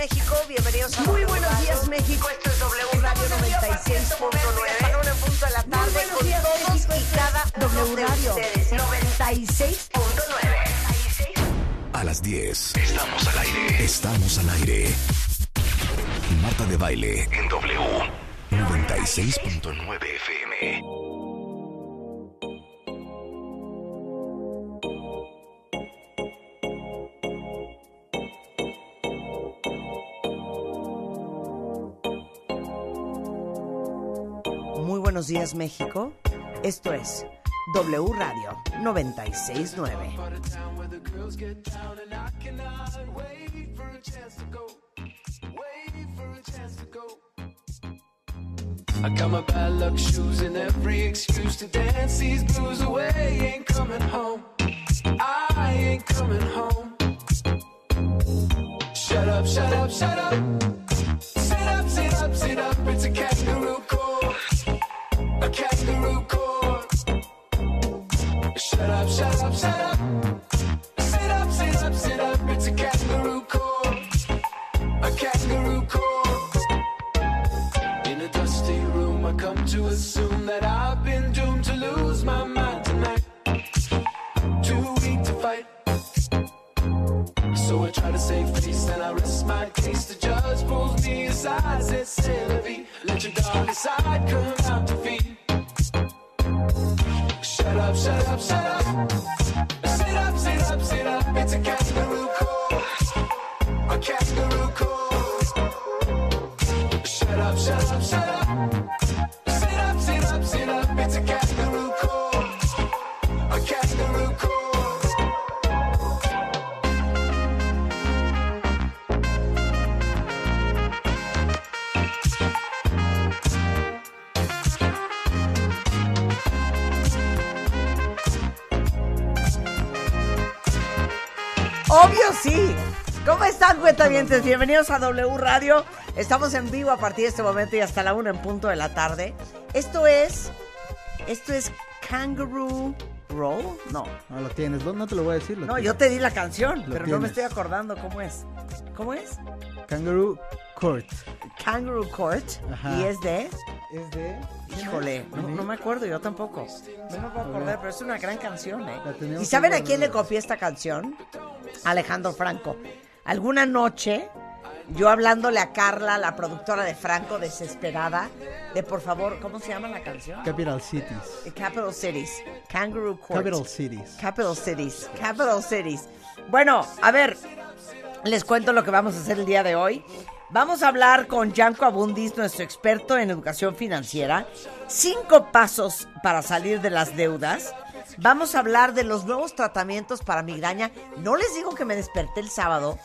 México, bienvenidos a Muy buenos Radio. días, México. Esto es W Radio 96.9. A la una en punto de la tarde buenos con días, todos México. y cada W de Radio. ustedes. 96.9. A las 10. Estamos al aire. Estamos al aire. Marta de baile en W. 96.9 FM. Días, México. Esto es W Radio 969. I got my bad luck shoes and every excuse to dance these blues away. Ain't coming home. I ain't coming home. Shut up, shut up, shut up. Up, shut up, shut up. Sit up, sit up, sit up. It's a kangaroo court. A kangaroo court. In a dusty room, I come to assume that I've been doomed to lose my mind tonight. Too weak to fight. So I try to save face and I rest my case. The judge pulls me aside, says, "C'est la vie. Let your dark side come out. Shut up, shut up, shut up. Sit up, sit up, sit up. It's a kangaroo court. A kangaroo ¿Cómo están, cuentavientes? Bienvenidos a W Radio. Estamos en vivo a partir de este momento y hasta la una en punto de la tarde. Esto es. Esto es Kangaroo Roll. No. No lo tienes, no, te lo voy a decir. lo No, tienes. yo te di la canción, pero no me estoy acordando cómo es. ¿Cómo es? Kangaroo Court. Kangaroo Court. Ajá. Y es de. Es de. Híjole, no, no me acuerdo yo tampoco. No me puedo acordar, pero es una gran canción, ¿eh? ¿Y saben a quién le copié esta canción? Alejandro Franco. Alguna noche, yo hablándole a Carla, la productora de Franco, desesperada, de por favor, ¿cómo se llama la canción? Capital Cities. Capital Cities. Kangaroo Court. Capital Cities. Capital Cities. Capital Cities. Bueno, a ver, les cuento lo que vamos a hacer el día de hoy. Vamos a hablar con Janko Abundis, nuestro experto en educación financiera. Cinco pasos para salir de las deudas. Vamos a hablar de los nuevos tratamientos para migraña. No les digo que me desperté el sábado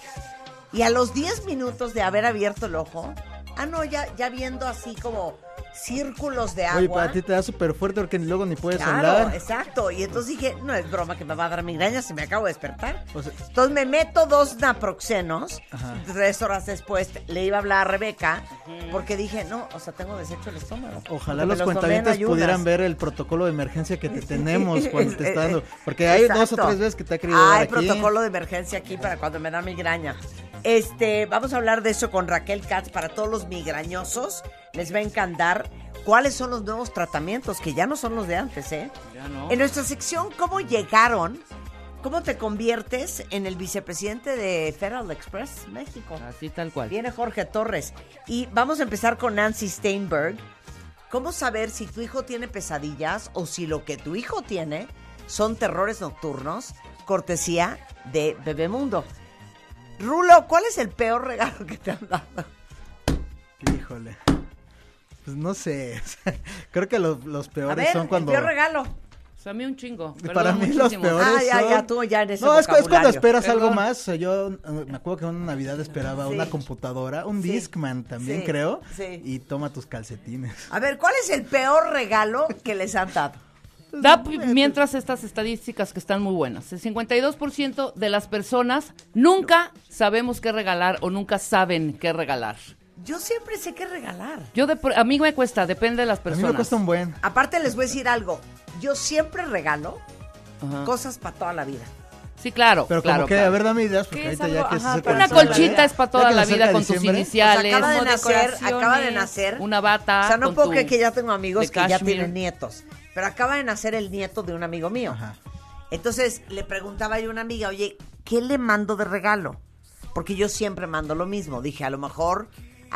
y a los 10 minutos de haber abierto el ojo, ah, no, ya, ya viendo así como círculos de agua. Oye, para ti te da súper fuerte porque luego ni puedes Claro, hablar. exacto. Y entonces dije, no es broma que me va a dar migraña si me acabo de despertar. O sea- entonces me meto dos naproxenos. Ajá. Tres horas después le iba a hablar a Rebeca porque dije, no, o sea, tengo deshecho el estómago. Ojalá los cuentavientes ayunas. pudieran ver el protocolo de emergencia que te tenemos cuando te está dando. Porque hay dos o tres veces que te ha querido Ah, Hay aquí. protocolo de emergencia aquí para cuando me da migraña. Este, vamos a hablar de eso con Raquel Katz para todos los migrañosos. Les va a encantar cuáles son los nuevos tratamientos, que ya no son los de antes, ¿eh? En nuestra sección, ¿cómo llegaron? ¿Cómo te conviertes en el vicepresidente de Federal Express México? Así tal cual. Viene Jorge Torres. Y vamos a empezar con Nancy Steinberg. ¿Cómo saber si tu hijo tiene pesadillas o si lo que tu hijo tiene son terrores nocturnos? Cortesía de Bebemundo. Rulo, ¿cuál es el peor regalo que te han dado? Híjole. Pues no sé. Creo que los, los A peores ver, son cuando. el peor regalo. O sea, a mí un chingo. Para Perdón, mí los muchísimo. peores Ah, ya, ya, tú ya en ese No, es, es cuando esperas algo más. O sea, yo eh, me acuerdo que una Navidad esperaba Sí. una computadora, un Sí. Discman también, Sí, creo. sí. Y toma tus calcetines. A ver, ¿cuál es el peor regalo que les han dado? Da p- mientras estas estadísticas que están muy buenas. El 52% de las personas nunca sabemos qué regalar o nunca saben qué regalar. Yo siempre sé qué regalar. Yo de, a mí me cuesta, depende de las A personas. mí me cuesta un buen. Aparte les voy a decir algo. Yo siempre regalo Ajá. cosas para toda la vida. Sí, claro. Pero claro, como que, claro. a ver, dame ideas, porque ¿Qué es ahorita ya que Ajá, Una colchita es para toda la vida con tus diciembre, O sea, iniciales. acaba de nacer, acaba de nacer. Una bata. O sea, no puedo creer que ya tengo amigos que ya tienen nietos. Pero acaba de nacer el nieto de un amigo mío. Ajá. Entonces le preguntaba yo a una amiga, oye, ¿qué le mando de regalo? Porque yo siempre mando lo mismo. Dije, a lo mejor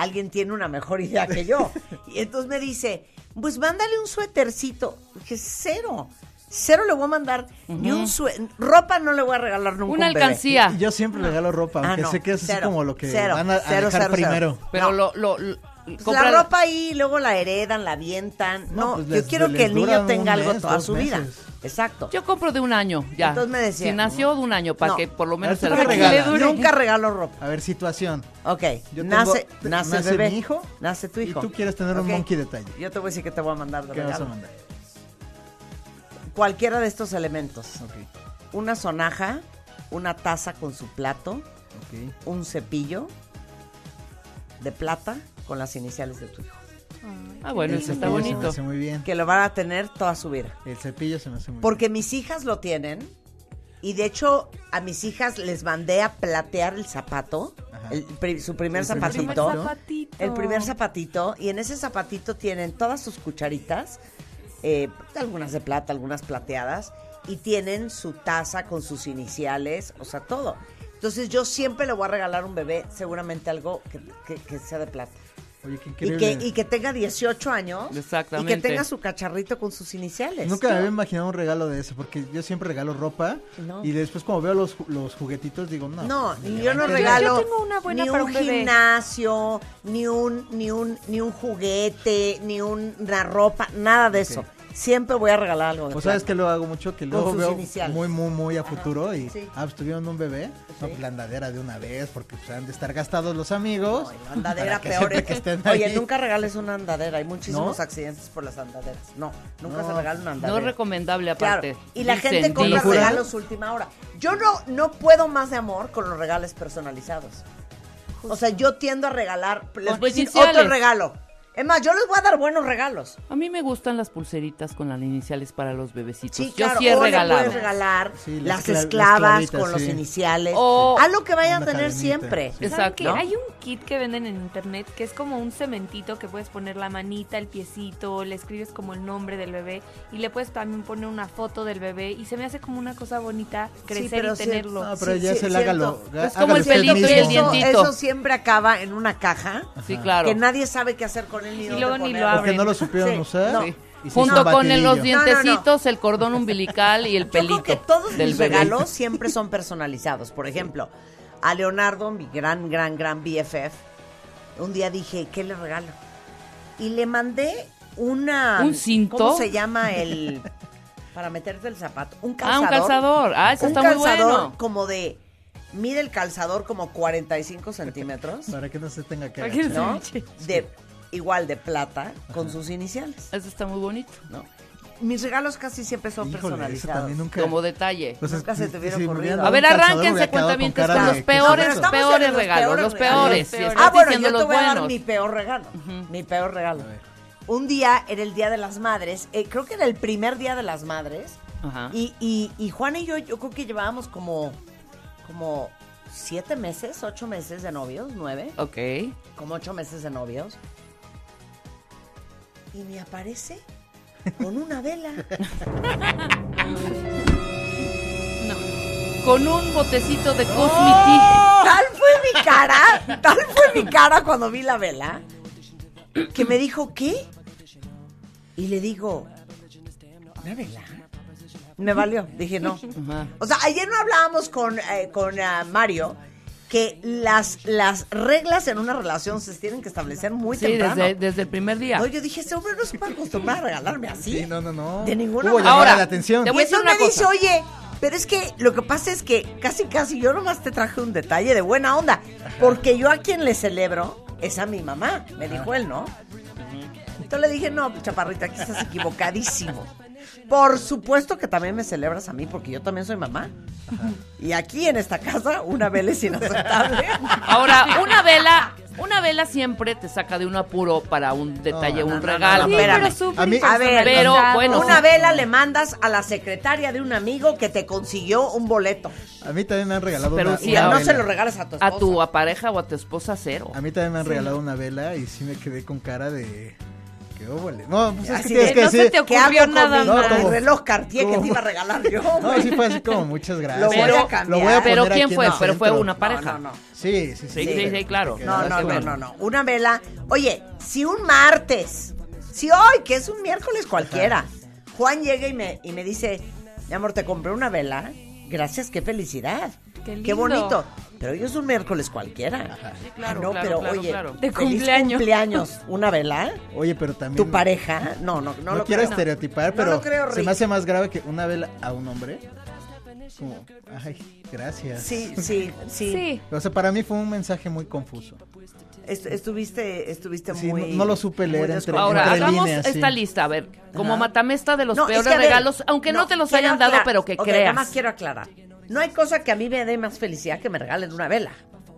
alguien tiene una mejor idea que yo. Y entonces me dice, pues mándale un suétercito. Dije, cero. Cero le voy a mandar ni un suéter. Ropa no le voy a regalar nunca. Una un bebé. alcancía. Y yo siempre regalo ropa, Ah, aunque no, sé que es así como lo que cero, van a, a cero, dejar cero, cero. primero. Pero No. lo, lo, lo- Pues la ropa ahí, luego la heredan, la avientan. No, No, pues yo les- quiero les que el niño tenga algo toda su vida. Exacto. Yo compro de un año, ya. Entonces me decía, Si nació de un año, para No. que por lo menos se ¿tú qué la regalas? regale. Nunca regalo ropa. A ver, situación. Ok, Yo nace, tengo- nace, nace bebé. mi hijo, Nace tu y hijo. tú quieres tener un monkey detalle. Yo te voy a decir que te voy a mandar de ¿Qué vas a regalo. mandar? Cualquiera de estos elementos. Ok, Una sonaja, una taza con su plato, ok. un cepillo de plata con las iniciales de tu hijo. Ah, bueno, El eso está cepillo Se me bonito. hace muy bien. Que lo van a tener toda su vida. El cepillo se me hace muy Porque mis hijas lo tienen. Y de hecho, a mis hijas les mandé a platear el zapato. Ajá. el pri- su primer El primer zapatito. zapatito. zapatito. El primer zapatito. Y en ese zapatito tienen todas sus cucharitas. eh, algunas de plata, algunas plateadas. Y tienen su taza con sus iniciales. O sea, todo. Entonces yo siempre le voy a regalar a un bebé seguramente algo que, que- que sea de plata. Bien. Oye, qué Y que, y que tenga 18 años. Exactamente. Y que tenga su cacharrito con sus iniciales. Nunca me había imaginado un regalo de eso, porque yo siempre regalo ropa No. y después como veo los, los juguetitos digo, no. No, pues, ni yo no regalo Yo tengo una buena ni para un gimnasio, ni un, ni un, ni un juguete, ni un- una ropa, nada de eso. Siempre voy a regalar algo. O sabes que lo hago mucho, que luego veo iniciales. muy, muy, muy a futuro y, sí. ah, pues tuvieron un bebé, no, Sí. pues la andadera de una vez, porque pues han de estar gastados los amigos. No, la andadera peor es que Oye, ahí. nunca regales una andadera. Hay muchísimos ¿No? accidentes por las andaderas. No, nunca No. se regala una No andadera. es recomendable Claro, aparte. y la Dicen, gente compra regalos última hora. Yo no, no puedo más de amor con los regalos personalizados. O sea, yo tiendo a regalar, les voy a decir iniciales. otro regalo. Es más, yo les voy a dar buenos regalos. A mí me gustan las pulseritas con las iniciales para los bebecitos. Sí, Yo claro. sí he o le regalado. puedes regalar Sí, las las, cla- las esclavas clavitas, con los iniciales. O- Algo que vayan a tener cadenita, siempre. sí. ¿Saben qué? ¿no? Hay un kit que venden en internet que es como un cementito que puedes poner la manita, el piecito, le escribes como el nombre del bebé y le puedes también poner una foto del bebé y se me hace como una cosa bonita crecer y sí- tenerlo. No, pero Sí, ya sí, se le siento. hágalo. Es como el pelito y el dientito. eso siempre acaba en una caja Sí, claro. que nadie sabe qué hacer con él ni Y luego ni lo ponerlo. Porque no lo abren. supieron Sí, usar. no. Junto con el- los batidillo. No, no, no. dientecitos, el cordón umbilical y el Yo creo pelito que todos del mis bebé. regalos siempre son personalizados. Por ejemplo, a Leonardo, mi gran, gran, gran BFF, un día dije, ¿qué le regalo? Y le mandé una... ¿Un cinto? ¿Cómo se llama el... para meterte el zapato? Un Ah, calzador. un calzador. Ah, ese un está muy calzador bueno. como de... Mide el calzador como 45 centímetros, Para que no se tenga que Para que agachar. ¿no? De, igual de plata, con sus iniciales, Ese está muy bonito. ¿no? Mis regalos casi siempre son Híjole, eso personalizados. nunca. Como detalle. Pues Nunca se te hubiera ocurrido. A ver, arránquense hubiera quedado cuenta bien con con los peores, en peores los regalos, peores los regalos. peores. Si Ah, bueno, yo te los voy a dar buenos. mi peor regalo. Mi peor regalo. Un día era el Día de las Madres, eh, creo que era el primer Día de las Madres, Ajá. y, y, y Juan y yo, yo creo que llevábamos como, como siete meses, ocho meses de novios, nueve, Ok. como ocho meses de novios. Y me aparece con una vela. Con un botecito de ¡Oh! Cosmiti. Tal fue mi cara, tal fue mi cara cuando vi la vela, que me dijo, ¿qué? Y le digo, ¿una vela? Me valió, dije no. O sea, ayer no hablábamos con, eh, con ah, Mario que las, las reglas en una relación se tienen que establecer muy Sí, temprano. desde, desde el primer día. No, yo dije, ese hombre no se puede acostumbrar a regalarme así. Sí, no, no, no. De ninguna Hubo manera. Ahora, de atención. te Y voy a decir entonces una me dice, cosa. oye, pero es que lo que pasa es que casi casi yo nomás te traje un detalle de buena onda, porque yo a quien le celebro es a mi mamá, me dijo él, ¿no? Entonces le dije, no, chaparrita, aquí estás equivocadísimo. Por supuesto que también me celebras a mí, porque yo también soy mamá. Y aquí en esta casa, una vela es inaceptable. Ahora, una vela, una vela siempre te saca de un apuro para un detalle, No, un no, regalo. no, Sí, espérame. pero súper A mí- A ver, Pero, bueno, Una vela le mandas a la secretaria de un amigo que te consiguió un boleto. A mí también me han regalado Pero una, sí, una no vela. se lo regales a tu esposa. A tu a pareja o a tu esposa cero. A mí también me han regalado una vela y sí me quedé con cara de... No, pues es que Así tienes de, que no se decir... te ¿Qué hago ocurrió nada No, más. como- reloj Cartier que te iba a regalar yo? No, sí fue así como muchas gracias. Lo voy Pero a cambiar. Lo voy a Pero ¿quién fue? el Pero fue una No, pareja. no, no. Sí, sí, sí. Sí, sí, sí, claro. No, no, no, no, no. Una vela. Oye, si un martes, si hoy, que es un miércoles cualquiera, Juan llega y me, y me dice, mi amor, te compré una vela. Gracias, qué felicidad. Qué bonito. Pero hoy es un miércoles cualquiera. Sí, claro, Ah, no, claro, pero claro, oye, claro. De cumpleaños. cumpleaños. Una vela. Oye, pero también... Tu pareja. No, no, no, No, lo quiero creo. estereotipar, No pero lo creo, se me hace más grave que una vela a un hombre. Como, ay, gracias. Sí, sí, sí. Sí. O sea, para mí fue un mensaje muy confuso. Est- estuviste, estuviste Sí, muy. no- no lo supe leer entre-. Ahora, entre hagamos líneas, esta sí. lista. A ver, como Ajá. matamesta de los No, es peores que, a ver, regalos, aunque no, te los hayan dado, pero que ok, creas. Nada más quiero aclarar. No hay cosa que a mí me dé más felicidad que me regalen una vela.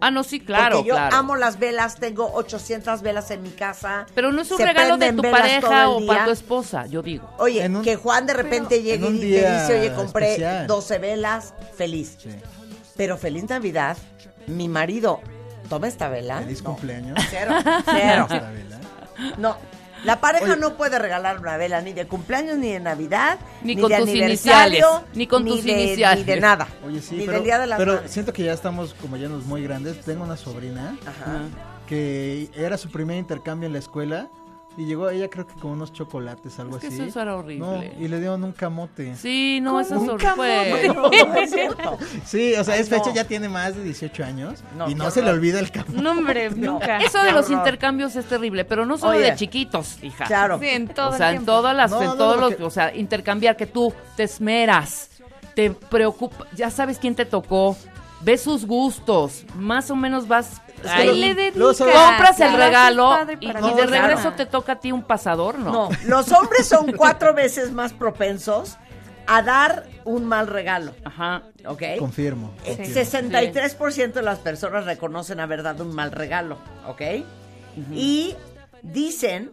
Ah, no, sí, claro, Porque yo claro. amo las velas, tengo 800 velas en mi casa. Pero no es un regalo de tu pareja o para tu esposa, yo digo. Oye, un- que Juan de repente en llegue un y día dice, oye, compré especial. 12 velas, feliz. Sí. Pero feliz Navidad, mi marido, toma esta vela. Feliz No, cumpleaños. Cero, cero. No, la pareja Oye. no puede regalar una vela ni de cumpleaños, ni de Navidad, Ni ni, con de tus aniversario, iniciales, ni con tus de, iniciales. Ni de nada. Oye, sí, ni pero, del Día de las pero Madres. siento que ya estamos como llenos muy grandes. Tengo una sobrina Ajá. que era su primer intercambio en la escuela y llegó ella creo que con unos chocolates, algo Es que así. eso era horrible. No, y le dieron un camote. Sí, no, eso es horrible. no. Sí, o sea, Ay, es fecha, no. ya tiene más de 18 años No, y no se le olvida el camote. No, hombre, nunca. Eso de los intercambios es terrible, pero no solo Oye. de chiquitos, hija. Claro. Sí, en todo o el sea, en todas las, No, en no, todos no, los, o sea, intercambiar que tú te esmeras, te preocupa, ya sabes quién te tocó, ves sus gustos, más o menos vas Ahí le compras el regalo y, de regreso te toca a ti un pasador, ¿no? No, los hombres son cuatro veces más propensos a dar un mal regalo, Ajá. ¿ok? Confirmo. Eh, Sí. 63% de las personas reconocen haber dado un mal regalo, ¿ok? Y dicen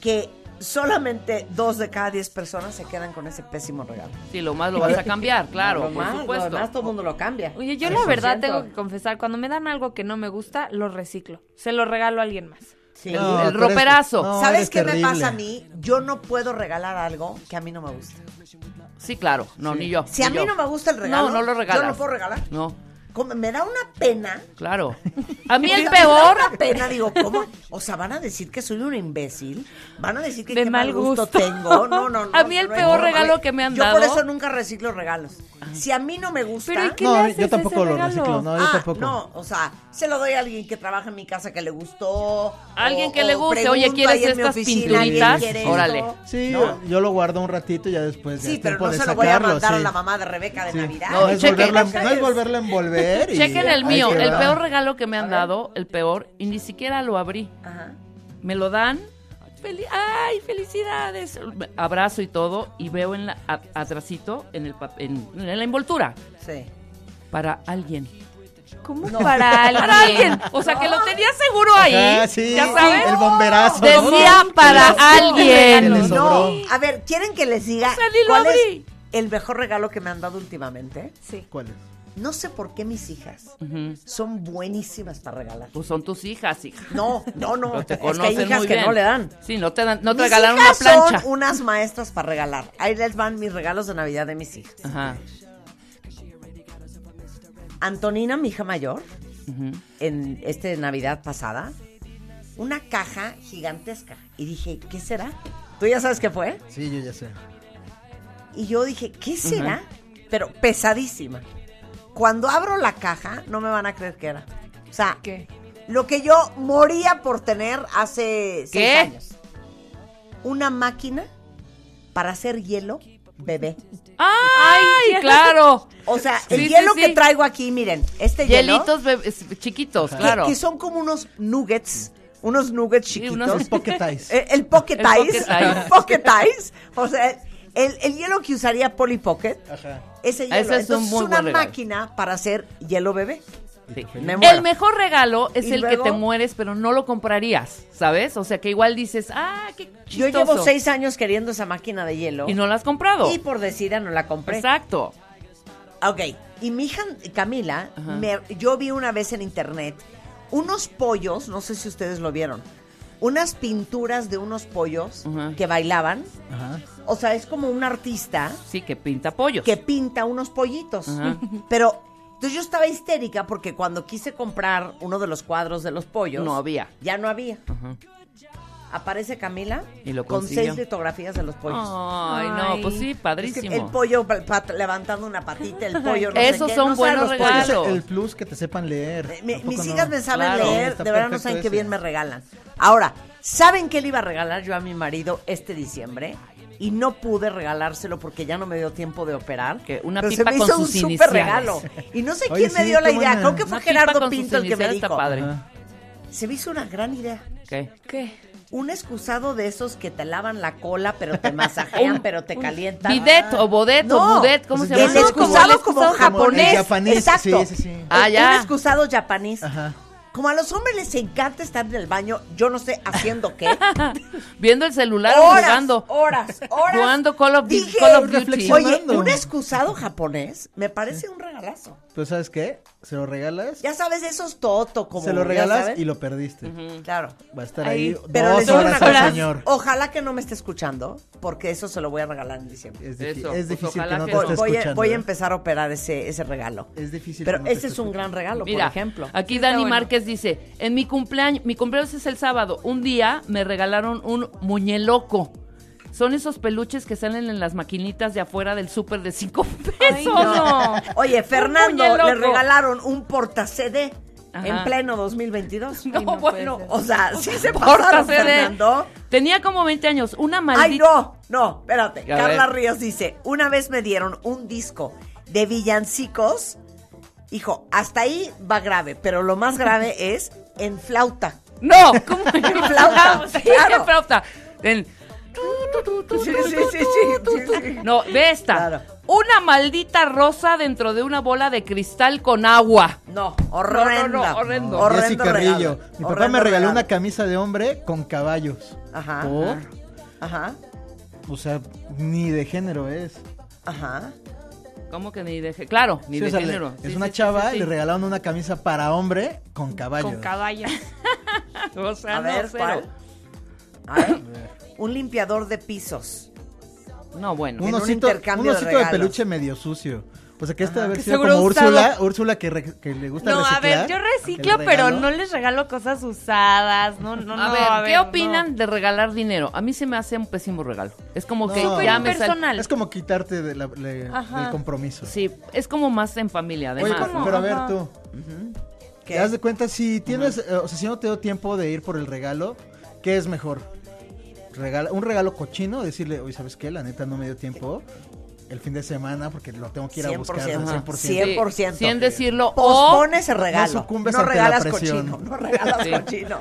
que solamente dos de cada diez personas se quedan con ese pésimo regalo. Sí, lo más lo vas a cambiar, claro, Lo por más, lo supuesto. demás todo el mundo lo cambia. Oye, yo la verdad 100%. tengo que confesar, cuando me dan algo que no me gusta, lo reciclo. Se lo regalo a alguien más. Sí. No, el roperazo. no, ¿Sabes qué me pasa a mí? Yo no puedo regalar algo que a mí no me gusta. Sí, claro, no, ni yo. Si a mí yo. no me gusta el regalo, no, no lo regalas. yo no puedo regalar. No, Como- me da una pena. claro. A mí el Me da peor, una pena, digo, ¿cómo? O sea, van a decir que soy un imbécil. Van a decir que De qué mal gusto, gusto. tengo. No, no, no. A mí el no peor regalo que me han yo dado- por eso nunca reciclo regalos. Si a mí no me gusta. Pero ¿y qué No, le yo haces tampoco ese lo regalo? reciclo, no, yo ah, tampoco. no, o sea, se lo doy a alguien que trabaja en mi casa que le gustó. Alguien o- que le guste, oye, ¿quieres estas oficina, ¿alguien pinturitas? Órale. Sí, ¿No? yo, yo lo guardo un ratito y ya después Sí, pero no se lo voy a mandar a la mamá de Rebeca de. Navidad. No, es chequen. volverla, no es volverla a envolver. Y chequen el mío, el peor regalo que me han dado, el peor, y ni siquiera lo abrí. Ajá. Me lo dan, fel- ¡ay, felicidades! Abrazo y todo, y veo en la, a- atrasito, en, el, en, en la envoltura, Sí. para alguien. ¿Cómo para alguien? Para alguien. O sea, que lo tenía seguro ahí. Ajá, sí, ya sabes. el bomberazo. Decía para Que alguien. No, a ver, ¿quieren que les diga O sea, cuál es el mejor regalo que me han dado últimamente? Sí. ¿Cuál es? No sé por qué mis hijas son buenísimas para regalar. Pues son tus hijas, hija. No, no, no. Pero te es que hay hijas muy que no le dan. Sí, no te dan, no te mis regalaron una hijas plancha. son unas maestras para regalar. Ahí les van mis regalos de Navidad de mis hijas. Ajá. Antonina, mi hija mayor, en este Navidad pasada, una caja gigantesca. Y dije, ¿qué será? ¿Tú ya sabes qué fue? Sí, yo ya sé. Y yo dije, ¿qué será? Pero pesadísima. Cuando abro la caja, no me van a creer qué era. O sea, ¿Qué? lo que yo moría por tener hace ¿Qué? seis años. Una máquina para hacer hielo bebé. ¡Ay, claro! O sea, el sí, hielo sí. que traigo aquí, miren, este hielo, Hielitos chiquitos, que, claro. que son como unos nuggets, unos nuggets Sí, chiquitos. unos- Pocket Ice. El Pocket El Ice. Pocket Ice. Pocket Ice. O sea, el, el hielo que usaría Polly Pocket. Ajá. Ese hielo. Ese es un Entonces, muy una buen regalo. máquina para hacer hielo bebé. Sí. Me muero. El mejor regalo es Y el luego- que te mueres, pero no lo comprarías, ¿sabes? O sea, que igual dices, ah, qué Yo chistoso. llevo seis años queriendo esa máquina de hielo. Y no la has comprado. Y por decir, no la compré. Exacto. Ok, y mi hija Camila, Ajá. me- yo vi una vez en internet unos pollos, no sé si ustedes lo vieron, unas pinturas de unos pollos que bailaban. Ajá. O sea, es como un artista Sí, que pinta pollos. que pinta unos pollitos. Ajá. Pero, entonces yo estaba histérica porque cuando quise comprar uno de los cuadros de los pollos, No había. ya no había. Ajá. Aparece Camila Y lo con seis litografías de los pollos. Ay, no, pues sí, Es que padrísimo. el pollo levantando una patita, el pollo no Esos sé qué, son no buenos regalos. El plus que te sepan leer. Eh, mi- ¿A poco mis no? hijas me saben Claro. leer, Está de verdad no saben qué bien me regalan. Ahora, ¿saben qué le iba a regalar yo a mi marido este diciembre? Y no pude regalárselo porque ya no me dio tiempo de operar. Que una Pero se pipa me con hizo sus un súper iniciales. regalo. Y no sé Oye, quién me sí, dio la idea. buena. Creo que fue Una Gerardo Pinto el que me dijo. padre. Se me hizo una gran idea. ¿Qué? ¿Qué? Un excusado de esos que te lavan la cola, pero te masajean, pero te calientan. Bidet o bodet No, o budet, ¿cómo pues se El llama? sé, excusado como, como el japonés. japonés, Exacto. sí, sí, sí. Ah, ya. Un excusado japonés. Ajá. Como a los hombres les encanta estar en el baño, yo no sé haciendo qué. Viendo el celular o horas, jugando. horas, horas. Jugando Call of, Duty- Dije, Call of Duty. reflexión. Oye, un excusado japonés me parece un regalazo. Pero ¿sabes qué? Se lo regalas, Ya sabes, esos toto como se lo regalas y lo perdiste. Claro. Va a estar Ahí. ahí Pero dos les digo horas una al cosa, señor. ojalá que no me esté escuchando, porque eso se lo voy a regalar en diciembre. Es, Eso, es pues difícil que no que te esté Voy, escuchando. voy a ¿eh? empezar a operar ese, ese regalo. Es difícil Pero que no ese es un gran regalo, Mira, por ejemplo. aquí Dani bueno. Márquez dice, en mi cumpleaños, mi cumpleaños es el sábado, un día me regalaron un muñeloco. Son esos peluches que salen en las maquinitas de afuera del súper de cinco pesos. Ay, no. Oye, Fernando le regalaron un porta CD Ajá. en pleno 2022. No, Ay, bueno. O sea, sí se Porta pasaron. Fernando. Tenía como 20 años, una Ay, maldita... no, no, espérate. A Carla ver. Ríos dice, una vez me dieron un disco de villancicos. Hijo, hasta ahí va grave, pero lo más grave es en flauta. No, ¿cómo en flauta, Sí, claro. en flauta. En- Sí, sí, sí, sí, sí, sí. No, ve esta. Claro. Una maldita rosa dentro de una bola de cristal con agua. No, horrenda. No, no, no, horrendo. No, Jessy Horrendo Carrillo. regalo. Mi papá Horrendo me regaló regalo. una camisa de hombre con caballos. Ajá. ¿Por? Ajá. O sea, ni de género es. Ajá. ¿Cómo que ni de género? Claro, ni Sí, de o sea, le- género. es Sí, una sí, sí, chava, sí, le regalaron una camisa para hombre con caballos. Con caballos. O sea, A no, ver. A ver. Un limpiador de pisos. No, bueno. En Un un osito, intercambio un de osito de, regalos. peluche medio sucio. O sea, que este haber sido seguro como usado. Úrsula, Úrsula que, re- que le gusta No, reciclar. a ver, yo reciclo, pero no les regalo cosas usadas. No, no, A no. ver, ¿qué no. opinan de regalar dinero? A mí se me hace un pésimo regalo. Es como que No. ya me sal-. Es como quitarte de la- le- Ajá. del compromiso. Sí, es como más en familia, Oye, además. como- pero a ver Ajá. tú, ¿Qué? ¿te das de cuenta si tienes, eh, o sea, si no te dio tiempo de ir por el regalo, ¿qué es mejor? Un regalo cochino, decirle, oye, ¿sabes qué? La neta no me dio tiempo el fin de semana porque lo tengo que ir a buscar al 100%. 100%. Sí, 100%. Sin decirlo. O, Pospone ese regalo. No sucumbes no ante regalas la presión. cochino. No regalas Sí. cochino.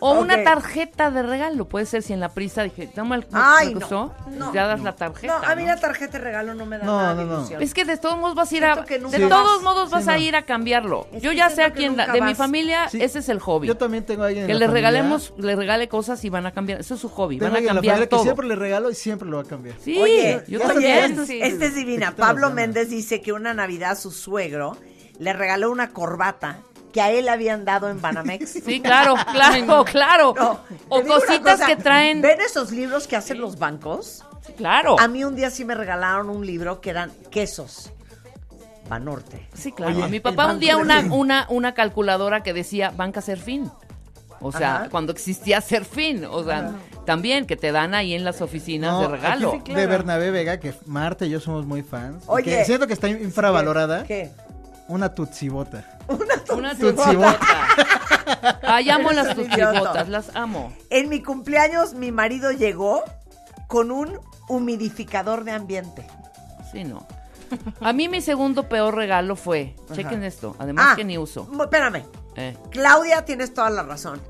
o una tarjeta de regalo. Puede ser si en la prisa dije, toma el Ay, me no. No. ya das la tarjeta. No, a mí ¿no? la tarjeta de regalo no me da No, nada no, de no. ilusión. Es que de todos modos vas a ir a, de vas. todos modos Sí, vas a no. ir a cambiarlo. Es Yo ya sé a quién, de mi familia, Sí, ese es el hobby. Yo también tengo a alguien en que le regalemos, le regale cosas y van a cambiar. Eso es su hobby, van a cambiar todo. que siempre le regalo y siempre lo va a cambiar. Sí, yo también. Sí. esta es divina. Pablo. Méndez dice que una Navidad su suegro le regaló una corbata que a él le habían dado en Banamex. Sí, claro, claro, claro. No, o cositas cosa, que traen. ¿Ven esos libros que hacen los bancos? Claro. A mí un día sí me regalaron un libro que eran quesos. Banorte. Sí, claro. Oye, a mi papá un día una, una, una calculadora que decía Banca Serfín. O sea, Ajá. cuando existía Serfín. O sea, también que te dan ahí en las oficinas No, de regalo. aquí De Bernabé Vega, que Marta y yo somos muy fans. Oye. que siento que está infravalorada. ¿Qué? Una tutsibota. Una Tutsibota. tutsibota. Ay, amo Eres las tutsibotas, las amo. En mi cumpleaños mi marido llegó con un humidificador de ambiente. Sí, no. A mí mi segundo peor regalo fue, chequen esto, además Ah, que ni uso. Espérame. Eh, Claudia, tienes toda la razón.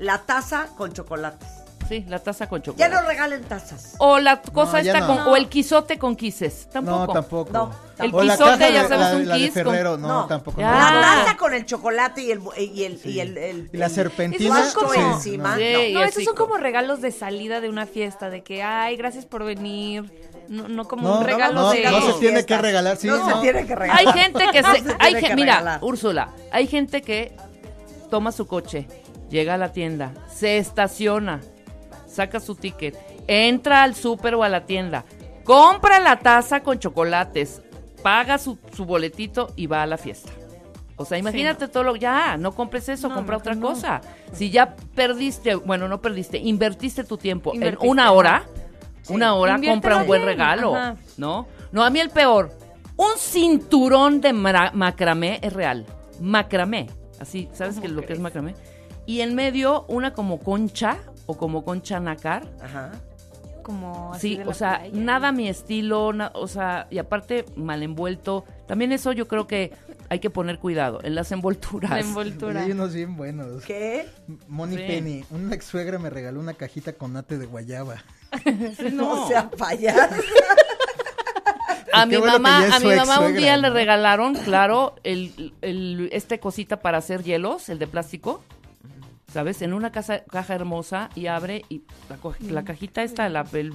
La taza con chocolates. Sí, la taza con Ya chocolate. no regalen tazas. O la cosa No, ya esta no. con, o el quisote con quises. Tampoco. No, tampoco. No, El o caja ya de- sabes, la, un la de kiss con- Ferrero, no, No. tampoco. Ya. no. La taza con el chocolate y el y el y el, el- Y la serpentina. Son sí, como- encima. Sí, No. esos son co- como regalos de salida de una fiesta, de que, ay, gracias por venir. No, no como No, un regalo no, de... no se tiene que regalar, sí, no, no. se tiene que regalar. Hay gente que No se, hay que mira, regalar. Úrsula, hay gente que toma su coche, llega a la tienda, se estaciona, saca su ticket, entra al súper o a la tienda, compra la taza con chocolates, paga su, su boletito y va a la fiesta. O sea, imagínate todo lo ya, no compres eso, No, compra no, otra cosa. Si ya perdiste, bueno, no perdiste, invertiste tu tiempo Invertiste, en una hora, una hora Inviértelo compra un buen bien, regalo, ajá. ¿no? No, a mí el peor, un cinturón de macramé es real. Macramé, así, ¿sabes ¿Cómo qué lo que es macramé? Y en medio una como concha o como concha nácar. Ajá. Como así Sí, de la o sea, playa. nada mi estilo, na- o sea, y aparte mal envuelto. También eso yo creo que hay que poner cuidado en las envolturas. La envoltura. Hay unos bien buenos. ¿Qué? Moni Sí. Penny, una ex suegra me regaló una cajita con nate de guayaba. No, sea payaso. A mi bueno mamá, a mi mamá un día le ¿no? regalaron, claro, el, el- este cosita para hacer hielos, el de plástico, ¿sabes? En una casa, caja hermosa y abre y la, la cajita está, la, el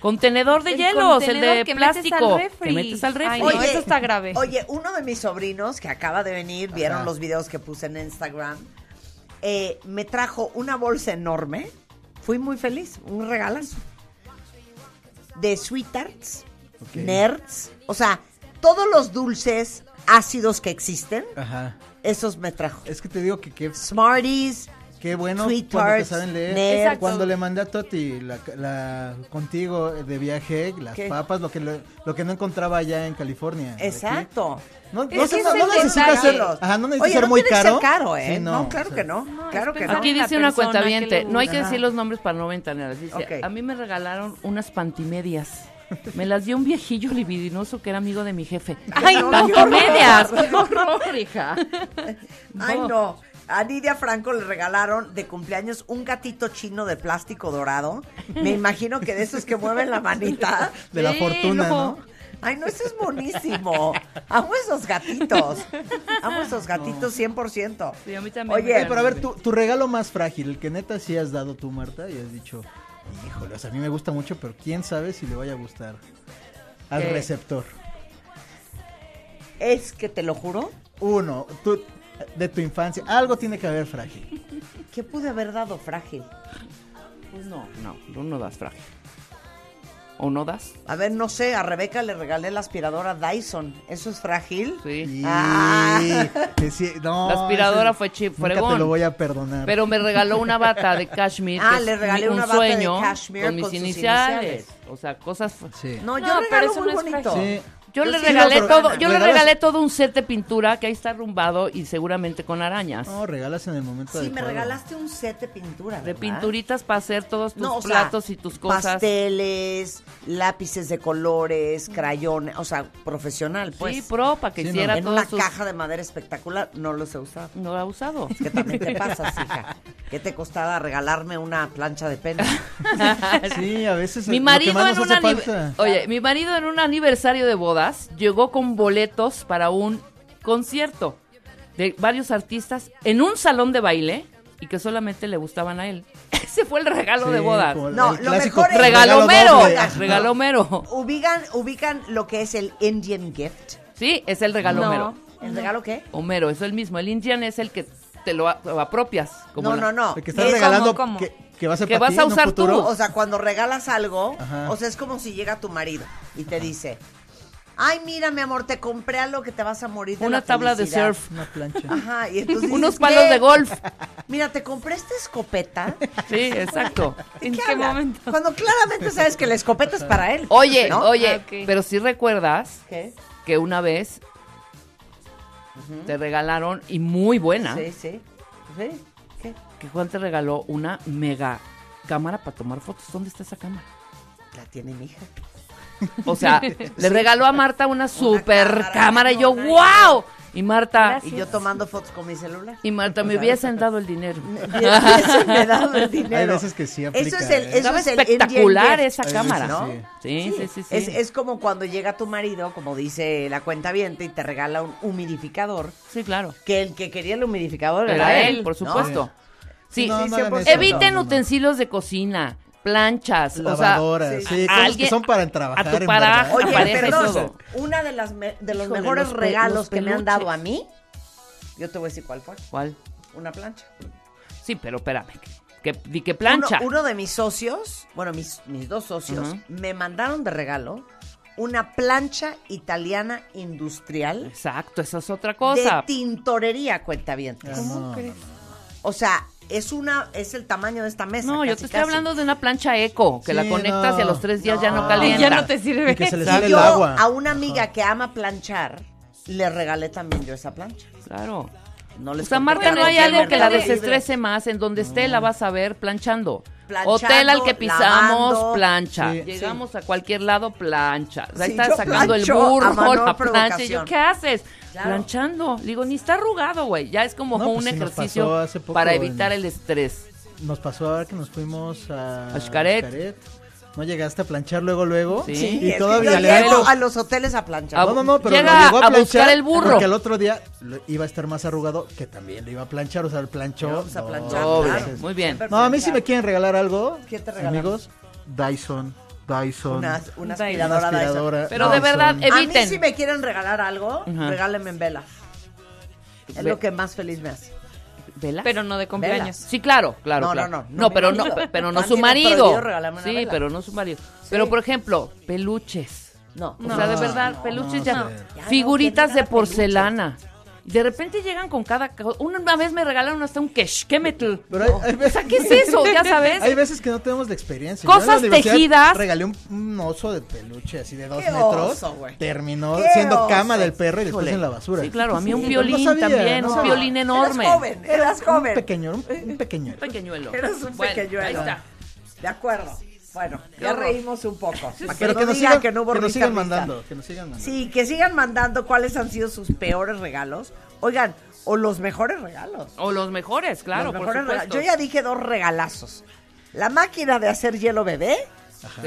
contenedor de El hielos, el contenedor de que metes al plástico, refri. que metes al refri. Ay, no, eso está grave. Oye, uno de mis sobrinos que acaba de venir, vieron Ajá. los videos que puse en Instagram, eh, me trajo una bolsa enorme. Fui muy feliz, un regalazo. De Sweet Tarts, Ok. Nerds, o sea, todos los dulces ácidos que existen, Ajá. esos me trajo. Es que te digo que qué, Smarties, qué bueno Sweet cuando te saben leer. Exacto. Cuando le mandé a Toti la, la- contigo de viaje, las ¿Qué? papas, lo que, lo, lo que no encontraba allá en California. Exacto. No, no, se- no- no necesita ser, ajá, no necesita Oye, ser no muy caro. ser caro, ¿eh? Sí, no, claro o sea, que no. Claro que Aquí dice una cuenta le no hay que decir los nombres para no ventanear. Dice, Ok. a mí me regalaron unas pantimedias. Me las dio un viejillo libidinoso que era amigo de mi jefe. Ay, no, pantimedias. ¡Qué horror, hija! Ay, no. A Nidia Franco le regalaron de cumpleaños un gatito chino de plástico dorado. Me imagino que de esos que mueven la manita. De la Sí, fortuna, no. ¿no? Ay, no, eso es buenísimo. Amo esos gatitos. Amo esos gatitos 100%. Sí, a mí también. Oye, Oye, pero a ver, tu, tu regalo más frágil, el que neta sí has dado tú, Marta, y has dicho, híjole, o sea, a mí me gusta mucho, pero quién sabe si le vaya a gustar al ¿Qué? receptor. Es que te lo juro, Uno, tú, de tu infancia, algo tiene que haber frágil. ¿qué pude haber dado frágil? Pues no, no, tú no das frágil. ¿O no das? A ver, no sé, a Rebeca le regalé la aspiradora Dyson. ¿Eso es frágil? Sí. Y Ah. sí, no, La aspiradora fue chip, Nunca te lo voy a perdonar. Pero me regaló una bata de cashmere. Ah, le regalé mi- una un bata de sueño cashmere con mis con sus iniciales. iniciales. O sea, cosas. sí. No, yo No, pero regalo eso muy no es bonito. Sí. Yo, Yo le sí, regalé no, todo, yo le regalé todo un set de pintura que ahí está arrumbado y seguramente con arañas. No, regalas en el momento Sí, me adecuado. regalaste un set de pintura. de pinturitas para hacer todos tus No, o sea, platos y tus cosas. Pasteles, lápices de colores, crayones, o sea, profesional, pues. sí, pro, para que Sí, no. hiciera en una sus- caja de madera espectacular, no los he usado. No lo ha usado. Que también te pasas, hija. ¿Qué te costaba regalarme una plancha de pelo? Sí, a veces Mi lo que marido más en nos un falta. Oye, mi marido en un aniversario de llegó con boletos para un concierto de varios artistas en un salón de baile y que solamente le gustaban a él. Ese fue el regalo Sí, de bodas. No, el lo clásico mejor es- Regalo mero, doble. regalo mero. ubican, ubican lo que es el Indian gift. Sí, es el regalo No. mero. ¿El regalo qué? Homero, es el mismo. El Indian es el que te lo apropias. Como no, la- no, no. El que estás Es regalando ¿cómo? Que, a vas a usar futuro. tú. O sea, cuando regalas algo, Ajá. o sea, es como si llega tu marido y te dice, ay, mira, mi amor, te compré algo que te vas a morir de Una la tabla de felicidad". surf. Una plancha. Ajá, y entonces Unos dices, palos "¿Qué? de golf. Mira, te compré esta escopeta. Sí, exacto. ¿En ¿Qué momento? Cuando claramente sabes que la escopeta es para él. Oye, ¿no? oye, Ah, pero si recuerdas ¿Qué? que una vez te regalaron, y muy buena, Sí, sí. ¿Sí? ¿Qué? que Juan te regaló una mega cámara para tomar fotos. ¿Dónde está esa cámara? La tiene mi hija. O sea, le regaló a Marta una super cámara cámara, y yo, enorme. ¡wow! Y Marta, Gracias. Y yo tomando fotos con mi celular. y Marta, me hubiesen dado el dinero. Me hubiesen dado el dinero. Hay veces que sí aplica, Eso es el, ¿eh? eso Estaba es el espectacular esa Hay cámara. ¿no? Sí, sí, sí, sí. Es, es como cuando llega tu marido, como dice la cuenta y te regala un humidificador, Sí, claro. que el que quería el humidificador Era era, él, por ¿no? supuesto. Sí, No, sí, no hagan 100%. eso, eviten no, no, no. utensilios de cosina, planchas, Lavadoras, sí. sí, a cosas que son para a trabajar. tu en pareja, verdad. Oye, perdón, todo. una de las me- de los Híjole, mejores los regalos los que me han dado a mí, yo te voy a decir cuál fue, o ¿cuál? una plancha. Sí, pero espérame. Que, di que plancha. Uno, uno de mis socios, bueno, mis, mis dos socios, me mandaron de regalo una plancha italiana industrial Exacto, esa es otra de cosa. tintorería, cuenta bien. Ah, ¿Cómo no, crees? O sea, es una, es el tamaño de esta mesa. No, yo te estoy casi. hablando de una plancha eco, que la conectas y a los tres días ya no calienta. Ya no te sirve. Y que se le Y sale el yo agua. a una amiga que ama planchar, le regalé también yo esa plancha. Claro. No O les sea, conté Marta, no hay el algo que la desestrese más. En donde esté la vas a ver planchando. Planchando, Hotel al que pisamos, lavando. plancha. Sí. Llegamos a cualquier lado, plancha. Ahí Sí, está yo sacando el plancho burro, la plancha. Y yo. ¿qué haces? Claro. Planchando. Digo, ni está arrugado, güey. Ya es como No, pues un nos ejercicio poco para en- evitar el estrés. Nos pasó ahora que nos fuimos a... A Xcaret. ¿No llegaste a planchar luego, luego? Sí. Sí, Y todavía le llego a los hoteles a planchar. No, no, no, pero Llega lo llegó a a buscar planchar el burro. Porque al otro día iba a estar más arrugado, que también lo iba a planchar, o sea, el planchó. Vamos a dos planchar, Doble. claro. Muy bien. No, a mí si me quieren regalar algo, ¿Qué te regalamos? amigos, Dyson, Dyson. Una, una Una aspiradora, Una Dyson. aspiradora Pero de Dyson. verdad, A mí eviten. si me quieren regalar algo, Ajá. regálenme en vela. Es Ve- lo que más feliz me hace. ¿Velas? Pero no de cumpleaños. Sí, claro, claro, No, claro. no, no, no No, pero no, pero no su marido. Sí, vela. pero no su marido. Pero por ejemplo, peluches. No, O sea, de No, verdad, no, peluches no, ya. no. Ya no, Figuritas ¿quién de porcelana. Y de repente llegan con cada Una vez me regalaron hasta un queshkemetl. Pero hay, hay O sea, ¿qué es eso? Ya sabes. hay veces que no tenemos la experiencia. Cosas la tejidas. Regalé un, un oso de peluche así de dos ¿Qué metros. oso, güey? terminó ¿Qué siendo oso? cama del perro y después Híjole. en la basura. Sí, claro, a mí un violín no sabía, también, no un sabía. violín enorme. Eras joven, eras Un joven. pequeño, un, un pequeño. Un pequeñuelo. Eres un Bueno, pequeñuelo. Ahí está. De acuerdo. Bueno, ya reímos un poco. Para que Pero no que nos digan sigan, que no hubo que nos sigan mandando, que nos sigan mandando. Sí, que sigan mandando cuáles han sido sus peores regalos. Oigan, o los mejores regalos. O los mejores, claro, Los por mejores supuesto. regalos. Yo ya dije dos regalazos. La máquina de hacer hielo bebé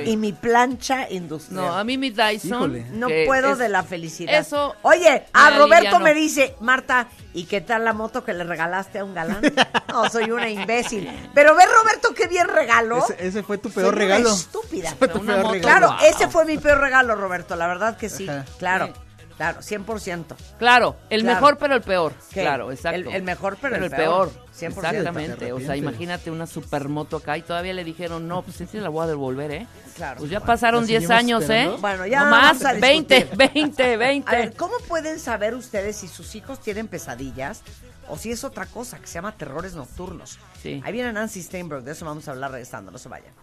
Y mi plancha industrial. No, a mí mi Dyson. Híjole. No que puedo es- de la felicidad. Eso Oye, a me Roberto me dice, Marta, ¿y qué tal la moto que le regalaste a un galán? No, soy una imbécil. Pero ve, Roberto, qué bien regalo. Ese, ese fue tu Soy peor una regalo. estúpida. Fue tu Una peor moto, regalo. Claro, Wow. ese fue mi peor regalo, Roberto. La verdad que sí. Ajá. Claro, Sí. Claro, 100%. Claro, el Claro. mejor pero el peor. ¿Qué? Claro, exacto. El- el mejor, pero el el peor. peor. 100%. Exactamente. Te O sea, imagínate una supermoto acá y todavía le dijeron, no, pues sí la voy a devolver, ¿eh? Claro. Pues ya pasaron ¿la 10 seguimos años, esperando? ¿eh? Bueno, ya No vamos más, a 20, discutir. 20, 20. A ver, ¿cómo pueden saber ustedes si sus hijos tienen pesadillas o si es otra cosa que se llama terrores nocturnos? Sí. Ahí viene Nancy Steinberg, de eso vamos a hablar regresando, no se vayan.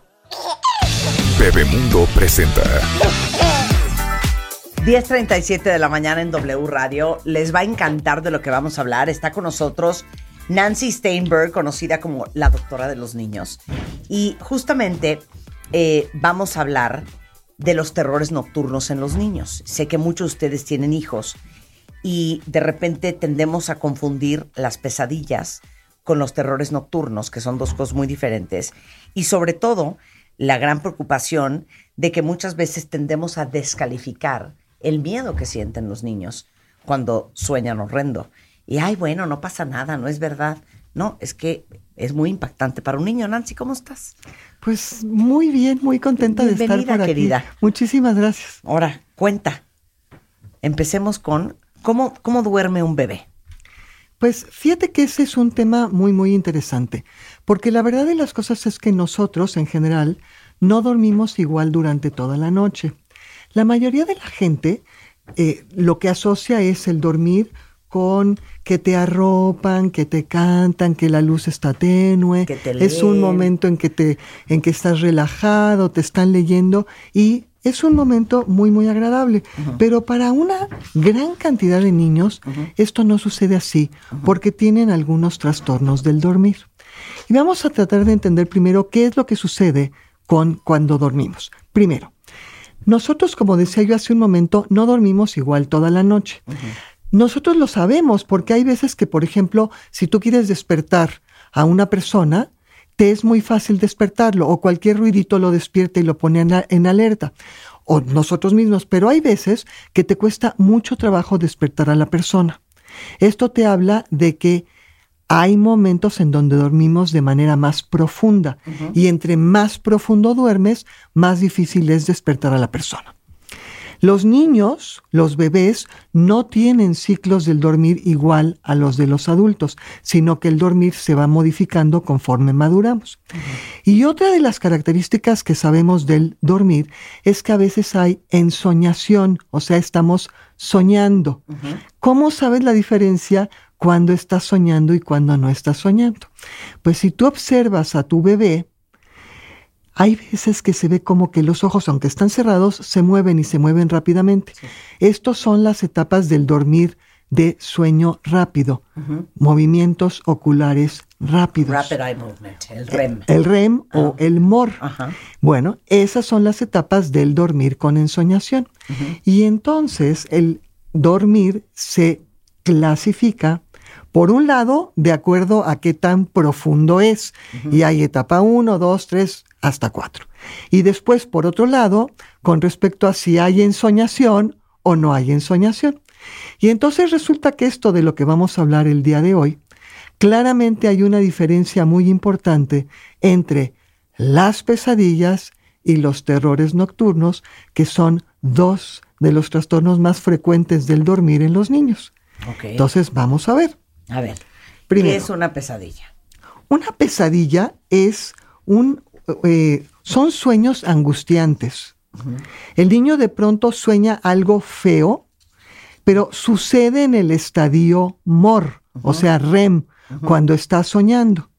Bebemundo presenta. 10.37 de la mañana en W Radio. Les va a encantar de lo que vamos a hablar. Está con nosotros Nancy Steinberg, conocida como la doctora de los niños. Y justamente eh, vamos a hablar de los terrores nocturnos en los niños. Sé que muchos de ustedes tienen hijos y de repente tendemos a confundir las pesadillas con los terrores nocturnos, que son dos cosas muy diferentes. Y sobre todo, la gran preocupación de que muchas veces tendemos a descalificar el miedo que sienten los niños cuando sueñan horrendo. Y, ay, bueno, no pasa nada, no es verdad. No, es que es muy impactante para un niño. Nancy, ¿cómo estás? Pues muy bien, muy contenta de estar por aquí. querida. Muchísimas gracias. Ahora, cuenta. Empecemos con cómo, cómo duerme un bebé. Pues fíjate que ese es un tema muy, muy interesante, porque la verdad de las cosas es que nosotros, en general, no dormimos igual durante toda la noche. La mayoría de la gente eh, lo que asocia es el dormir con que te arropan, que te cantan, que la luz está tenue, Que te es un momento en que te, en que estás relajado, te están leyendo y es un momento muy muy agradable. Pero para una gran cantidad de niños esto no sucede así, porque tienen algunos trastornos del dormir. Y vamos a tratar de entender primero qué es lo que sucede con cuando dormimos. Primero, Nosotros, como decía yo hace un momento, no dormimos igual toda la noche. Nosotros lo sabemos porque hay veces que, por ejemplo, si tú quieres despertar a una persona, te es muy fácil despertarlo o cualquier ruidito lo despierta y lo pone en, alerta o nosotros mismos, pero hay veces que te cuesta mucho trabajo despertar a la persona. Esto te habla de que hay momentos en donde dormimos de manera más profunda y entre más profundo duermes, más difícil es despertar a la persona. Los niños, los bebés, no tienen ciclos del dormir igual a los de los adultos, sino que el dormir se va modificando conforme maduramos. Y otra de las características que sabemos del dormir es que a veces hay ensoñación, o sea, estamos soñando. ¿Cómo sabes la diferencia cuando estás soñando y cuando no estás soñando? Pues si tú observas a tu bebé, hay veces que se ve como que los ojos, aunque están cerrados, se mueven y se mueven rápidamente. Estos son las etapas del dormir de sueño rápido, movimientos oculares rápidos. Rapid Eye Movement, el REM. El REM o el MOR. Bueno, esas son las etapas del dormir con ensoñación. Y entonces el dormir se clasifica, por un lado, de acuerdo a qué tan profundo es. Y hay etapa 1, 2, 3, hasta 4. Y después, por otro lado, con respecto a si hay ensoñación o no hay ensoñación. Y entonces resulta que esto de lo que vamos a hablar el día de hoy, claramente hay una diferencia muy importante entre las pesadillas y los terrores nocturnos, que son dos de los trastornos más frecuentes del dormir en los niños. Entonces, vamos a ver. A ver, Primero. ¿qué es una pesadilla? Una pesadilla es un, eh, son sueños angustiantes. El niño de pronto sueña algo feo, pero sucede en el estadio MOR, o sea, REM, cuando está soñando.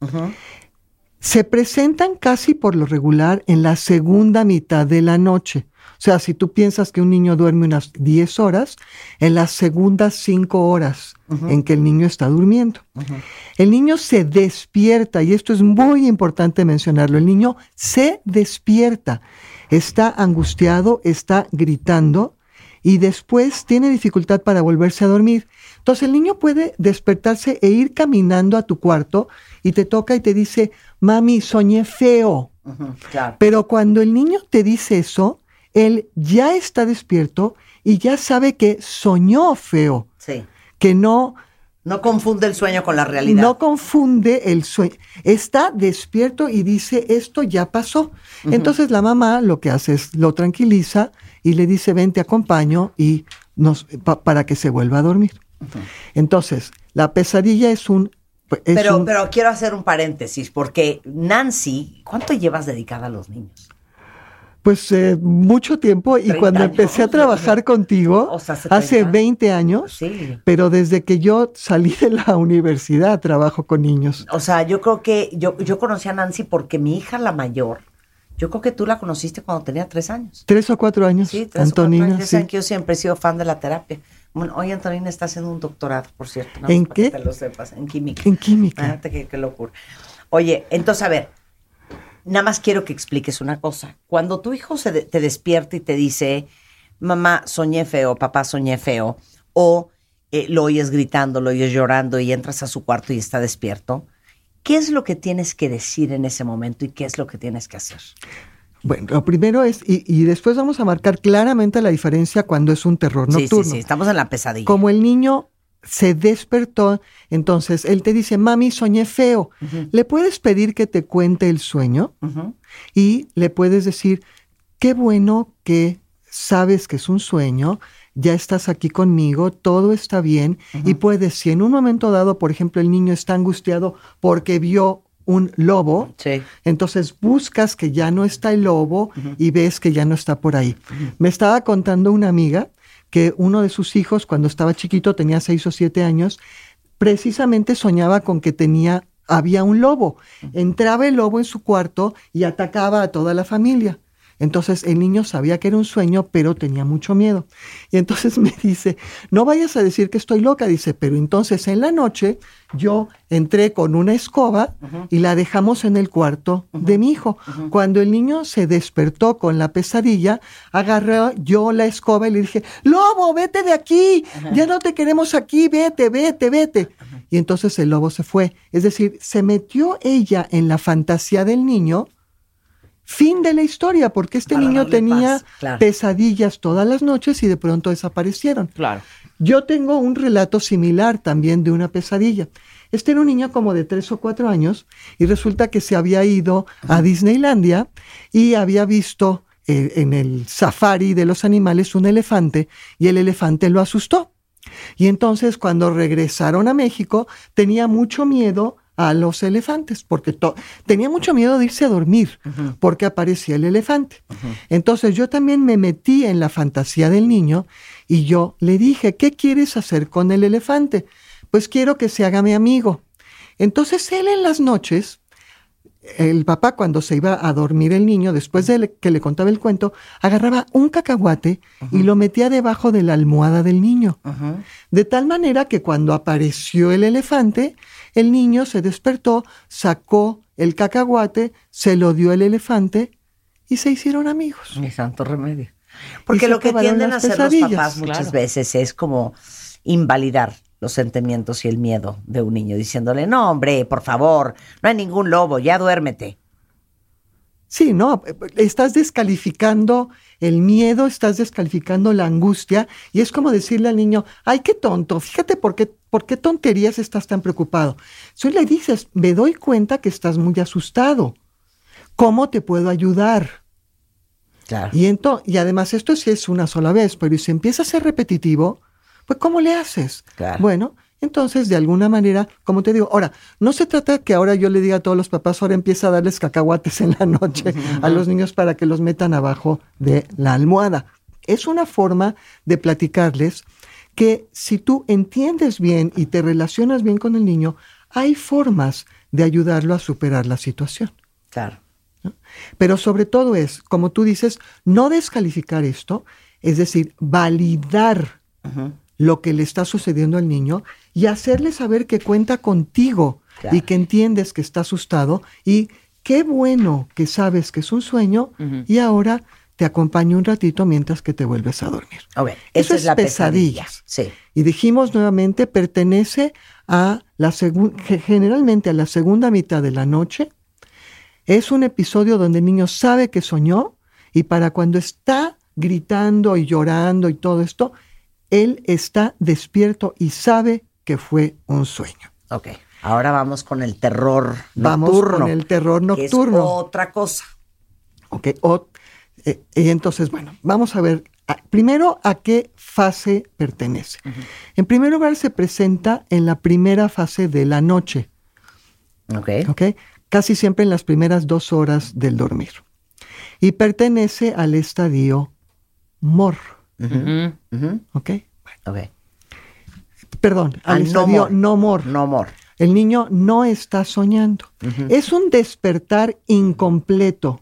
Se presentan casi por lo regular en la segunda mitad de la noche. O sea, si tú piensas que un niño duerme unas 10 horas, en las segundas 5 horas en que el niño está durmiendo. El niño se despierta, y esto es muy importante mencionarlo, el niño se despierta, está angustiado, está gritando y después tiene dificultad para volverse a dormir. Entonces el niño puede despertarse e ir caminando a tu cuarto y te toca y te dice, mami, soñé feo. Claro. Pero cuando el niño te dice eso, él ya está despierto y ya sabe que soñó feo, Sí. que no, No confunde el sueño con la realidad. no confunde el sueño. Está despierto y dice, esto ya pasó. Entonces la mamá lo que hace es lo tranquiliza y le dice, ven, te acompaño y nos, pa- para que se vuelva a dormir. Entonces, la pesadilla es un... es pero, un- pero quiero hacer un paréntesis, porque Nancy, ¿cuánto llevas dedicada a los niños? Pues eh, mucho tiempo y 30 cuando años. empecé a trabajar contigo, O sea, hace hace 30. 20 años, Sí. pero desde que yo salí de la universidad trabajo con niños. O sea, yo creo que yo, yo conocí a Nancy porque mi hija, la mayor, yo creo que tú la conociste cuando tenía tres años. Tres o cuatro años, Sí, tres o cuatro Antonina. años. Ya sí. que yo siempre he sido fan de la terapia. Bueno, hoy Antonina está haciendo un doctorado, por cierto. nada ¿En para que qué? te lo sepas, en química. En química. Fíjate qué, qué locura. Oye, entonces, a ver, nada más quiero que expliques una cosa. Cuando tu hijo se de- te despierta y te dice, mamá, soñé feo, papá, soñé feo, o eh, lo oyes gritando, lo oyes llorando y entras a su cuarto y está despierto, ¿qué es lo que tienes que decir en ese momento y qué es lo que tienes que hacer? Bueno, lo primero es, y, y después vamos a marcar claramente la diferencia cuando es un terror Sí, nocturno. sí, sí, estamos en la pesadilla. Como el niño se despertó, entonces él te dice, mami, soñé feo. Le puedes pedir que te cuente el sueño y le puedes decir, qué bueno que sabes que es un sueño, ya estás aquí conmigo, todo está bien y puedes, si en un momento dado, por ejemplo, el niño está angustiado porque vio un lobo, Sí. entonces buscas que ya no está el lobo y ves que ya no está por ahí. Me estaba contando una amiga que uno de sus hijos, cuando estaba chiquito, tenía seis o siete años, precisamente soñaba con que tenía, había un lobo. Entraba el lobo en su cuarto y atacaba a toda la familia. Entonces el niño sabía que era un sueño, pero tenía mucho miedo. Y entonces me dice, no vayas a decir que estoy loca, dice, pero entonces en la noche yo entré con una escoba y la dejamos en el cuarto de mi hijo. Cuando el niño se despertó con la pesadilla, agarré yo la escoba y le dije, lobo, vete de aquí, ya no te queremos aquí, vete, vete, vete. Y entonces el lobo se fue. Es decir, se metió ella en la fantasía del niño. Fin de la historia, porque este Para niño tenía paz, claro. pesadillas todas las noches y de pronto desaparecieron. Claro. Yo tengo un relato similar también de una pesadilla. Este era un niño como de tres o cuatro años y resulta que se había ido a Disneylandia y había visto eh, en el safari de los animales un elefante y el elefante lo asustó. Y entonces cuando regresaron a México tenía mucho miedo a los elefantes, porque tenía mucho miedo de irse a dormir, porque aparecía el elefante. Entonces yo también me metí en la fantasía del niño y yo le dije, ¿qué quieres hacer con el elefante? Pues quiero que se haga mi amigo. Entonces él en las noches, el papá cuando se iba a dormir el niño, después de que le contaba el cuento, agarraba un cacahuate y lo metía debajo de la almohada del niño. De tal manera que cuando apareció el elefante, el niño se despertó, sacó el cacahuate, se lo dio el elefante y se hicieron amigos. Ni santo remedio. Porque lo que tienden a las hacer los papás muchas Claro. veces es como invalidar los sentimientos y el miedo de un niño, diciéndole, no, hombre, por favor, no hay ningún lobo, ya duérmete. Sí, no, estás descalificando el miedo, estás descalificando la angustia y es como decirle al niño, ay, qué tonto, fíjate por qué, por qué tonterías estás tan preocupado. Si le dices, me doy cuenta que estás muy asustado, ¿cómo te puedo ayudar? Claro. Y, ento- y además esto sí es una sola vez, pero si empieza a ser repetitivo, pues ¿cómo le haces? Claro. Bueno, entonces de alguna manera, como te digo, ahora, no se trata que ahora yo le diga a todos los papás, ahora empieza a darles cacahuates en la noche a los niños para que los metan abajo de la almohada. Es una forma de platicarles que si tú entiendes bien y te relacionas bien con el niño, hay formas de ayudarlo a superar la situación. Claro. Pero sobre todo es, como tú dices, no descalificar esto, es decir, validar lo que le está sucediendo al niño y hacerle saber que cuenta contigo Claro. y que entiendes que está asustado y qué bueno que sabes que es un sueño y ahora te acompaño un ratito mientras que te vuelves a dormir. Eso esa es la pesadilla. pesadillas. Sí. Y dijimos nuevamente, pertenece a la generalmente a la segunda mitad de la noche. Es un episodio donde el niño sabe que soñó y para cuando está gritando y llorando y todo esto, él está despierto y sabe que fue un sueño. Ok. Ahora vamos con el terror Vamos nocturno. con el terror que es nocturno. otra cosa. Ok, o- eh, y entonces, bueno, vamos a ver a- primero a qué fase pertenece. En primer lugar, se presenta en la primera fase de la noche, Ok. ¿ok? Casi siempre en las primeras dos horas del dormir. Y pertenece al estadio MOR, Ujú. Ujú. ¿ok? Ok. Perdón, al Al no more. no MOR. No more. El niño no está soñando. Es un despertar incompleto.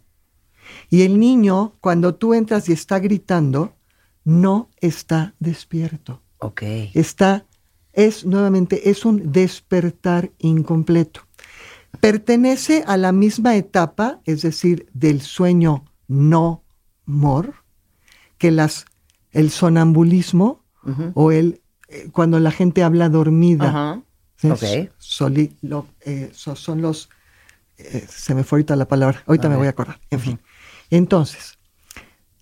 Y el niño, cuando tú entras y está gritando, no está despierto. Ok. Está, es nuevamente, es un despertar incompleto. Pertenece a la misma etapa, es decir, del sueño no mor, que las, el sonambulismo o el, eh, cuando la gente habla dormida. Eh, so- son los, eh, se me fue ahorita la palabra, ahorita A me ver. voy a acordar. En fin. Entonces,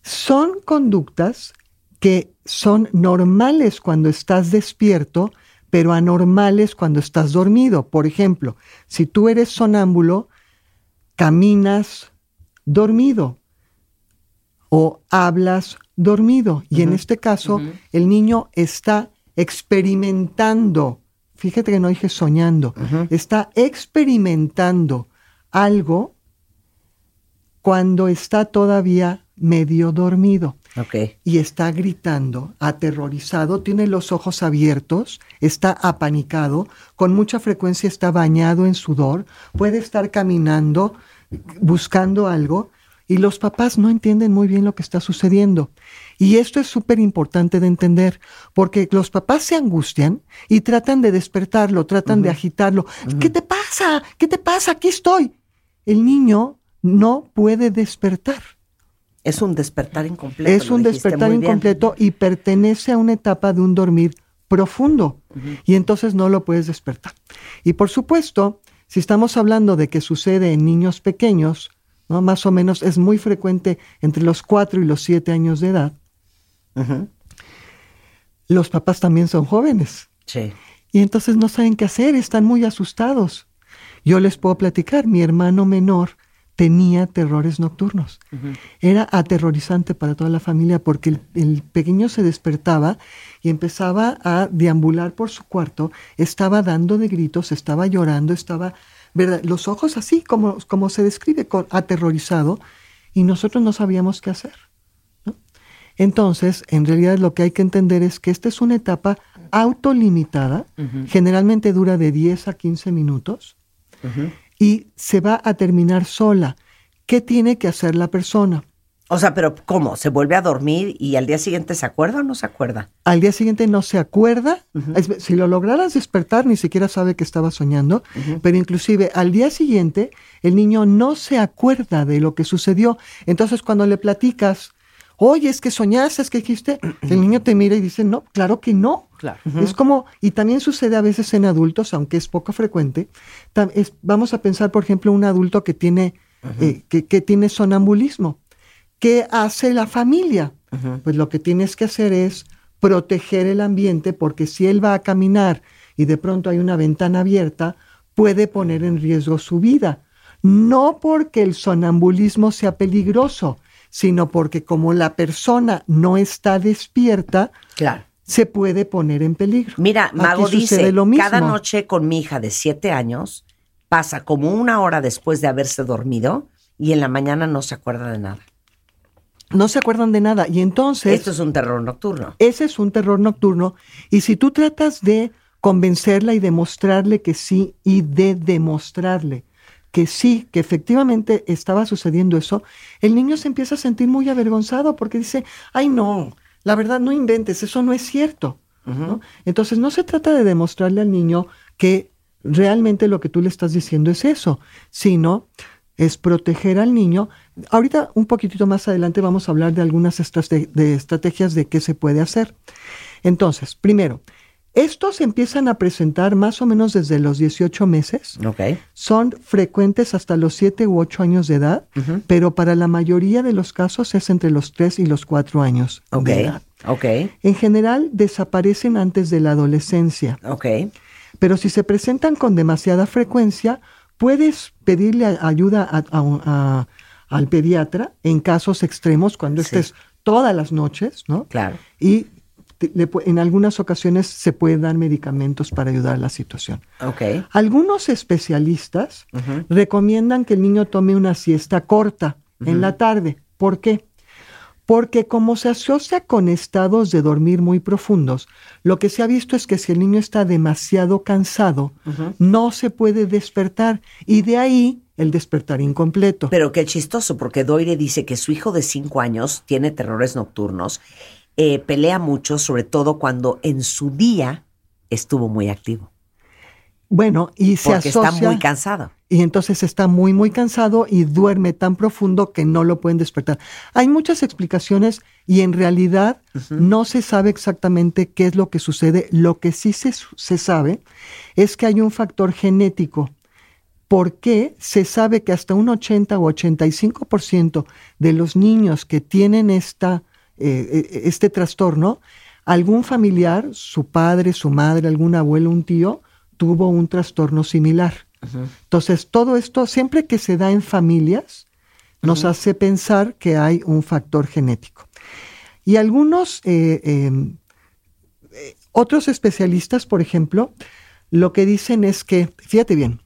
son conductas que son normales cuando estás despierto, pero anormales cuando estás dormido. Por ejemplo, si tú eres sonámbulo, caminas dormido o hablas dormido. Y en este caso, el niño está experimentando, fíjate que no dije soñando, está experimentando algo cuando está todavía medio dormido. Ok. y está gritando, aterrorizado, tiene los ojos abiertos, está apanicado, con mucha frecuencia está bañado en sudor, puede estar caminando buscando algo y los papás no entienden muy bien lo que está sucediendo. Y esto es súper importante de entender, porque los papás se angustian y tratan de despertarlo, tratan de agitarlo. ¿Qué te pasa? ¿Qué te pasa? Aquí estoy. El niño no puede despertar. Es un despertar incompleto. Es un despertar incompleto y pertenece a una etapa de un dormir profundo. Y entonces no lo puedes despertar. Y por supuesto, si estamos hablando de que sucede en niños pequeños, ¿no? más o menos es muy frecuente entre los 4 y los 7 años de edad, los papás también son jóvenes. Sí. Y entonces no saben qué hacer, están muy asustados. Yo les puedo platicar, mi hermano menor tenía terrores nocturnos. Era aterrorizante para toda la familia porque el, el pequeño se despertaba y empezaba a deambular por su cuarto, estaba dando de gritos, estaba llorando, estaba, ¿verdad? Los ojos así, como, como se describe, con, aterrorizado, y nosotros no sabíamos qué hacer. ¿no? Entonces, en realidad lo que hay que entender es que esta es una etapa autolimitada, generalmente dura de 10 a 15 minutos, y se va a terminar sola. ¿Qué tiene que hacer la persona? O sea, pero ¿cómo? ¿Se vuelve a dormir y al día siguiente se acuerda o no se acuerda? Al día siguiente no se acuerda. Si lo lograras despertar, ni siquiera sabe que estaba soñando. Pero inclusive al día siguiente, el niño no se acuerda de lo que sucedió. Entonces cuando le platicas, oye, es que soñaste, es que dijiste, el niño te mira y dice, no, claro que no. Claro. Es como, y también sucede a veces en adultos, aunque es poco frecuente. es- vamos a pensar, por ejemplo, un adulto que tiene, eh, que, que tiene sonambulismo. ¿Qué hace la familia? Pues lo que tienes que hacer es proteger el ambiente porque si él va a caminar y de pronto hay una ventana abierta, puede poner en riesgo su vida. No porque el sonambulismo sea peligroso, sino porque como la persona no está despierta, Claro. se puede poner en peligro. Mira, Mago dice, lo mismo. cada noche con mi hija de siete años pasa como una hora después de haberse dormido y en la mañana no se acuerda de nada. No se acuerdan de nada. Y entonces... Esto es un terror nocturno. Ese es un terror nocturno. Y si tú tratas de convencerla y demostrarle que sí, y de demostrarle que sí, que efectivamente estaba sucediendo eso, el niño se empieza a sentir muy avergonzado porque dice, ay no, la verdad no inventes, eso no es cierto. ¿no? Entonces no se trata de demostrarle al niño que realmente lo que tú le estás diciendo es eso, sino es proteger al niño. Ahorita, un poquitito más adelante, vamos a hablar de algunas de estrategias de qué se puede hacer. Entonces, primero, estos empiezan a presentar más o menos desde los 18 meses. Ok. Son frecuentes hasta los 7 u 8 años de edad, pero para la mayoría de los casos es entre los 3 y los 4 años de edad. Ok. En general, desaparecen antes de la adolescencia. Pero si se presentan con demasiada frecuencia, puedes pedirle ayuda a- a- a- al pediatra en casos extremos, cuando Sí. estés todas las noches, ¿no? Claro. Y te- le en algunas ocasiones se puede dar medicamentos para ayudar a la situación. Ok. Algunos especialistas recomiendan que el niño tome una siesta corta en la tarde. ¿Por qué? Porque como se asocia con estados de dormir muy profundos, lo que se ha visto es que si el niño está demasiado cansado, no se puede despertar y de ahí el despertar incompleto. Pero qué chistoso, porque Doire dice que su hijo de cinco años tiene terrores nocturnos, eh, pelea mucho, sobre todo cuando en su día estuvo muy activo, bueno, y se porque asocia está muy cansado. y entonces está muy muy cansado y duerme tan profundo que no lo pueden despertar. Hay muchas explicaciones y en realidad no se sabe exactamente qué es lo que sucede. Lo que sí se, se sabe es que hay un factor genético. Porque se sabe que hasta un 80 o 85% de los niños que tienen esta, eh, eh, este trastorno, algún familiar, su padre, su madre, algún abuelo, un tío, tuvo un trastorno similar. Entonces, todo esto, siempre que se da en familias, nos hace pensar que hay un factor genético. Y algunos eh, eh, eh, otros especialistas, por ejemplo, lo que dicen es que, fíjate bien,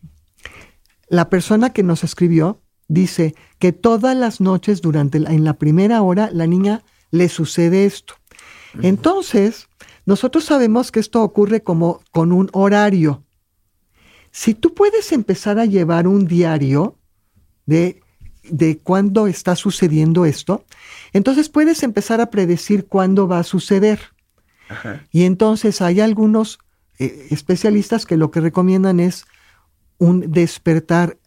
la persona que nos escribió dice que todas las noches durante la, en la primera hora la niña le sucede esto. Entonces, nosotros sabemos que esto ocurre como con un horario. Si tú puedes empezar a llevar un diario de de cuándo está sucediendo esto, entonces puedes empezar a predecir cuándo va a suceder. Y entonces hay algunos eh, especialistas que lo que recomiendan es un despertar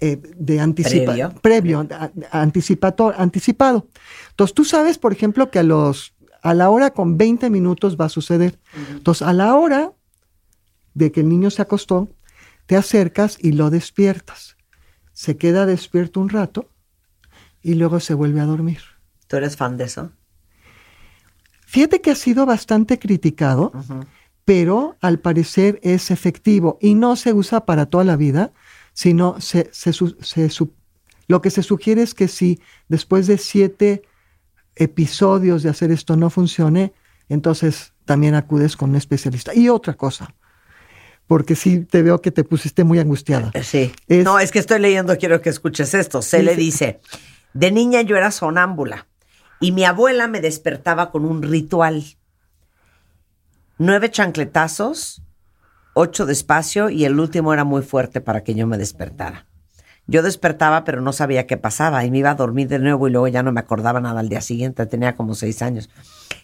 eh, de anticipa Previo. previo, a- anticipator- anticipado. Entonces tú sabes, por ejemplo, que a los a la hora con 20 minutos va a suceder. Entonces a la hora de que el niño se acostó, te acercas y lo despiertas. Se queda despierto un rato y luego se vuelve a dormir. ¿Tú eres fan de eso? Fíjate que ha sido bastante criticado, pero al parecer es efectivo y no se usa para toda la vida, sino se, se se su- lo que se sugiere es que si después de siete episodios de hacer esto no funcione, entonces también acudes con un especialista. Y otra cosa, porque sí te veo que te pusiste muy angustiada. Sí. Es- No, es que estoy leyendo, quiero que escuches esto. Se le dice, de niña yo era sonámbula y mi abuela me despertaba con un ritual. Nueve chancletazos, ocho despacio y el último era muy fuerte para que yo me despertara. Yo despertaba pero no sabía qué pasaba y me iba a dormir de nuevo y luego ya no me acordaba nada al día siguiente, tenía como seis años.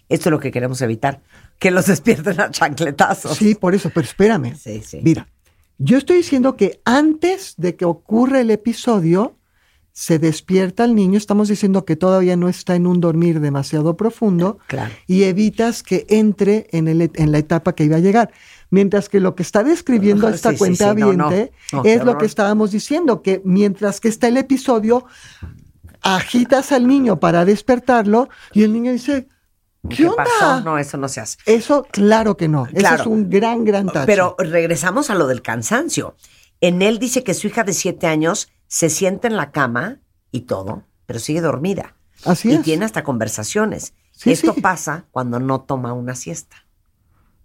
Esto es lo que queremos evitar, que los despierten a chancletazos. Sí, por eso, pero espérame. Sí, sí. Mira, yo estoy diciendo que antes de que ocurra el episodio, se despierta el niño, estamos diciendo que todavía no está en un dormir demasiado profundo Claro. y evitas que entre en, el- en la etapa que iba a llegar. Mientras que lo que está describiendo esta sí, cuenta sí, no, no. es No, lo que estábamos diciendo, que mientras que está el episodio, agitas al niño para despertarlo y el niño dice, ¿qué, ¿Qué onda? pasó? No, eso no se hace. Eso, claro que no. Eso es un gran, gran tache. Pero regresamos a lo del cansancio. En él dice que su hija de siete años se sienta en la cama y todo, pero sigue dormida. Así y es. tiene hasta conversaciones. Sí, Esto sí. pasa cuando no toma una siesta.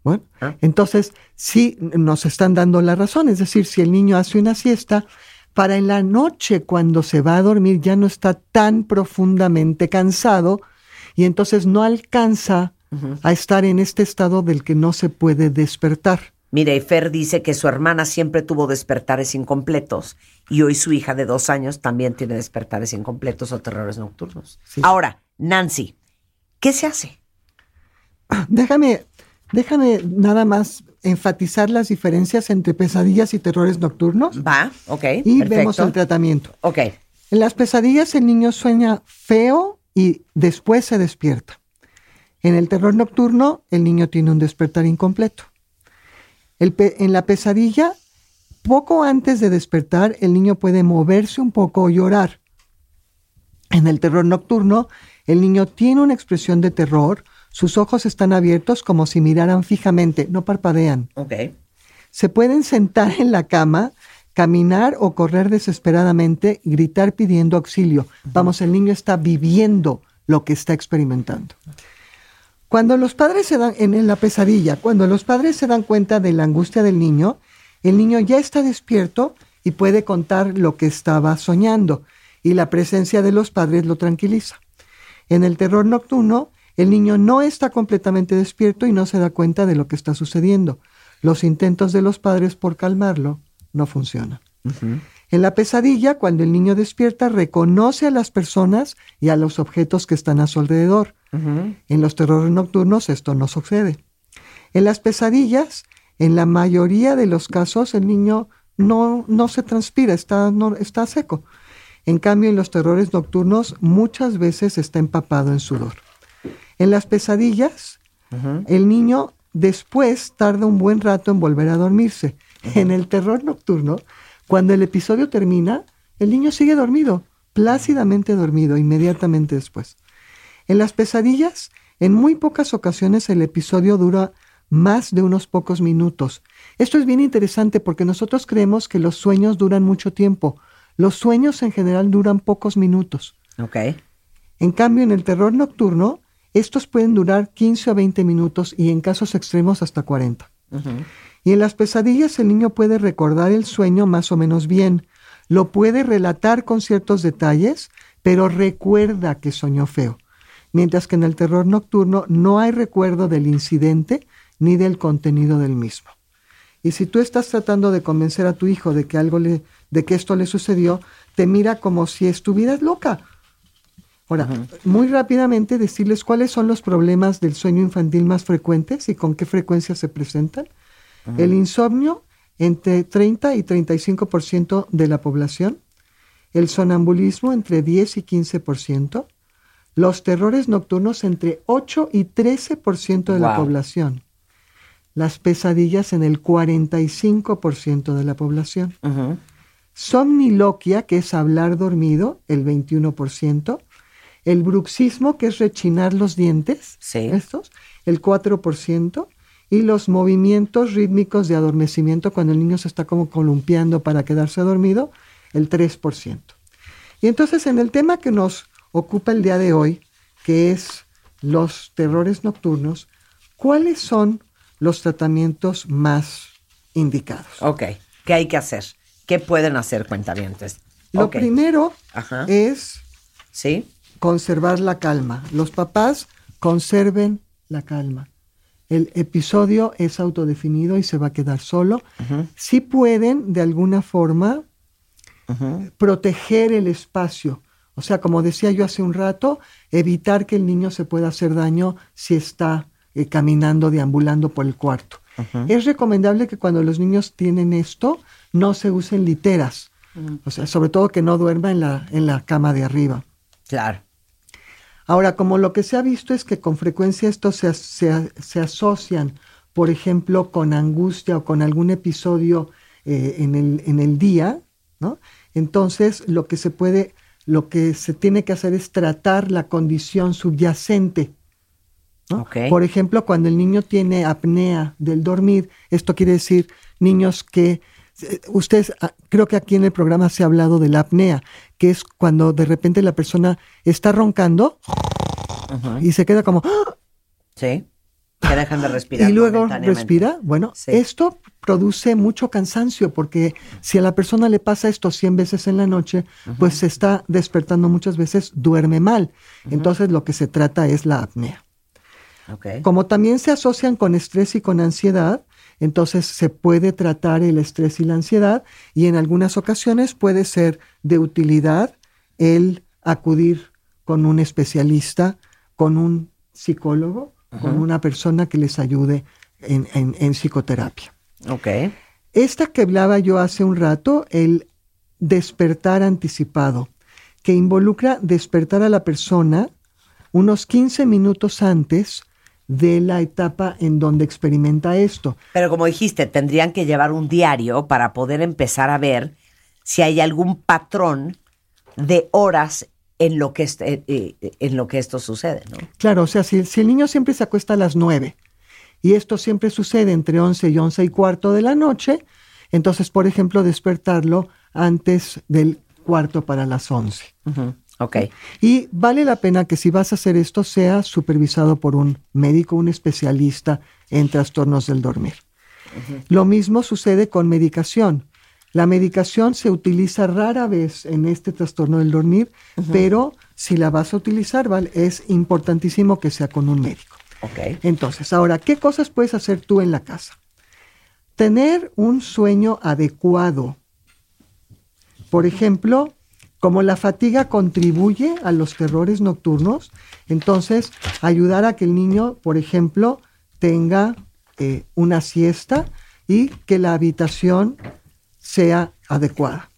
Bueno, Ah. entonces sí nos están dando la razón. Es decir, si el niño hace una siesta, para en la noche cuando se va a dormir ya no está tan profundamente cansado y entonces no alcanza a estar en este estado del que no se puede despertar. Mire, y Fer dice que su hermana siempre tuvo despertares incompletos y hoy su hija de dos años también tiene despertares incompletos o terrores nocturnos. Sí. Ahora, Nancy, ¿qué se hace? Déjame, déjame nada más enfatizar las diferencias entre pesadillas y terrores nocturnos Va, ok. y perfecto. vemos el tratamiento. Ok. En las pesadillas el niño sueña feo y después se despierta. En el terror nocturno el niño tiene un despertar incompleto. El en la pesadilla, poco antes de despertar, el niño puede moverse un poco o llorar. En el terror nocturno, el niño tiene una expresión de terror, sus ojos están abiertos como si miraran fijamente, no parpadean. Ok. Se pueden sentar en la cama, caminar o correr desesperadamente gritar pidiendo auxilio. Vamos, el niño está viviendo lo que está experimentando. Cuando los padres se dan, en la pesadilla, cuando los padres se dan cuenta de la angustia del niño, el niño ya está despierto y puede contar lo que estaba soñando y la presencia de los padres lo tranquiliza. En el terror nocturno, el niño no está completamente despierto y no se da cuenta de lo que está sucediendo. Los intentos de los padres por calmarlo no funcionan. En la pesadilla, cuando el niño despierta, reconoce a las personas y a los objetos que están a su alrededor. En los terrores nocturnos esto no sucede. En las pesadillas, en la mayoría de los casos, el niño no, no se transpira, está, no, está seco. En cambio, en los terrores nocturnos muchas veces está empapado en sudor. En las pesadillas, el niño después tarda un buen rato en volver a dormirse. En el terror nocturno, cuando el episodio termina, el niño sigue dormido, plácidamente dormido, inmediatamente después. En las pesadillas, en muy pocas ocasiones el episodio dura más de unos pocos minutos. Esto es bien interesante porque nosotros creemos que los sueños duran mucho tiempo. Los sueños en general duran pocos minutos. Ok. En cambio, en el terror nocturno, estos pueden durar 15 o 20 minutos y en casos extremos hasta 40. Y en las pesadillas el niño puede recordar el sueño más o menos bien, lo puede relatar con ciertos detalles, pero recuerda que soñó feo. Mientras que en el terror nocturno no hay recuerdo del incidente ni del contenido del mismo. Y si tú estás tratando de convencer a tu hijo de que algo le, de que esto le sucedió, te mira como si estuvieras loca. Ahora, muy rápidamente decirles cuáles son los problemas del sueño infantil más frecuentes y con qué frecuencia se presentan. El insomnio entre 30 y 35% de la población, el sonambulismo entre 10 y 15%, los terrores nocturnos entre 8 y 13% de la población, las pesadillas en el 45% de la población, Ujú. somniloquia, que es hablar dormido, el 21%, el bruxismo, que es rechinar los dientes, Sí. estos, el 4%, y los movimientos rítmicos de adormecimiento cuando el niño se está como columpiando para quedarse dormido, el 3%. Y entonces en el tema que nos ocupa el día de hoy, que es los terrores nocturnos, ¿cuáles son los tratamientos más indicados? Ok, ¿qué hay que hacer? ¿Qué pueden hacer cuentavientes? Lo primero Ajá. es ¿Sí? Conservar la calma. Los papás conserven la calma. El episodio es autodefinido y se va a quedar solo. Si pueden, de alguna forma, proteger el espacio. O sea, como decía yo hace un rato, evitar que el niño se pueda hacer daño si está eh, caminando, deambulando por el cuarto. Es recomendable que cuando los niños tienen esto, no se usen literas. O sea, sobre todo que no duerma en la, en la cama de arriba. Claro. Ahora, como lo que se ha visto es que con frecuencia estos se, se se asocian, por ejemplo, con angustia o con algún episodio eh, en, el, en el día, ¿no? Entonces, lo que se puede, lo que se tiene que hacer es tratar la condición subyacente. ¿no? Ok. Por ejemplo, cuando el niño tiene apnea del dormir, esto quiere decir niños que ustedes ah, creo que aquí en el programa se ha hablado de la apnea, que es cuando de repente la persona está roncando y se queda como. ¿Sí? Que dejan de respirar. y luego respira. Bueno, Sí. esto produce mucho cansancio porque si a la persona le pasa esto 100 veces en la noche, pues se está despertando muchas veces, duerme mal. Entonces lo que se trata es la apnea. Como también se asocian con estrés y con ansiedad, entonces se puede tratar el estrés y la ansiedad y en algunas ocasiones puede ser de utilidad el acudir con un especialista, con un psicólogo, con una persona que les ayude en, en- en psicoterapia. Ok. Esta que hablaba yo hace un rato, el despertar anticipado, que involucra despertar a la persona unos 15 minutos antes de la etapa en donde experimenta esto. Pero como dijiste, tendrían que llevar un diario para poder empezar a ver si hay algún patrón de horas en lo que, este- eh, eh, en lo que esto sucede, ¿no? Claro, o sea, si, si el niño siempre se acuesta a las 9 y esto siempre sucede entre 11 y 11 y cuarto de la noche, entonces, por ejemplo, despertarlo antes del cuarto para las 11. Ok. Y vale la pena que si vas a hacer esto sea supervisado por un médico, un especialista en trastornos del dormir. Lo mismo sucede con medicación. La medicación se utiliza rara vez en este trastorno del dormir, pero si la vas a utilizar, ¿vale? es importantísimo que sea con un médico. Ok. Entonces, ahora, ¿qué cosas puedes hacer tú en la casa? Tener un sueño adecuado. Por ejemplo, como la fatiga contribuye a los terrores nocturnos, entonces ayudar a que el niño, por ejemplo, tenga eh, una siesta y que la habitación sea adecuada.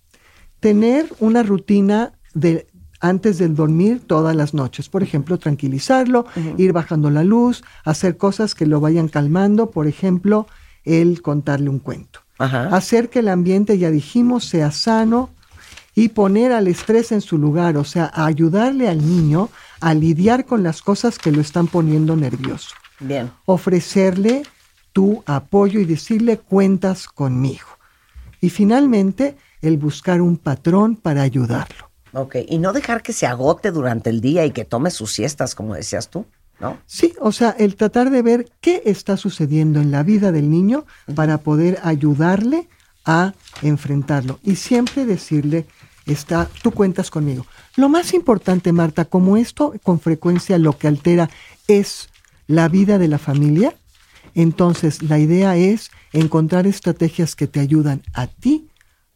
Tener una rutina de antes del dormir todas las noches, por ejemplo, tranquilizarlo, ir bajando la luz, hacer cosas que lo vayan calmando, por ejemplo, el contarle un cuento. Ajá. Hacer que el ambiente, ya dijimos, sea sano y poner al estrés en su lugar, o sea, a ayudarle al niño a lidiar con las cosas que lo están poniendo nervioso Bien. ofrecerle tu apoyo y decirle cuentas conmigo. Y finalmente, el buscar un patrón para ayudarlo. Ok. Y no dejar que se agote durante el día y que tome sus siestas, como decías tú, ¿no? Sí, o sea, el tratar de ver qué está sucediendo en la vida del niño para poder ayudarle a enfrentarlo. Y siempre decirle, está, tú cuentas conmigo. Lo más importante, Marta, como esto con frecuencia lo que altera es la vida de la familia, Entonces, la idea es encontrar estrategias que te ayudan a ti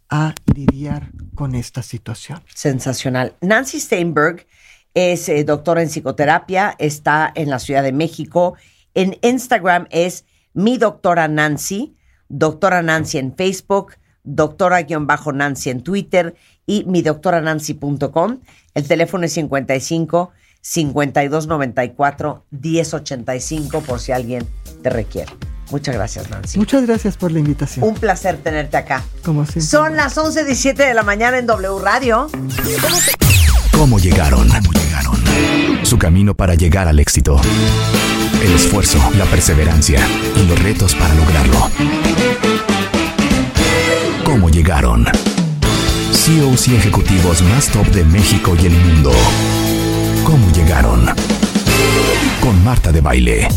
a lidiar con esta situación. Sensacional. Nancy Steinberg es eh, doctora en psicoterapia, está en la Ciudad de México. En Instagram es mi doctora Nancy, doctora Nancy en Facebook, doctora-nancy en Twitter y mi doctoranancy.com. El teléfono es 55 5294 1085 por si alguien te requiere. Muchas gracias, Nancy. Muchas gracias por la invitación. Un placer tenerte acá. Como siempre. Son las 11.17 de la mañana en W Radio. ¿Cómo llegaron? ¿Cómo llegaron? Su camino para llegar al éxito. El esfuerzo, la perseverancia y los retos para lograrlo. ¿Cómo llegaron? CEOs y ejecutivos más top de México y el mundo. ¿Cómo llegaron? Con Marta de Baile.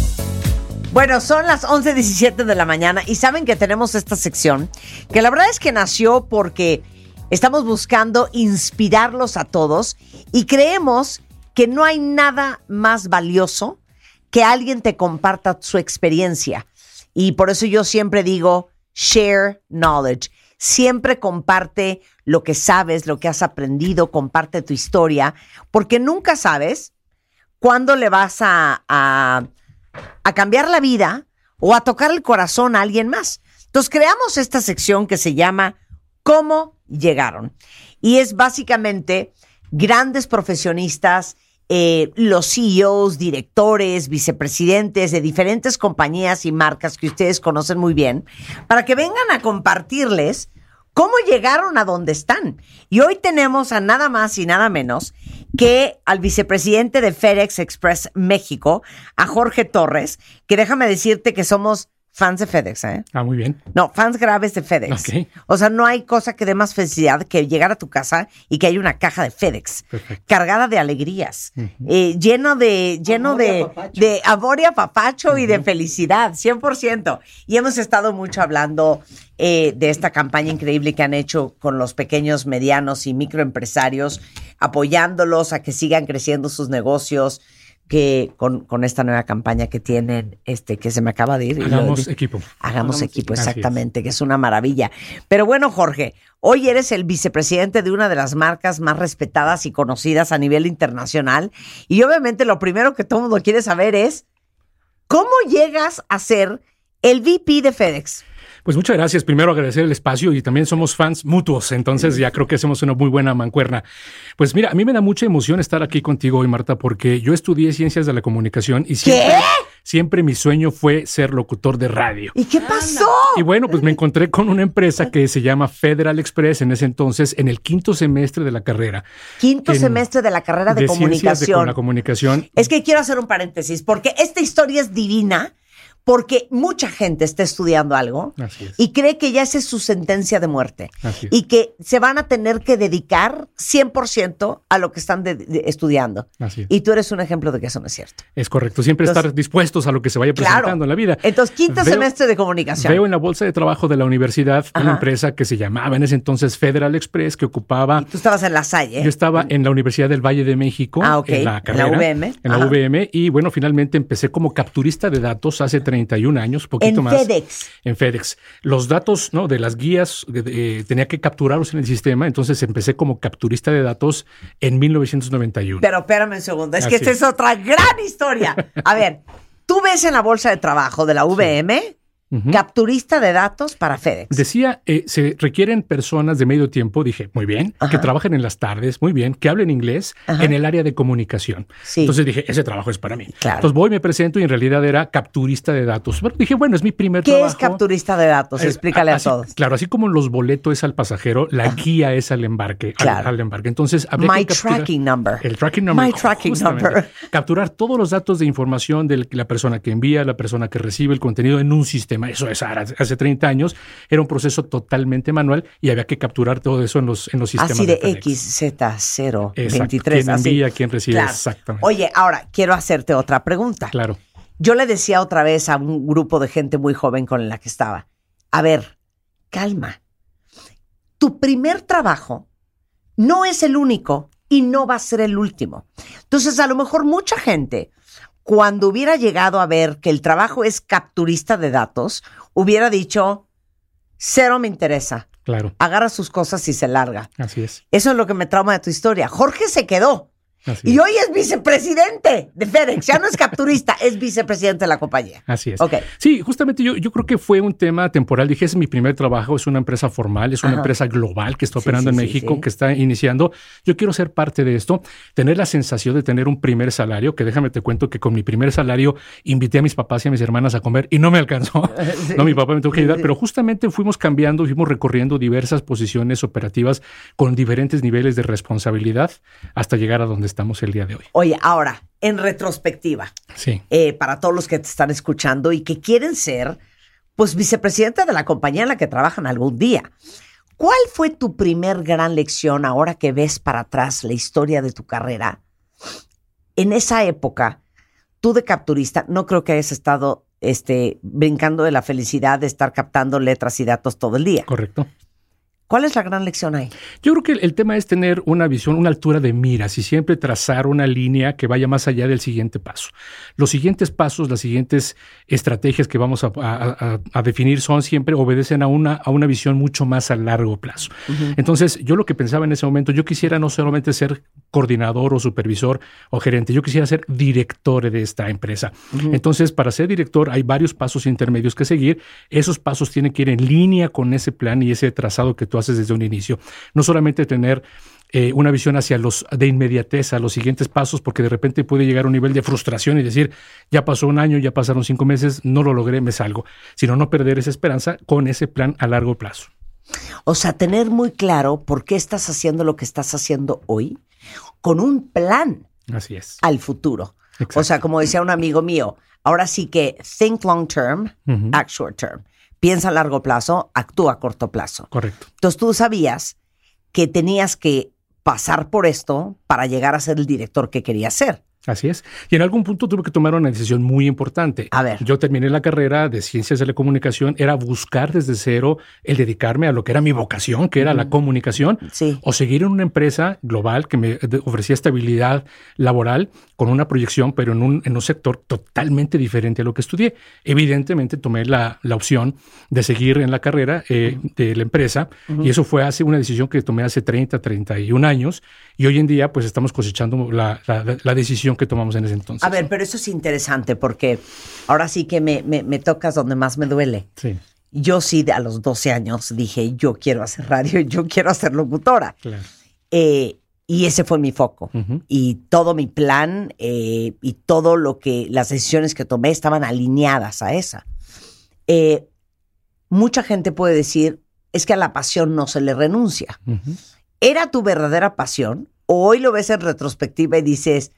Bueno, son las 11.17 de la mañana y saben que tenemos esta sección que la verdad es que nació porque estamos buscando inspirarlos a todos y creemos que no hay nada más valioso que alguien te comparta su experiencia. Y por eso yo siempre digo, share knowledge. Siempre comparte lo que sabes, lo que has aprendido, comparte tu historia, porque nunca sabes cuándo le vas a, a, cambiar la vida o a tocar el corazón a alguien más. Entonces creamos esta sección que se llama ¿Cómo llegaron? Y es básicamente grandes profesionistas, eh, los CEOs, directores, vicepresidentes de diferentes compañías y marcas que ustedes conocen muy bien, para que vengan a compartirles cómo llegaron a donde están. Y hoy tenemos a nada más y nada menos que al vicepresidente de FedEx Express México, a Jorge Torres, que déjame decirte que somos fans de FedEx, ¿eh? Ah, muy bien. No, fans graves de FedEx. Ok. O sea, no hay cosa que dé más felicidad que llegar a tu casa y que hay una caja de FedEx Perfecto. cargada de alegrías, eh, lleno de, lleno de, apapacho. de amor y apapacho y de felicidad, 100%. Y hemos estado mucho hablando eh, de esta campaña increíble que han hecho con los pequeños, medianos y microempresarios, apoyándolos a que sigan creciendo sus negocios. Que con, con esta nueva campaña que tienen, este, que se me acaba de ir. lo- Hagamos equipo. Hagamos equipo, Así es. exactamente, que es una maravilla. Pero bueno, Jorge, hoy eres el vicepresidente de una de las marcas más respetadas y conocidas a nivel internacional. Y obviamente lo primero que todo el mundo quiere saber es, ¿cómo llegas a ser el VP de FedEx? Pues muchas gracias. Primero agradecer el espacio y también somos fans mutuos, entonces ya creo que hacemos una muy buena mancuerna. Pues mira, a mí me da mucha emoción estar aquí contigo hoy, Marta, porque yo estudié ciencias de la comunicación y siempre, siempre mi sueño fue ser locutor de radio. ¿Y qué pasó? Y bueno, pues me encontré con una empresa que se llama Federal Express en ese entonces, en el quinto semestre de la carrera. Quinto en- semestre de la carrera de, ciencias de comunicación. la comunicación. Es que quiero hacer un paréntesis, porque esta historia es divina, porque mucha gente está estudiando algo es. y cree que ya esa es su sentencia de muerte Así es. y que se van a tener que dedicar 100% a lo que están de- de- estudiando. Así es. Y tú eres un ejemplo de que eso no es cierto. Es correcto, siempre Entonces- estar dispuestos a lo que se vaya presentando Claro. en la vida. Entonces, quinto Veo- semestre de comunicación. Veo en la bolsa de trabajo de la universidad Ajá. una empresa que se llamaba en ese entonces Federal Express, que ocupaba. Tú estabas en la Salle. Yo estaba en la Universidad del Valle de México, Ah, ok. en En la la carrera, UVM. en la. UVM, y bueno, finalmente empecé como capturista de datos hace 31 años, poquito En más. FedEx. En FedEx. Los datos ¿no? de las guías eh, tenía que capturarlos en el sistema, entonces empecé como capturista de datos en 1991. Pero espérame un segundo, es que esta es. es otra gran historia. A ver, tú ves en la bolsa de trabajo de la Capturista de datos para FedEx. Decía, eh, se requieren personas de medio tiempo, dije, muy bien, Ajá. que trabajen en las tardes, muy bien, que hablen inglés Ajá. en el área de comunicación. Sí. Entonces dije, ese trabajo es para mí. Claro. Entonces voy, me presento y en realidad era capturista de datos. Pero dije, bueno, es mi primer ¿Qué trabajo. es capturista de datos? Explícale a así- todos. Claro, así como los boletos es al pasajero, la guía es al embarque. Claro. Al, embarque. Entonces, habría My que capturar- tracking number. El tracking number. My tracking number. Capturar todos los datos de información de la persona que envía, la persona que recibe el contenido en un sistema. Eso es hace 30 años. Era un proceso totalmente manual y había que capturar todo eso en los, en los sistemas. Así de FedEx. X, Z, 0, Exacto. 23. Quién así. envía, quién recibe, Claro. exactamente. Oye, ahora quiero hacerte otra pregunta. Claro. Yo le decía otra vez a un grupo de gente muy joven con la que estaba, a ver, calma. Tu primer trabajo no es el único y no va a ser el último. Entonces, a lo mejor mucha gente, cuando hubiera llegado a ver que el trabajo es capturista de datos, hubiera dicho, cero me interesa. Claro, Agarra sus cosas y se larga. así es. Eso es lo que me trauma de tu historia. Jorge se quedó. Así Y es. hoy es vicepresidente de FedEx. Ya no es capturista, es vicepresidente de la compañía. Así es. Ok. Sí, justamente yo, yo creo que fue un tema temporal. Dije, es mi primer trabajo, es una empresa formal, es una Ajá. empresa global que está Sí, operando sí, en sí, México, que está iniciando. Yo quiero ser parte de esto, tener la sensación de tener un primer salario, que déjame te cuento que con mi primer salario invité a mis papás y a mis hermanas a comer y no me alcanzó. No, mi papá me tuvo que ayudar, pero justamente fuimos cambiando, fuimos recorriendo diversas posiciones operativas con diferentes niveles de responsabilidad hasta llegar a donde estamos el día de hoy. Oye, ahora, en retrospectiva, Sí. eh, para todos los que te están escuchando y que quieren ser, pues, vicepresidente de la compañía en la que trabajan algún día. ¿Cuál fue tu primer gran lección ahora que ves para atrás la historia de tu carrera? En esa época, tú de capturista, no creo que hayas estado este, brincando de la felicidad de estar captando letras y datos todo el día. Correcto. ¿Cuál es la gran lección ahí? Yo creo que el, el tema es tener una visión, una altura de miras y siempre trazar una línea que vaya más allá del siguiente paso. Los siguientes pasos, las siguientes estrategias que vamos a, a- a- a definir son siempre obedecen a una, a una visión mucho más a largo plazo. Entonces, yo lo que pensaba en ese momento, yo quisiera no solamente ser coordinador o supervisor o gerente, yo quisiera ser director de esta empresa. Entonces, para ser director hay varios pasos intermedios que seguir. Esos pasos tienen que ir en línea con ese plan y ese trazado que tú haces desde un inicio. No solamente tener eh, una visión hacia los de inmediatez a los siguientes pasos, porque de repente puede llegar a un nivel de frustración y decir, ya pasó un año, ya pasaron cinco meses, no lo logré, me salgo, sino no perder esa esperanza con ese plan a largo plazo. O sea, tener muy claro por qué estás haciendo lo que estás haciendo hoy con un plan Así es. al futuro. Exacto. O sea, como decía un amigo mío, ahora sí que think long term, act short term. Piensa a largo plazo, actúa a corto plazo. Correcto. Entonces tú sabías que tenías que pasar por esto para llegar a ser el director que querías ser. Así es. Y en algún punto tuve que tomar una decisión muy importante. A ver. Yo terminé la carrera de ciencias de la comunicación, era buscar desde cero el dedicarme a lo que era mi vocación, que era la comunicación, Sí. o seguir en una empresa global que me ofrecía estabilidad laboral con una proyección, pero en un, en un sector totalmente diferente a lo que estudié. Evidentemente tomé la, la opción de seguir en la carrera eh, de la empresa y eso fue hace una decisión que tomé hace 30, 31 años y hoy en día pues estamos cosechando la, la- la decisión que tomamos en ese entonces. A ver, pero eso es interesante porque ahora sí que me, me- me tocas donde más me duele. Sí, Yo sí, a los 12 años dije, yo quiero hacer radio, yo quiero ser locutora. claro. Eh, y ese fue mi foco. Y todo mi plan eh, y todo lo que, las decisiones que tomé estaban alineadas a esa. Eh, mucha gente puede decir, es que a la pasión no se le renuncia. ¿Era tu verdadera pasión? ¿O hoy lo ves en retrospectiva y dices,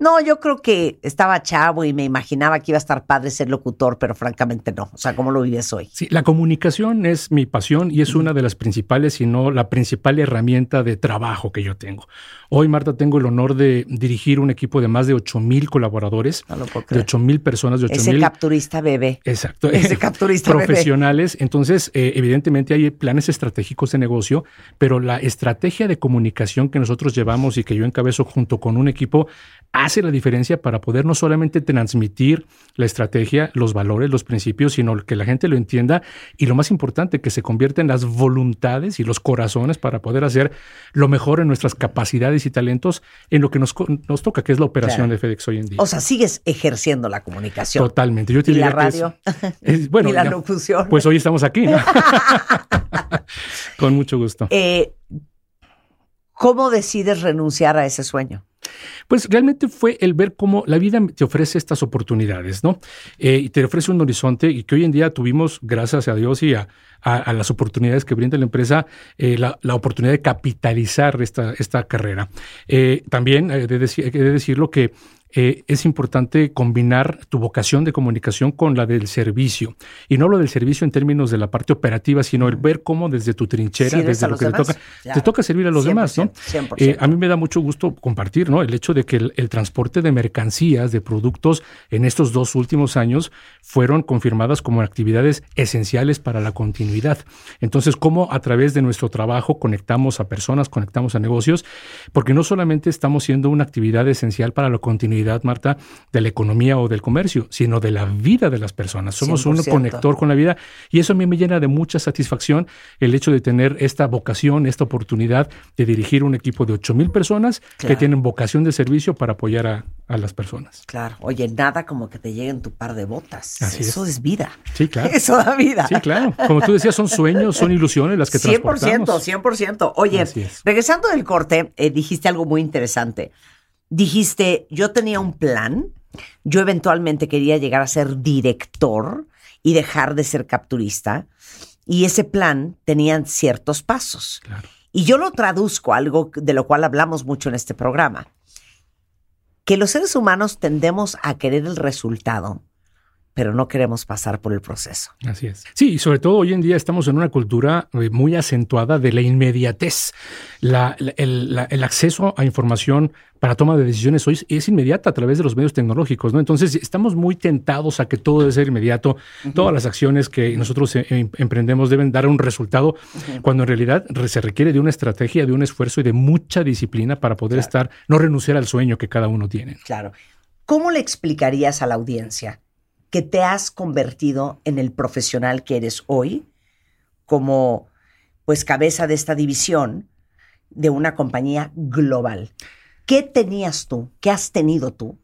no, yo creo que estaba chavo y me imaginaba que iba a estar padre ser locutor, pero francamente no. O sea, ¿cómo lo vives hoy? Sí, la comunicación es mi pasión y es una de las principales, si no la principal herramienta de trabajo que yo tengo. Hoy, Marta, tengo el honor de dirigir un equipo de más de 8 mil colaboradores, No lo puedo de creer. 8 mil personas, de 8 Ese mil capturista bebé. Exacto. Ese capturista bebé. profesionales. Entonces, eh, evidentemente hay planes estratégicos de negocio, pero la estrategia de comunicación que nosotros llevamos y que yo encabezo junto con un equipo hace la diferencia para poder no solamente transmitir la estrategia, los valores, los principios, sino que la gente lo entienda y lo más importante, que se convierta en las voluntades y los corazones para poder hacer lo mejor en nuestras capacidades y talentos en lo que nos, toca, que es la operación Claro. de FedEx hoy en día. O sea, sigues ejerciendo la comunicación. Totalmente. Yo te ¿Y la diría que es- radio? es- bueno, ¿Y la locución? Pues hoy estamos aquí, ¿no? Con mucho gusto. Eh, ¿Cómo decides renunciar a ese sueño? Pues realmente fue el ver cómo la vida te ofrece estas oportunidades, ¿no? Eh, y te ofrece un horizonte y que hoy en día tuvimos, gracias a Dios y a, las oportunidades que brinda la empresa, eh, la, la oportunidad de capitalizar esta, esta carrera. Eh, también he he de decirlo que eh, es importante combinar tu vocación de comunicación con la del servicio. Y no lo del servicio en términos de la parte operativa, sino el ver cómo desde tu trinchera, Sirves desde lo que te toca, Claro. te toca servir a los demás, ¿no? 100%, 100%. Eh, a mí me da mucho gusto compartir, ¿no? El hecho de que el, el transporte de mercancías, de productos en estos dos últimos años fueron confirmadas como actividades esenciales para la continuidad. Entonces, cómo a través de nuestro trabajo conectamos a personas, conectamos a negocios, porque no solamente estamos siendo una actividad esencial para la continuidad Marta, de la economía o del comercio, sino de la vida de las personas. Somos un 100%. conector con la vida y eso a mí me llena de mucha satisfacción el hecho de tener esta vocación, esta oportunidad de dirigir un equipo de 8 mil personas Claro. que tienen vocación de servicio para apoyar a, a las personas. Claro. Oye, nada como que te lleguen tu par de botas. Así Eso es. vida. Sí, claro. Eso da vida. Sí, claro. Como tú decías, son sueños, son ilusiones las que 100%, transportamos. 100%. Oye, Así es. regresando del corte, eh, dijiste algo muy interesante. Dijiste, yo tenía un plan, yo eventualmente quería llegar a ser director y dejar de ser capturista, y ese plan tenía ciertos pasos. Claro. Y yo lo traduzco a algo de lo cual hablamos mucho en este programa, que los seres humanos tendemos a querer el resultado, pero no queremos pasar por el proceso. Así es. Sí, y sobre todo hoy en día estamos en una cultura eh, muy acentuada de la inmediatez. La- la- el, la- el acceso a información para toma de decisiones hoy es, inmediata a través de los medios tecnológicos, ¿no? Entonces estamos muy tentados a que todo debe ser inmediato. Todas las acciones que nosotros eh, em- emprendemos deben dar un resultado, cuando en realidad re- se requiere de una estrategia, de un esfuerzo y de mucha disciplina para poder estar, no renunciar al sueño que cada uno tiene. Claro. ¿Cómo le explicarías a la audiencia que te has convertido en el profesional que eres hoy como pues cabeza de esta división de una compañía global? ¿Qué tenías tú? ¿Qué has tenido tú?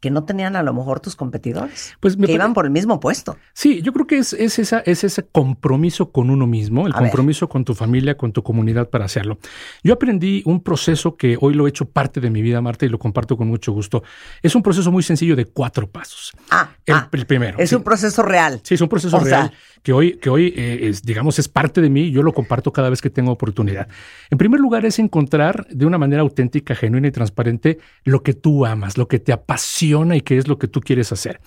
Que no tenían a lo mejor tus competidores. Pues me que iban por el mismo puesto. Sí, yo creo que es, es, esa, es ese compromiso con uno mismo, el A ver. compromiso con tu familia, con tu comunidad para hacerlo. Yo aprendí un proceso que hoy lo he hecho parte de mi vida, Marta, y lo comparto con mucho gusto. Es un proceso muy sencillo de cuatro pasos. Ah, El, ah, el primero. es sí. un proceso real. Sí, es un proceso O sea- real que hoy, que hoy eh, es, digamos, es parte de mí. Yo lo comparto cada vez que tengo oportunidad. En primer lugar, es encontrar de una manera auténtica, genuina y transparente lo que tú amas, lo que te apasiona y qué es lo que tú quieres hacer.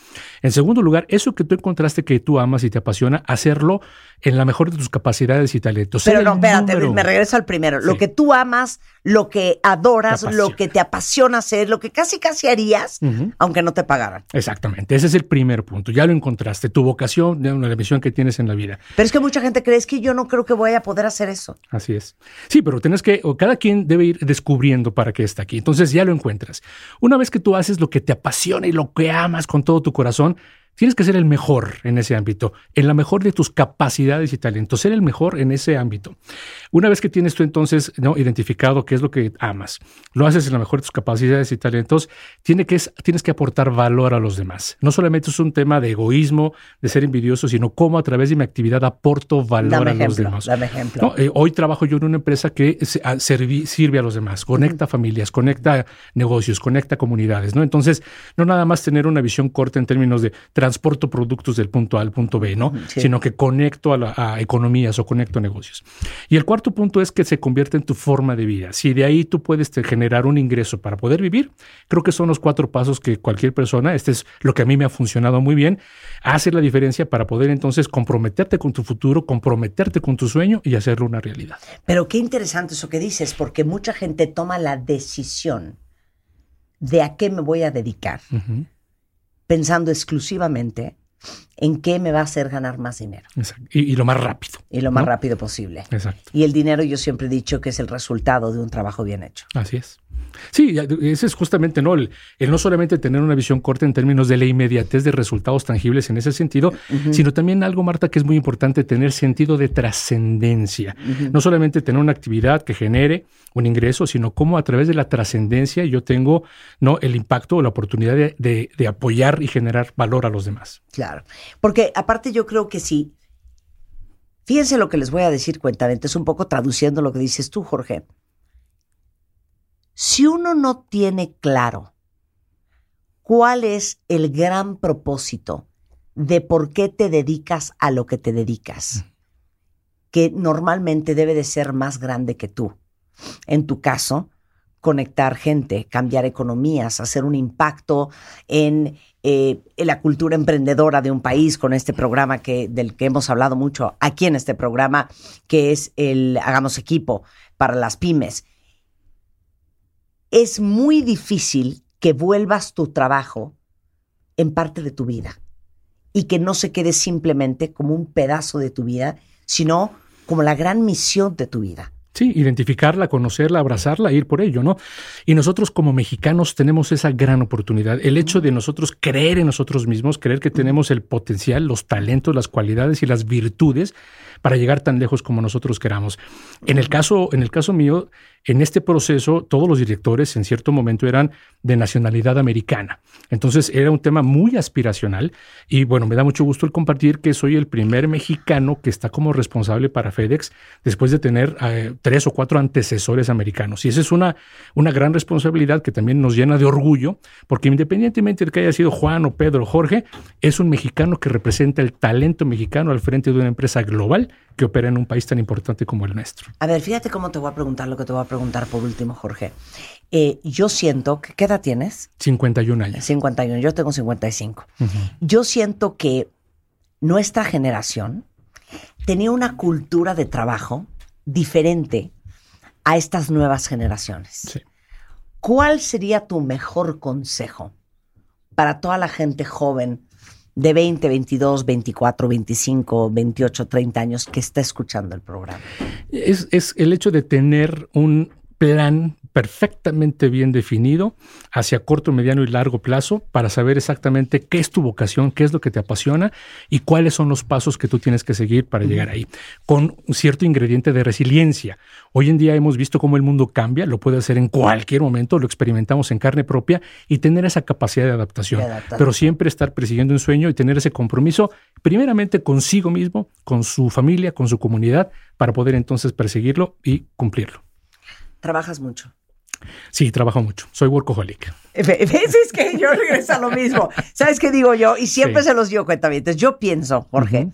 En segundo lugar, eso que tú encontraste que tú amas y te apasiona, hacerlo en la mejor de tus capacidades y talentos. Pero no, espérate, número me regreso al primero. Lo que tú amas, lo que adoras, lo que te apasiona hacer, lo que casi casi harías, aunque no te pagaran. Exactamente, ese es el primer punto. Ya lo encontraste, tu vocación, la misión que tienes en la vida. Pero es que mucha gente cree, es que yo no creo que voy a poder hacer eso. Así es. Sí, pero tienes que, o cada quien debe ir descubriendo para qué está aquí. Entonces ya lo encuentras. Una vez que tú haces lo que te apasiona y lo que amas con todo tu corazón, tienes que ser el mejor en ese ámbito, en la mejor de tus capacidades y talentos, ser el mejor en ese ámbito. Una vez que tienes tú entonces ¿no? identificado qué es lo que amas, lo haces en la mejor de tus capacidades y talentos, tiene que, es- tienes que aportar valor a los demás. No solamente es un tema de egoísmo, de ser envidioso, sino cómo a través de mi actividad aporto valor Dame a los demás. dame ejemplo. No, eh, hoy trabajo yo en una empresa que se- a- servi- sirve a los demás, conecta familias, conecta negocios, conecta comunidades, ¿no? Entonces, no nada más tener una visión corta en términos de transporto productos del punto A al punto B, ¿no? Sí. Sino que conecto a, la- a economías o conecto a negocios. Y el cuarto punto es que se convierte en tu forma de vida. Si de ahí tú puedes te- generar un ingreso para poder vivir, creo que son los cuatro pasos que cualquier persona, este es lo que a mí me ha funcionado muy bien, hace la diferencia para poder entonces comprometerte con tu futuro, comprometerte con tu sueño y hacerlo una realidad. Pero qué interesante eso que dices, porque mucha gente toma la decisión de a qué me voy a dedicar. Pensando exclusivamente en qué me va a hacer ganar más dinero Exacto. Y, y lo más rápido. y lo más ¿no? rápido posible. Exacto. Y el dinero yo siempre he dicho que es el resultado de un trabajo bien hecho. Así es. Sí, ese es justamente no el, el no solamente tener una visión corta en términos de la inmediatez de resultados tangibles en ese sentido, sino también algo, Marta, que es muy importante, tener sentido de trascendencia. No solamente tener una actividad que genere un ingreso, sino cómo a través de la trascendencia yo tengo no el impacto o la oportunidad de, de- de apoyar y generar valor a los demás. Claro. Porque aparte yo creo que sí. Fíjense lo que les voy a decir, cuentamente, es un poco traduciendo lo que dices tú, Jorge. Si uno no tiene claro cuál es el gran propósito de por qué te dedicas a lo que te dedicas, que normalmente debe de ser más grande que tú. En tu caso, conectar gente, cambiar economías, hacer un impacto en, eh, en la cultura emprendedora de un país con este programa que, del que hemos hablado mucho aquí en este programa, que es el Hagamos Equipo para las pymes. Es muy difícil que vuelvas tu trabajo en parte de tu vida y que no se quede simplemente como un pedazo de tu vida, sino como la gran misión de tu vida. Sí, identificarla, conocerla, abrazarla, ir por ello, ¿no? Y nosotros como mexicanos tenemos esa gran oportunidad. El hecho de nosotros creer en nosotros mismos, creer que tenemos el potencial, los talentos, las cualidades y las virtudes para llegar tan lejos como nosotros queramos. En el caso, en el caso mío, en este proceso, todos los directores en cierto momento eran de nacionalidad americana. Entonces era un tema muy aspiracional y bueno, me da mucho gusto el compartir que soy el primer mexicano que está como responsable para FedEx después de tener eh, tres o cuatro antecesores americanos. Y esa es una, una gran responsabilidad que también nos llena de orgullo, porque independientemente de que haya sido Juan o Pedro o Jorge, es un mexicano que representa el talento mexicano al frente de una empresa global que opera en un país tan importante como el nuestro. A ver, fíjate cómo te voy a preguntar lo que te voy a preguntar por último, Jorge. Eh, yo siento que, ¿qué edad tienes? 51 años. 51, yo tengo 55. Yo siento que nuestra generación tenía una cultura de trabajo diferente a estas nuevas generaciones. Sí. ¿Cuál sería tu mejor consejo para toda la gente joven de 20, 22, 24, 25, 28, 30 años que está escuchando el programa? Es, es el hecho de tener un plan perfectamente bien definido hacia corto, mediano y largo plazo para saber exactamente qué es tu vocación, qué es lo que te apasiona y cuáles son los pasos que tú tienes que seguir para llegar ahí, con un cierto ingrediente de resiliencia. Hoy en día hemos visto cómo el mundo cambia, lo puede hacer en cualquier momento, lo experimentamos en carne propia y tener esa capacidad de adaptación, De adaptación. pero siempre estar persiguiendo un sueño y tener ese compromiso, primeramente consigo mismo, con su familia, con su comunidad, para poder entonces perseguirlo y cumplirlo. Trabajas mucho. Sí, trabajo mucho. Soy workaholic. Ve- ¿Ves? Es que yo regreso a lo mismo. ¿Sabes qué digo yo? Y siempre Sí. se los digo cuentavientes. Yo pienso, Jorge,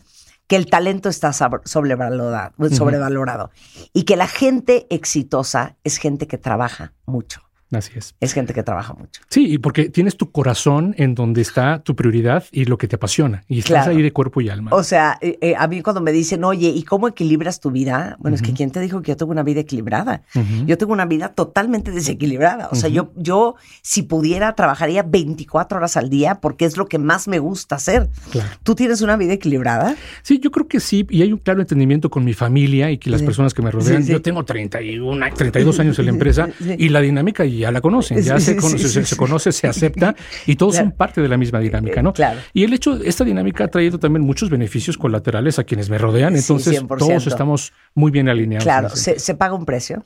que el talento está sobrevalorado y que la gente exitosa es gente que trabaja mucho. Así es. Es gente que trabaja mucho. Sí, y porque tienes tu corazón en donde está tu prioridad y lo que te apasiona. Y estás Claro. ahí de cuerpo y alma. O sea, eh, eh, a mí cuando me dicen, oye, ¿y cómo equilibras tu vida? Bueno, es que ¿quién te dijo que yo tengo una vida equilibrada? Yo tengo una vida totalmente desequilibrada. O sea, yo, yo, si pudiera, trabajaría 24 horas al día porque es lo que más me gusta hacer. Claro. ¿Tú tienes una vida equilibrada? Sí, yo creo que sí. Y hay un claro entendimiento con mi familia y que las Sí. personas que me rodean. Sí, sí. Yo tengo 31, 32 años en la empresa y la dinámica ya la conocen. Ya se, conoce, se, conoce, se acepta y todos Claro. son parte de la misma dinámica, ¿no? Claro. Y el hecho, esta dinámica ha traído también muchos beneficios colaterales a quienes me rodean. Entonces, 100%. todos estamos muy bien alineados. Claro, se paga un precio.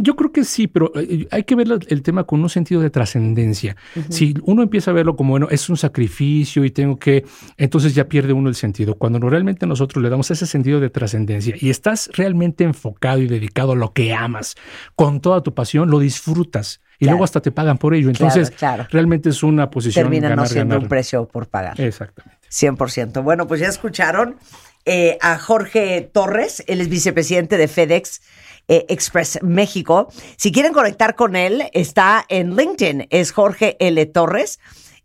Yo creo que sí, pero eh, hay que ver el tema con un sentido de trascendencia. Si uno empieza a verlo como, bueno, es un sacrificio y tengo que, entonces ya pierde uno el sentido. Cuando realmente nosotros le damos ese sentido de trascendencia y estás realmente enfocado y dedicado a lo que amas, con toda tu pasión, lo disfrutas y Claro. luego hasta te pagan por ello. Entonces, claro. realmente es una posición Termina no siendo ganar. un precio por pagar. Exactamente. 100%. Bueno, pues ya escucharon eh, a Jorge Torres, él es vicepresidente de FedEx eh, Express México. Si quieren conectar con él, está en LinkedIn, es Jorge L. Torres.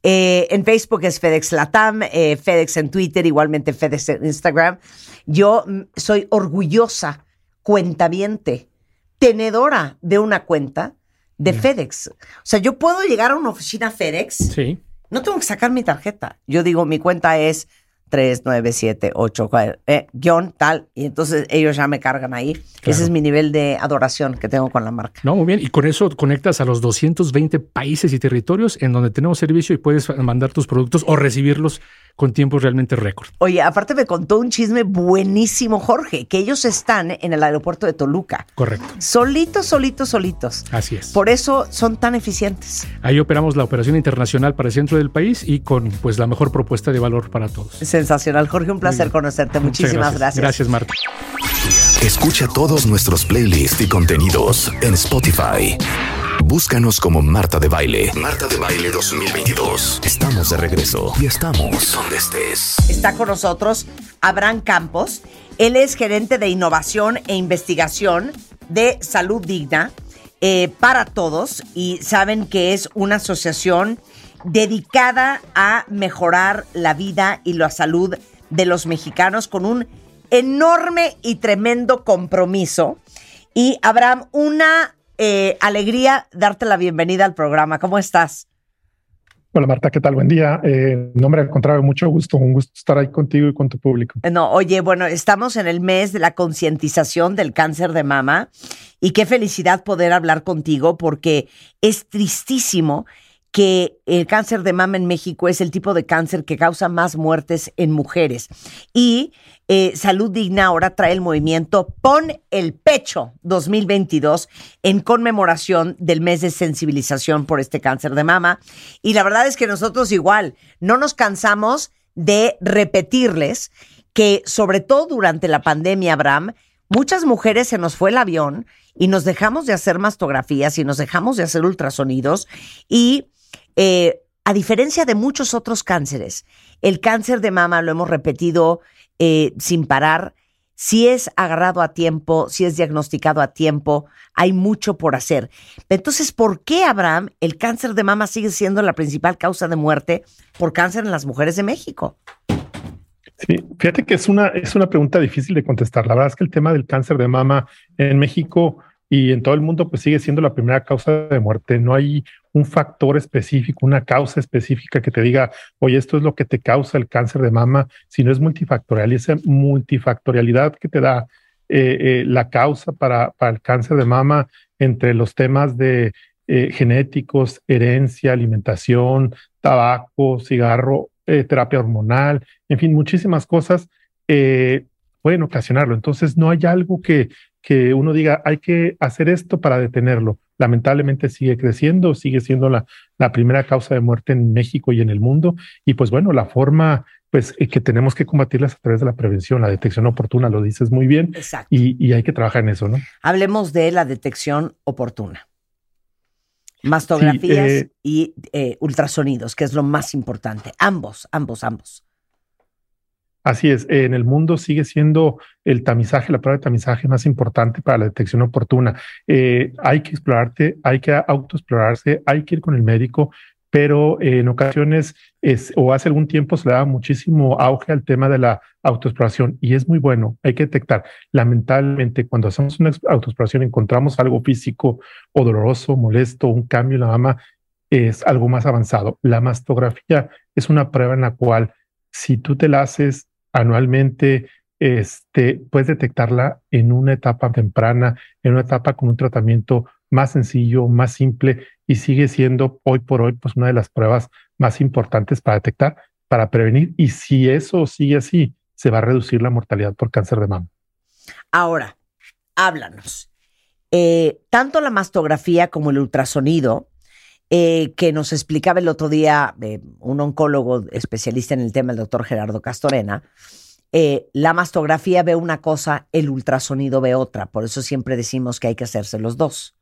Eh, en Facebook es FedEx Latam, eh, FedEx en Twitter, igualmente FedEx en Instagram. Yo mm, soy orgullosa, cuentaviente, tenedora de una cuenta de FedEx. O sea, yo puedo llegar a una oficina FedEx Sí. no tengo que sacar mi tarjeta. Yo digo, mi cuenta es 3978, eh, guion tal, y entonces ellos ya me cargan ahí. Ese es mi nivel de adoración que tengo con la marca. No, muy bien. Y con eso conectas a los 220 países y territorios en donde tenemos servicio y puedes mandar tus productos o recibirlos con tiempos realmente récord. Oye, aparte me contó un chisme buenísimo, Jorge, que ellos están en el aeropuerto de Toluca. Correcto. Solitos, solitos, solitos. Así es. Por eso son tan eficientes. Ahí operamos la operación internacional para el centro del país y con pues la mejor propuesta de valor para todos. Sensacional. Jorge, un placer conocerte. Muchísimas gracias. Gracias, Marta. Escucha todos nuestros playlists y contenidos en Spotify. Búscanos como Marta de Baile. Marta de Baile 2022. Estamos de regreso y estamos donde estés. Está con nosotros Abraham Campos. Él es gerente de innovación e investigación de Salud Digna eh, para todos y saben que es una asociación dedicada a mejorar la vida y la salud de los mexicanos con un enorme y tremendo compromiso. Y Abraham, una eh, alegría darte la bienvenida al programa. ¿Cómo estás? Hola Marta, ¿qué tal? Buen día. Eh, no me al contrario, mucho gusto, un gusto estar ahí contigo y con tu público. No, oye, bueno, estamos en el mes de la concientización del cáncer de mama y qué felicidad poder hablar contigo porque es tristísimo que el cáncer de mama en México es el tipo de cáncer que causa más muertes en mujeres. Y eh, Salud Digna ahora trae el movimiento Pon el Pecho 2022 en conmemoración del mes de sensibilización por este cáncer de mama. Y la verdad es que nosotros igual no nos cansamos de repetirles que sobre todo durante la pandemia, Abraham, muchas mujeres se nos fue el avión y nos dejamos de hacer mastografías y nos dejamos de hacer ultrasonidos y eh, a diferencia de muchos otros cánceres, el cáncer de mama, lo hemos repetido eh, sin parar, si es agarrado a tiempo, si es diagnosticado a tiempo, hay mucho por hacer. Entonces, ¿por qué, Abraham, el cáncer de mama sigue siendo la principal causa de muerte por cáncer en las mujeres de México? Sí, fíjate que es una, es una pregunta difícil de contestar. La verdad es que el tema del cáncer de mama en México y en todo el mundo pues sigue siendo la primera causa de muerte. No hay un factor específico, una causa específica que te diga, oye, esto es lo que te causa el cáncer de mama, sino es multifactorial y esa multifactorialidad que te da eh, eh, la causa para, para el cáncer de mama entre los temas de eh, genéticos, herencia, alimentación, tabaco, cigarro, terapia hormonal, en fin, muchísimas cosas pueden ocasionarlo. Entonces, no hay algo que, que uno diga, hay que hacer esto para detenerlo. Lamentablemente sigue creciendo, sigue siendo la, la primera causa de muerte en México y en el mundo. Y pues bueno, la forma pues eh, que tenemos que combatirlas a través de la prevención, la detección oportuna, lo dices muy bien. Exacto. Y, y hay que trabajar en eso, ¿no? Hablemos de la detección oportuna. Mastografías Sí, eh, y eh, ultrasonidos, que es lo más importante. Ambos, ambos, ambos. Así es, en el mundo sigue siendo el tamizaje, la prueba de tamizaje más importante para la detección oportuna. Eh, hay que explorarte, hay que autoexplorarse, hay que ir con el médico, pero eh, en ocasiones es, o hace algún tiempo se le daba muchísimo auge al tema de la autoexploración y es muy bueno, hay que detectar. Lamentablemente, cuando hacemos una ex- autoexploración encontramos algo físico o doloroso, molesto, un cambio en la mama, es algo más avanzado. La mastografía es una prueba en la cual si tú te la haces anualmente, este, puedes detectarla en una etapa temprana, en una etapa con un tratamiento más sencillo, más simple y sigue siendo hoy por hoy pues una de las pruebas más importantes para detectar, para prevenir y si eso sigue así, se va a reducir la mortalidad por cáncer de mama. Ahora, háblanos. Eh, tanto la mastografía como el ultrasonido, eh, que nos explicaba el otro día eh, un oncólogo especialista en el tema, el doctor Gerardo Castorena, eh, la mastografía ve una cosa, el ultrasonido ve otra. Por eso siempre decimos que hay que hacerse los dos.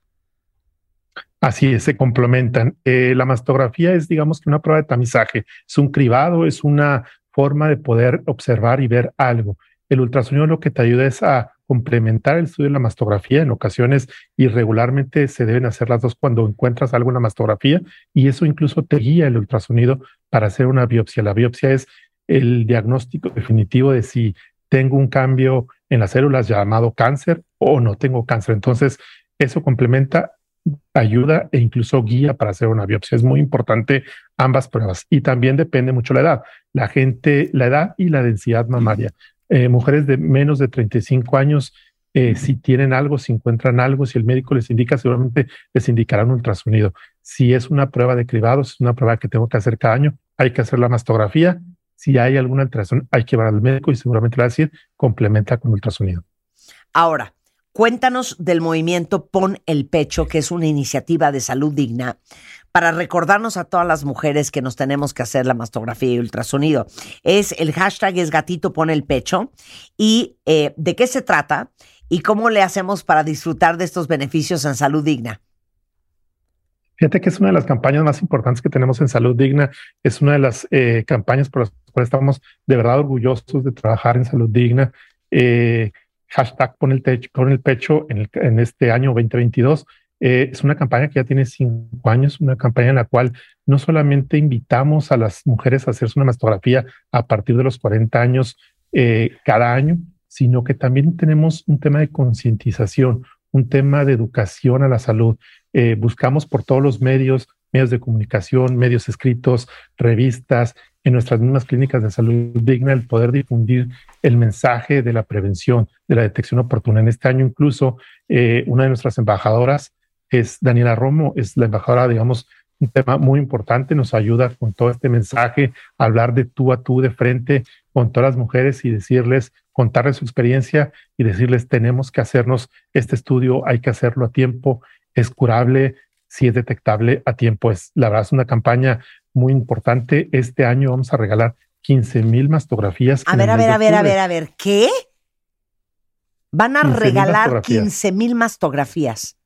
Así es, se complementan. La mastografía es, digamos que una prueba de tamizaje, es un cribado, es una forma de poder observar y ver algo. El ultrasonido lo que te ayuda es a complementar el estudio de la mastografía. En ocasiones irregularmente se deben hacer las dos cuando encuentras algo en la mastografía y eso incluso te guía el ultrasonido para hacer una biopsia. La biopsia es el diagnóstico definitivo de si tengo un cambio en las células llamado cáncer o no tengo cáncer. Entonces, eso complementa ayuda e incluso guía para hacer una biopsia. Es muy importante ambas pruebas y también depende mucho la edad. La gente, la edad y la densidad mamaria. Eh, mujeres de menos de 35 años, eh, si tienen algo, si encuentran algo, si el médico les indica, seguramente les indicará un ultrasonido. Si es una prueba de cribado, si es una prueba que tengo que hacer cada año, hay que hacer la mastografía. Si hay alguna alteración, hay que llevar al médico y seguramente le va a decir, complementa con ultrasonido. Ahora, cuéntanos del movimiento Pon el Pecho, que es una iniciativa de salud digna, para recordarnos a todas las mujeres que nos tenemos que hacer la mastografía y ultrasonido. Es el hashtag es gatito pon el pecho y eh, de qué se trata y cómo le hacemos para disfrutar de estos beneficios en salud digna. Fíjate que es una de las campañas más importantes que tenemos en Salud Digna. Es una de las eh, campañas por las cuales estamos de verdad orgullosos de trabajar en Salud Digna. Eh, hashtag pon el, pecho en, el- en este año 2022. Eh, es una campaña que ya tiene cinco años, una campaña en la cual no solamente invitamos a las mujeres a hacerse una mastografía a partir de los 40 años eh, cada año, sino que también tenemos un tema de concientización, un tema de educación a la salud. Eh, buscamos por todos los medios medios de comunicación, medios escritos, revistas, en nuestras mismas clínicas de salud digna, el poder difundir el mensaje de la prevención, de la detección oportuna. En este año incluso eh, una de nuestras embajadoras es Daniela Romo, es la embajadora, digamos, un tema muy importante, nos ayuda con todo este mensaje, hablar de tú a tú, de frente con todas las mujeres y decirles, contarles su experiencia y decirles, tenemos que hacernos este estudio, hay que hacerlo a tiempo, es curable, si es detectable a tiempo. Es la verdad, es una campaña muy importante. Este año vamos a regalar 15 mil mastografías. A ver, a ver, a ver, a ver, a ver, ¿qué? Van a 15,000 regalar mastografías. 15 mil mastografías.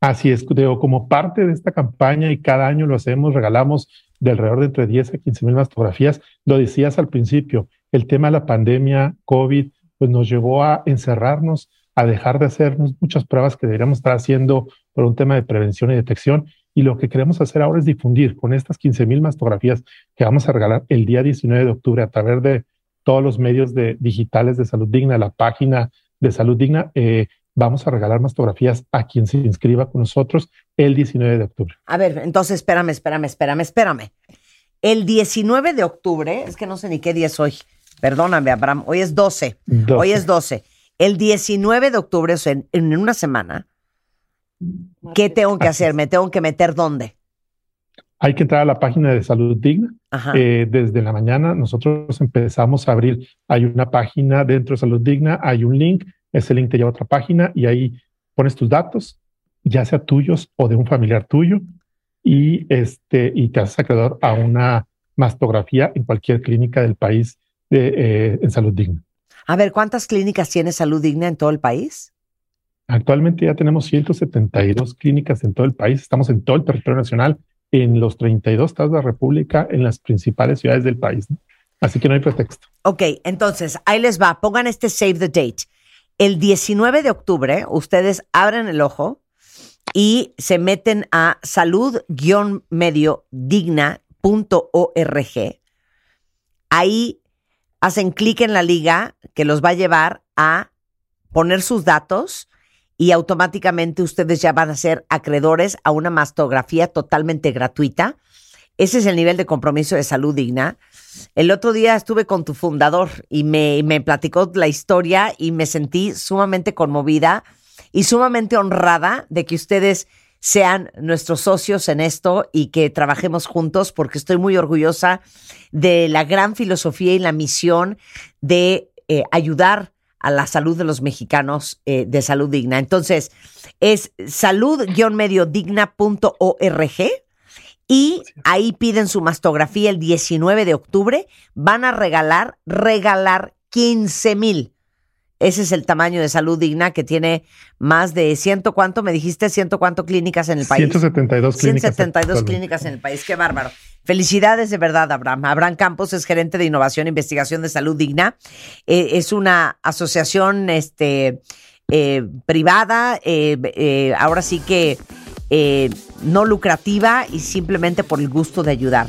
Así es, digo, como parte de esta campaña y cada año lo hacemos, regalamos de alrededor de entre 10 a 15 mil mastografías. Lo decías al principio, el tema de la pandemia, COVID, pues nos llevó a encerrarnos, a dejar de hacernos muchas pruebas que deberíamos estar haciendo por un tema de prevención y detección. Y lo que queremos hacer ahora es difundir con estas 15 mil mastografías que vamos a regalar el día 19 de octubre a través de todos los medios de, digitales de Salud Digna, la página de Salud Digna. eh, vamos a regalar mastografías a quien se inscriba con nosotros el 19 de octubre. A ver, entonces espérame, espérame, espérame, espérame. El 19 de octubre, es que no sé ni qué día es hoy. Perdóname, Abraham. Hoy es 12. 12. Hoy es 12. El 19 de octubre, o sea, en, en una semana, ¿qué tengo que hacer? ¿Me tengo que meter dónde? Hay que entrar a la página de Salud Digna. Ajá. Eh, desde la mañana nosotros empezamos a abrir, hay una página dentro de Salud Digna, hay un link, ese link te lleva a otra página y ahí pones tus datos, ya sea tuyos o de un familiar tuyo, y, este, y te haces acreedor a una mastografía en cualquier clínica del país de, eh, en Salud Digna. A ver, ¿cuántas clínicas tiene salud digna en todo el país? Actualmente ya tenemos 172 clínicas en todo el país, estamos en todo el territorio nacional, en los 32 estados de la República, en las principales ciudades del país. Así que no hay pretexto. Ok, entonces, ahí les va. Pongan este save the date. El 19 de octubre, ustedes abren el ojo y se meten a salud-mediodigna.org. Ahí hacen clic en la liga que los va a llevar a poner sus datos y automáticamente ustedes ya van a ser acreedores a una mastografía totalmente gratuita. Ese es el nivel de compromiso de salud digna. El otro día estuve con tu fundador y me, me platicó la historia y me sentí sumamente conmovida y sumamente honrada de que ustedes sean nuestros socios en esto y que trabajemos juntos porque estoy muy orgullosa de la gran filosofía y la misión de eh, ayudar a la salud de los mexicanos eh, de salud digna. Entonces, es salud-mediodigna.org y ahí piden su mastografía el 19 de octubre. Van a regalar, regalar 15 mil. Ese es el tamaño de salud digna que tiene más de ciento cuánto, me dijiste, ciento cuánto clínicas en el país. 172 clínicas. 172 actualmente. clínicas en el país, qué bárbaro. Felicidades de verdad, Abraham. Abraham Campos es gerente de innovación e investigación de salud digna. Eh, es una asociación este, eh, privada, eh, ahora sí que no lucrativa y simplemente por el gusto de ayudar.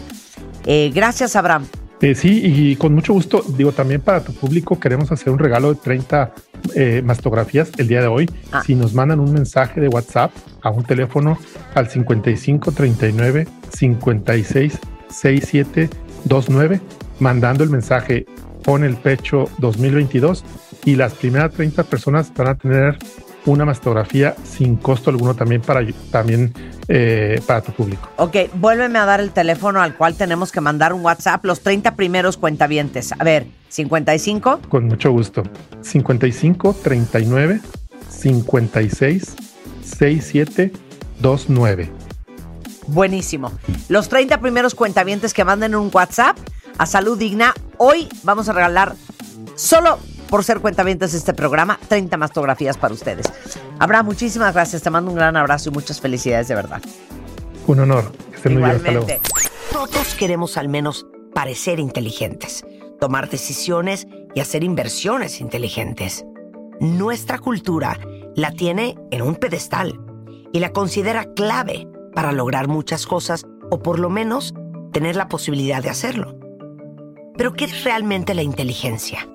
Gracias, Abraham. Eh, sí, y con mucho gusto, digo, también para tu público queremos hacer un regalo de 30 eh, mastografías el día de hoy. Ah. Si nos mandan un mensaje de WhatsApp a un teléfono al 55 39 56 67 29, mandando el mensaje Pon el pecho 2022 y las primeras 30 personas van a tener una mastografía sin costo alguno también para, también, eh, para tu público. Ok, vuélveme a dar el teléfono al cual tenemos que mandar un WhatsApp, los 30 primeros cuentavientes. A ver, 55. Con mucho gusto. 55 39 56 67 29. Buenísimo. Los 30 primeros cuentavientes que manden un WhatsApp a Salud Digna, hoy vamos a regalar solo por ser cuentavientes de este programa 30 mastografías para ustedes. Abraham, muchísimas gracias. Te mando un gran abrazo y muchas felicidades de verdad. Un honor. Que estén muy bien. Hasta luego. Igualmente. Todos queremos al menos parecer inteligentes, tomar decisiones y hacer inversiones inteligentes. Nuestra cultura la tiene en un pedestal y la considera clave para lograr muchas cosas o por lo menos tener la posibilidad de hacerlo. Pero ¿qué es realmente la inteligencia?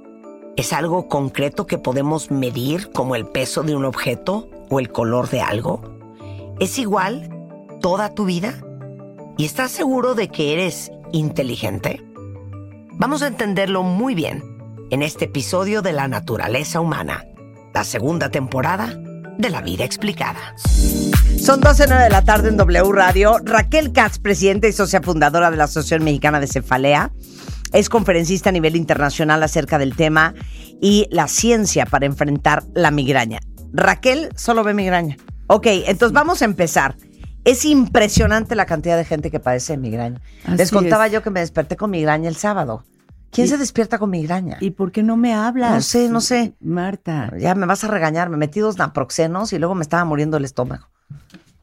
¿Es algo concreto que podemos medir como el peso de un objeto o el color de algo? ¿Es igual toda tu vida? ¿Y estás seguro de que eres inteligente? Vamos a entenderlo muy bien en este episodio de La naturaleza humana, la segunda temporada de La vida explicada. Son 12.09 de la tarde en W Radio. Raquel Katz, presidenta y socia fundadora de la Asociación Mexicana de Cefalea, es conferencista a nivel internacional acerca del tema y la ciencia para enfrentar la migraña. Raquel solo ve migraña. Ok, entonces vamos a empezar. Es impresionante la cantidad de gente que padece de migraña. Así Les contaba es. yo que me desperté con migraña el sábado. ¿Quién Y- se despierta con migraña? ¿Y por qué no me hablas? No sé, no sé. Marta. Ya me vas a regañar. Me metí dos naproxenos y luego me estaba muriendo el estómago.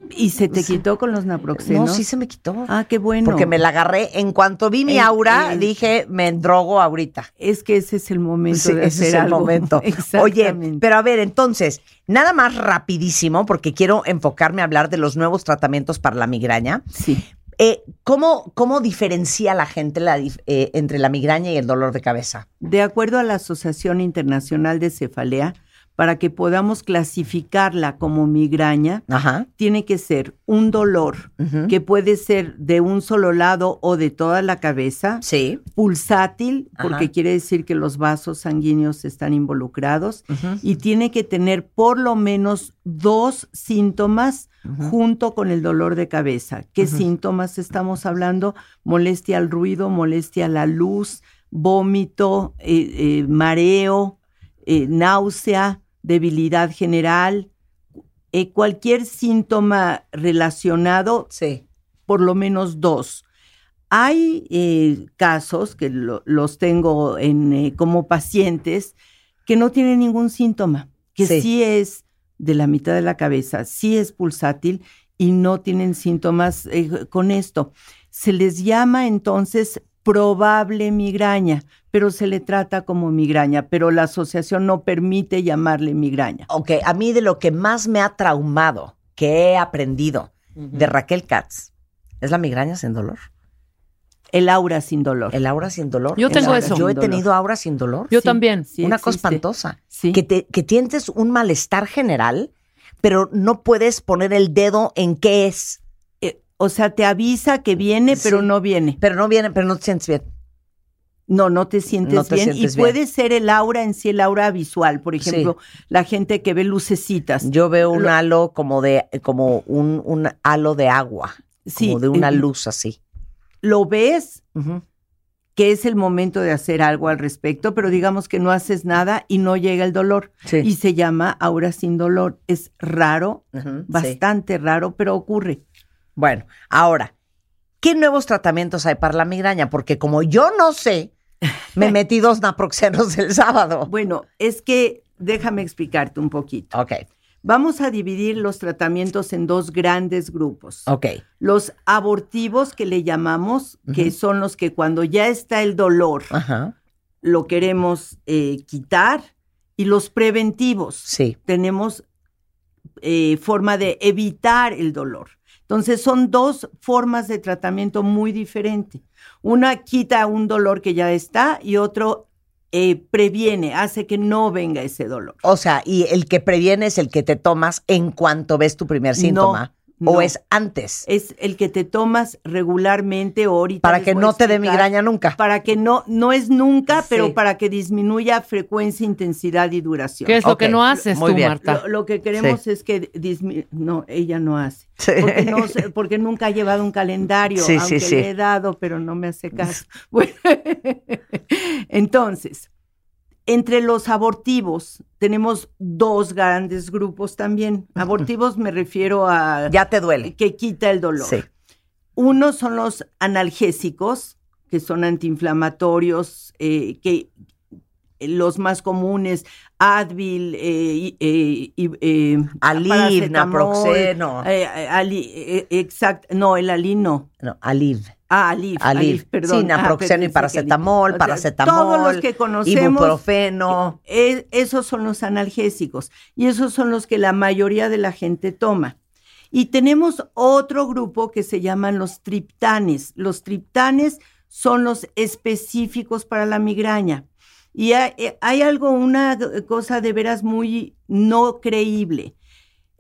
¿Y se te quitó con los naproxenos? No, sí se me quitó. Ah, qué bueno. Porque me la agarré. En cuanto vi mi aura, dije, me drogo ahorita. Es que ese es el momento Sí, de ese hacer es el algo. momento. Oye, pero a ver, entonces, nada más rapidísimo, porque quiero enfocarme a hablar de los nuevos tratamientos para la migraña. Sí. Eh, ¿cómo, ¿Cómo diferencia la gente la eh, entre la migraña y el dolor de cabeza? De acuerdo a la Asociación Internacional de Cefalea, para que podamos clasificarla como migraña, Ajá. tiene que ser un dolor que puede ser de un solo lado o de toda la cabeza, Sí. pulsátil, Ajá. porque quiere decir que los vasos sanguíneos están involucrados, y tiene que tener por lo menos dos síntomas junto con el dolor de cabeza. ¿Qué síntomas estamos hablando? Molestia al ruido, molestia a la luz, vómito, eh, eh, mareo, eh, náusea, debilidad general, eh, cualquier síntoma relacionado, Sí. por lo menos dos. Hay eh, casos que lo- los tengo en, eh, como pacientes que no tienen ningún síntoma, que Sí. sí. es de la mitad de la cabeza, sí es pulsátil y no tienen síntomas con esto. Se les llama entonces probable migraña, pero se le trata como migraña, pero la asociación no permite llamarle migraña. Ok, a mí de lo que más me ha traumado, que he aprendido de Raquel Katz, es la migraña sin dolor. El aura sin dolor. El aura sin dolor. Yo tengo eso. Yo he tenido aura sin dolor. Yo Sí, también. sí Una cosa espantosa. Sí. Que, te, que sientes un malestar general, pero no puedes poner el dedo en qué es. O sea, te avisa que viene, pero Sí. no viene. Pero no viene, pero no te sientes bien. No, no te sientes No te bien. sientes y bien. puede ser el aura en sí, el aura visual. Por ejemplo, la gente que ve lucecitas. Yo veo un Lo- halo como de, como un, un halo de agua. Sí, como de una eh, luz así. Lo ves que es el momento de hacer algo al respecto, pero digamos que no haces nada y no llega el dolor. Sí. Y se llama aura sin dolor. Es raro, bastante raro, pero ocurre. Bueno, ahora, ¿qué nuevos tratamientos hay para la migraña? Porque como yo no sé, me metí dos naproxenos el sábado. Bueno, es que déjame explicarte un poquito. Ok, Vamos a dividir los tratamientos en dos grandes grupos. ok. Los abortivos que le llamamos, que son los que cuando ya está el dolor lo queremos eh, quitar, y los preventivos. sí. Tenemos eh, forma de evitar el dolor. Entonces son dos formas de tratamiento muy diferentes. Una quita un dolor que ya está y otro eh, previene, hace que no venga ese dolor. O sea, y el que previene es el que te tomas en cuanto ves tu primer síntoma. no. O es antes, Es el que te tomas regularmente o ahorita. para que no te dé migraña nunca. Para que no, no es nunca, Sí. pero para que disminuya frecuencia, intensidad y duración. ¿Qué es lo que no haces muy tú, bien. Marta? Lo, lo que queremos es que dismi- no, ella no hace. Sí. Porque, no sé- porque nunca ha llevado un calendario, Sí, sí, aunque sí. le he dado, pero no me hace caso. Bueno, entonces, entre los abortivos tenemos dos grandes grupos también. Abortivos me refiero a Ya te duele. que quita el dolor. Sí. Uno son los analgésicos, que son antiinflamatorios, eh, que los más comunes, Advil, eh, eh, eh, naproxeno. eh, eh, Ali- eh, exact, no, el Ali no. No, Aliv. Ah, Alif, Alif. Alif, perdón. Sí, naproxeno Ah, y paracetamol, Alif. O sea, paracetamol, Todos los que conocemos. Ibuprofeno. eh, esos son los analgésicos y esos son los que la mayoría de la gente toma. Y tenemos otro grupo que se llaman los triptanes. Los triptanes son los específicos para la migraña. Y hay, eh, hay algo, una cosa de veras muy no creíble.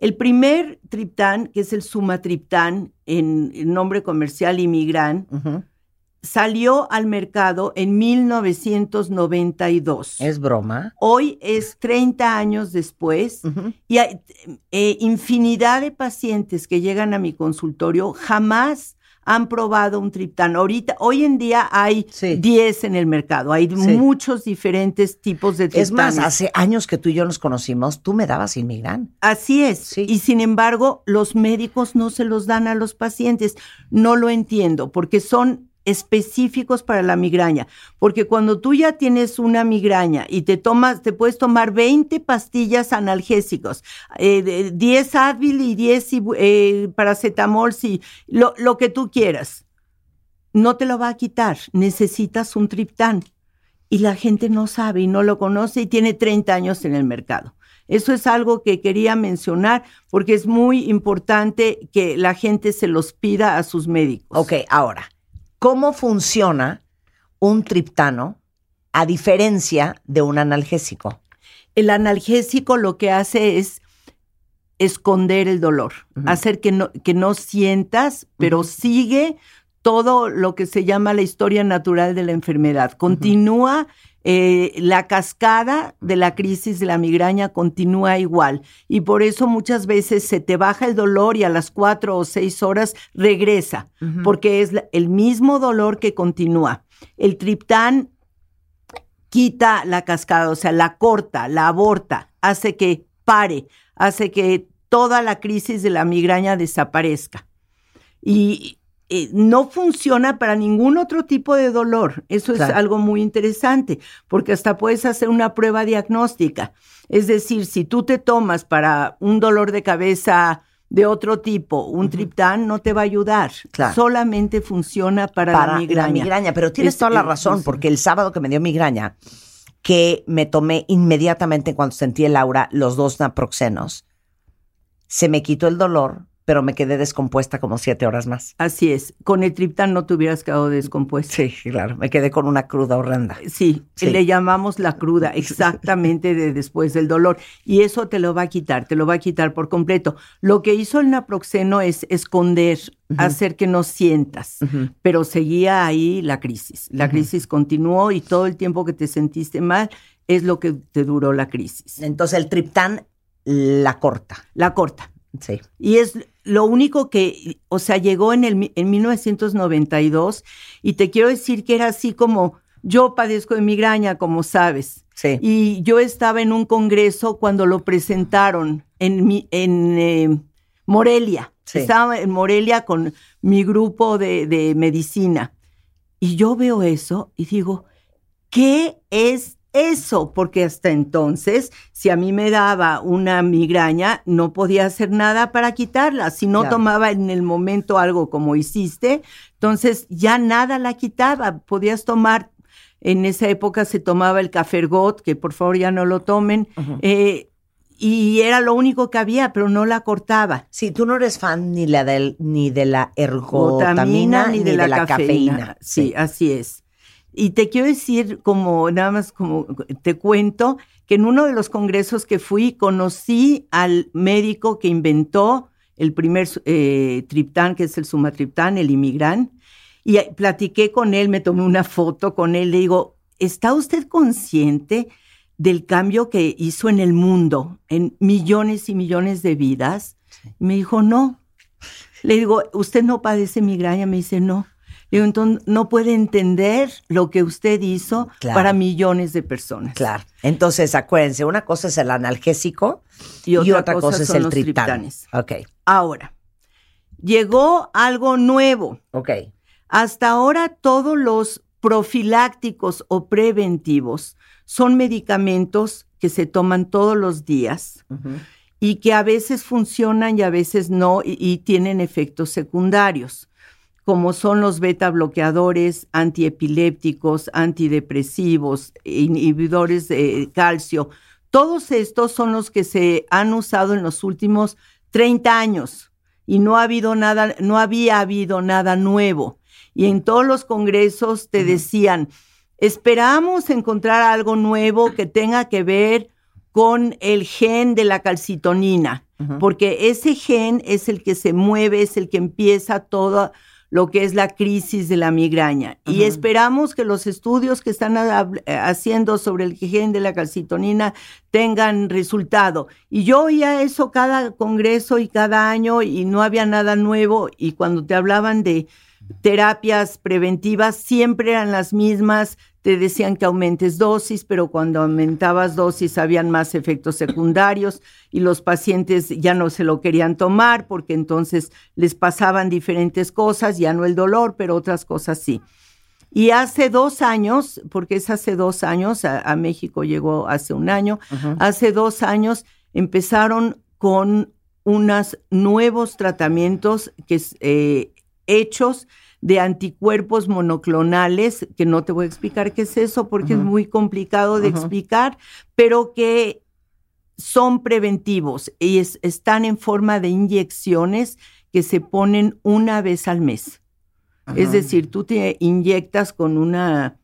El primer triptán, que es el sumatriptán, en, en nombre comercial Imigran, salió al mercado en 1992. Es broma. Hoy es 30 años después y hay eh, infinidad de pacientes que llegan a mi consultorio jamás han probado un triptán. Ahorita, hoy en día hay Sí. 10 en el mercado, hay Sí. muchos diferentes tipos de triptanes. Es más, hace años que tú y yo nos conocimos, tú me dabas Inmigran. Así es. Sí. Y sin embargo, los médicos no se los dan a los pacientes. No lo entiendo, porque son específicos para la migraña. Porque cuando tú ya tienes una migraña y te tomas, te puedes tomar 20 pastillas analgésicos, eh, de- 10 Advil y 10 ibu- eh, paracetamol, sí, lo, lo que tú quieras. No te lo va a quitar. Necesitas un triptán. Y la gente no sabe y no lo conoce y tiene 30 años en el mercado. Eso es algo que quería mencionar porque es muy importante que la gente se los pida a sus médicos. Ok, ahora, ¿cómo funciona un triptano a diferencia de un analgésico? El analgésico lo que hace es esconder el dolor, hacer que no, que no sientas, pero sigue todo lo que se llama la historia natural de la enfermedad. Continúa eh, la cascada de la crisis de la migraña continúa igual y por eso muchas veces se te baja el dolor y a las cuatro o seis horas regresa, porque es el mismo dolor que continúa. El triptán quita la cascada, o sea, la corta, la aborta, hace que pare, hace que toda la crisis de la migraña desaparezca. Y eh, no funciona para ningún otro tipo de dolor. Eso Claro. es algo muy interesante, porque hasta puedes hacer una prueba diagnóstica. Es decir, si tú te tomas para un dolor de cabeza de otro tipo, un triptán no te va a ayudar. Claro. Solamente funciona para, Para la migraña. la migraña. Pero tienes Es- toda la razón, es- porque el sábado que me dio migraña, que me tomé inmediatamente cuando sentí el aura los dos naproxenos, se me quitó el dolor, pero me quedé descompuesta como siete horas más. Así es. Con el triptán no te hubieras quedado descompuesto. Sí, claro, me quedé con una cruda horrenda. Sí, Sí. le llamamos la cruda, exactamente de después del dolor. Y eso te lo va a quitar, te lo va a quitar por completo. Lo que hizo el naproxeno es esconder, hacer que no sientas, pero seguía ahí la crisis. La crisis continuó y todo el tiempo que te sentiste mal es lo que te duró la crisis. Entonces el triptán la corta. La corta. Sí. Y es lo único que, o sea, llegó en, el, en 1992 y te quiero decir que era así como, yo padezco de migraña, como sabes. Sí. Y yo estaba en un congreso cuando lo presentaron en, mi, en eh, Morelia. Sí. Estaba en Morelia con mi grupo de, de medicina. Y yo veo eso y digo, ¿qué es eso? Porque hasta entonces, si a mí me daba una migraña, no podía hacer nada para quitarla. Si no Claro. tomaba en el momento algo como hiciste, entonces ya nada la quitaba. Podías tomar, en esa época se tomaba el cafergot, que por favor ya no lo tomen, eh, y era lo único que había, pero no la cortaba. Sí, tú no eres fan ni, la del, ni de la ergotamina ni, de, la, cafeína. Sí, así es. Y te quiero decir, como nada más como te cuento, que en uno de los congresos que fui conocí al médico que inventó el primer eh, triptán, que es el sumatriptán, el imigran, y platiqué con él, me tomé una foto con él, le digo, ¿está usted consciente del cambio que hizo en el mundo, en millones y millones de vidas? Y me dijo, no. Le digo, ¿usted no padece migraña? Me dice, no. Digo, entonces no puede entender lo que usted hizo Claro. para millones de personas. Claro. Entonces, acuérdense, una cosa es el analgésico y otra, cosa, es son el los triptán. triptanes. Ok, Ahora, llegó algo nuevo. ok. Hasta ahora todos los profilácticos o preventivos son medicamentos que se toman todos los días y que a veces funcionan y a veces no y, y tienen efectos secundarios, como son los beta bloqueadores, antiepilépticos, antidepresivos, inhibidores de calcio. Todos estos son los que se han usado en los últimos 30 años y no ha habido nada, no había habido nada nuevo. Y en todos los congresos te decían, esperamos encontrar algo nuevo que tenga que ver con el gen de la calcitonina, porque ese gen es el que se mueve, es el que empieza todo lo que es la crisis de la migraña. Y esperamos que los estudios que están eh, haciendo sobre el gen de la calcitonina tengan resultado. Y yo oía eso cada congreso y cada año y no había nada nuevo. Y cuando te hablaban de terapias preventivas, siempre eran las mismas. Te decían que aumentes dosis, pero cuando aumentabas dosis habían más efectos secundarios y los pacientes ya no se lo querían tomar porque entonces les pasaban diferentes cosas, ya no el dolor, pero otras cosas sí. Y hace dos años, porque es hace dos años, a, a México llegó hace un año, hace dos años empezaron con unos nuevos tratamientos que eh, hechos de anticuerpos monoclonales, que no te voy a explicar qué es eso porque es muy complicado de explicar, pero que son preventivos y es- están en forma de inyecciones que se ponen una vez al mes. Es decir, tú te inyectas con una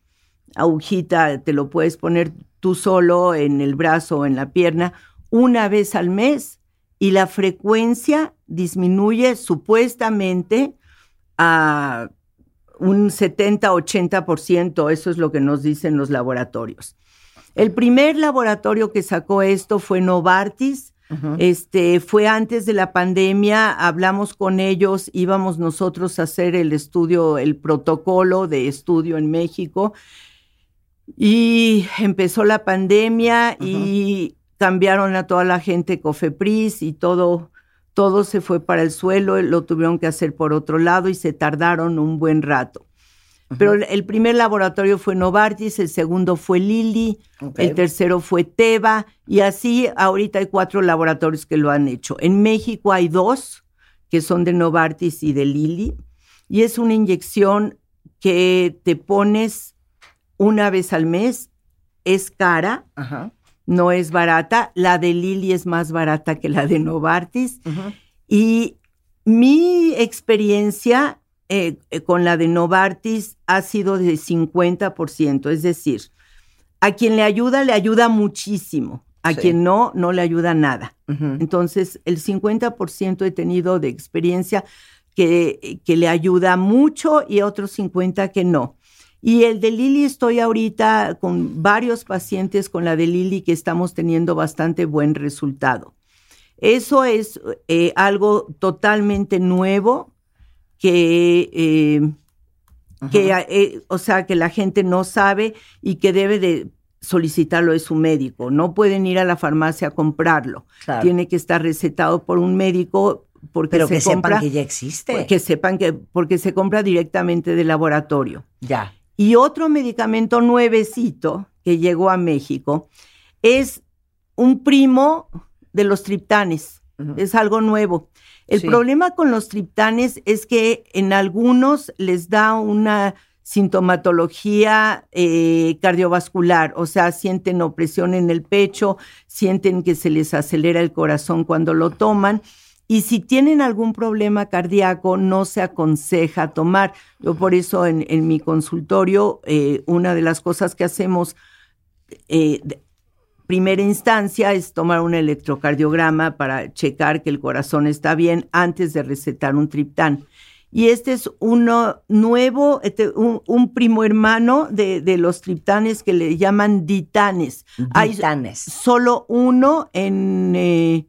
agujita, te lo puedes poner tú solo en el brazo o en la pierna una vez al mes y la frecuencia disminuye supuestamente a un 70-80%, eso es lo que nos dicen los laboratorios. El primer laboratorio que sacó esto fue Novartis. Este fue antes de la pandemia, hablamos con ellos, íbamos nosotros a hacer el estudio, el protocolo de estudio en México y empezó la pandemia y cambiaron a toda la gente Cofepris y todo todo se fue para el suelo, lo tuvieron que hacer por otro lado y se tardaron un buen rato. Pero el- primer laboratorio fue Novartis, el segundo fue Lilly, el tercero fue Teva y así ahorita hay cuatro laboratorios que lo han hecho. En México hay dos que son de Novartis y de Lilly y es una inyección que te pones una vez al mes, es cara, Ajá. No es barata, la de Lilly es más barata que la de Novartis y mi experiencia eh, eh, con la de Novartis ha sido de 50%, es decir, a quien le ayuda, le ayuda muchísimo, a Sí. quien no, no le ayuda nada. Entonces, el 50% he tenido de experiencia que, que le ayuda mucho y otros 50 que no. Y el de Lili estoy ahorita con varios pacientes con la de Lili que estamos teniendo bastante buen resultado. Eso es eh, algo totalmente nuevo que, eh, que eh, o sea, que la gente no sabe y que debe de solicitarlo de su médico. No pueden ir a la farmacia a comprarlo. Claro. Tiene que estar recetado por un médico porque Pero se que compra, sepan que ya existe. que sepan que porque se compra directamente del laboratorio. Ya. Y otro medicamento nuevecito que llegó a México es un primo de los triptanes. Es algo nuevo. El Sí. problema con los triptanes es que en algunos les da una sintomatología eh, cardiovascular, o sea, sienten opresión en el pecho, sienten que se les acelera el corazón cuando lo toman. Y si tienen algún problema cardíaco, no se aconseja tomar. Yo por eso en, en mi consultorio, eh, una de las cosas que hacemos eh, de primera instancia es tomar un electrocardiograma para checar que el corazón está bien antes de recetar un triptán. Y este es uno nuevo, este, un, un primo hermano de, de los triptanes que le llaman ditanes. Hay Ditanes. solo uno en, eh,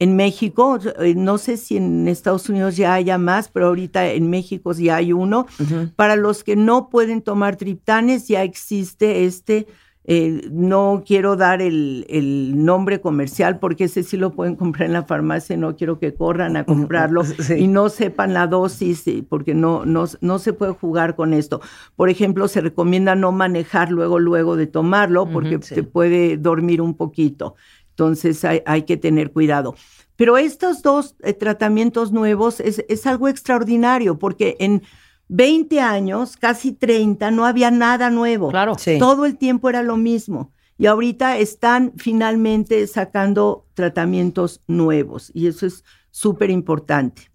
en México. Eh, No sé si en Estados Unidos ya haya más, pero ahorita en México ya hay uno. Para los que no pueden tomar triptanes, ya existe este. eh, no quiero dar el, el nombre comercial porque ese sí lo pueden comprar en la farmacia. No quiero que corran a comprarlo Sí. y no sepan la dosis porque no, no, no se puede jugar con esto. Por ejemplo, se recomienda no manejar luego, luego de tomarlo porque sí. te puede dormir un poquito. Entonces hay, hay que tener cuidado. Pero estos dos eh, tratamientos nuevos es, es algo extraordinario porque en 20 años, casi 30, no había nada nuevo. Claro. Sí. Todo el tiempo era lo mismo. Y ahorita están finalmente sacando tratamientos nuevos y eso es súper importante.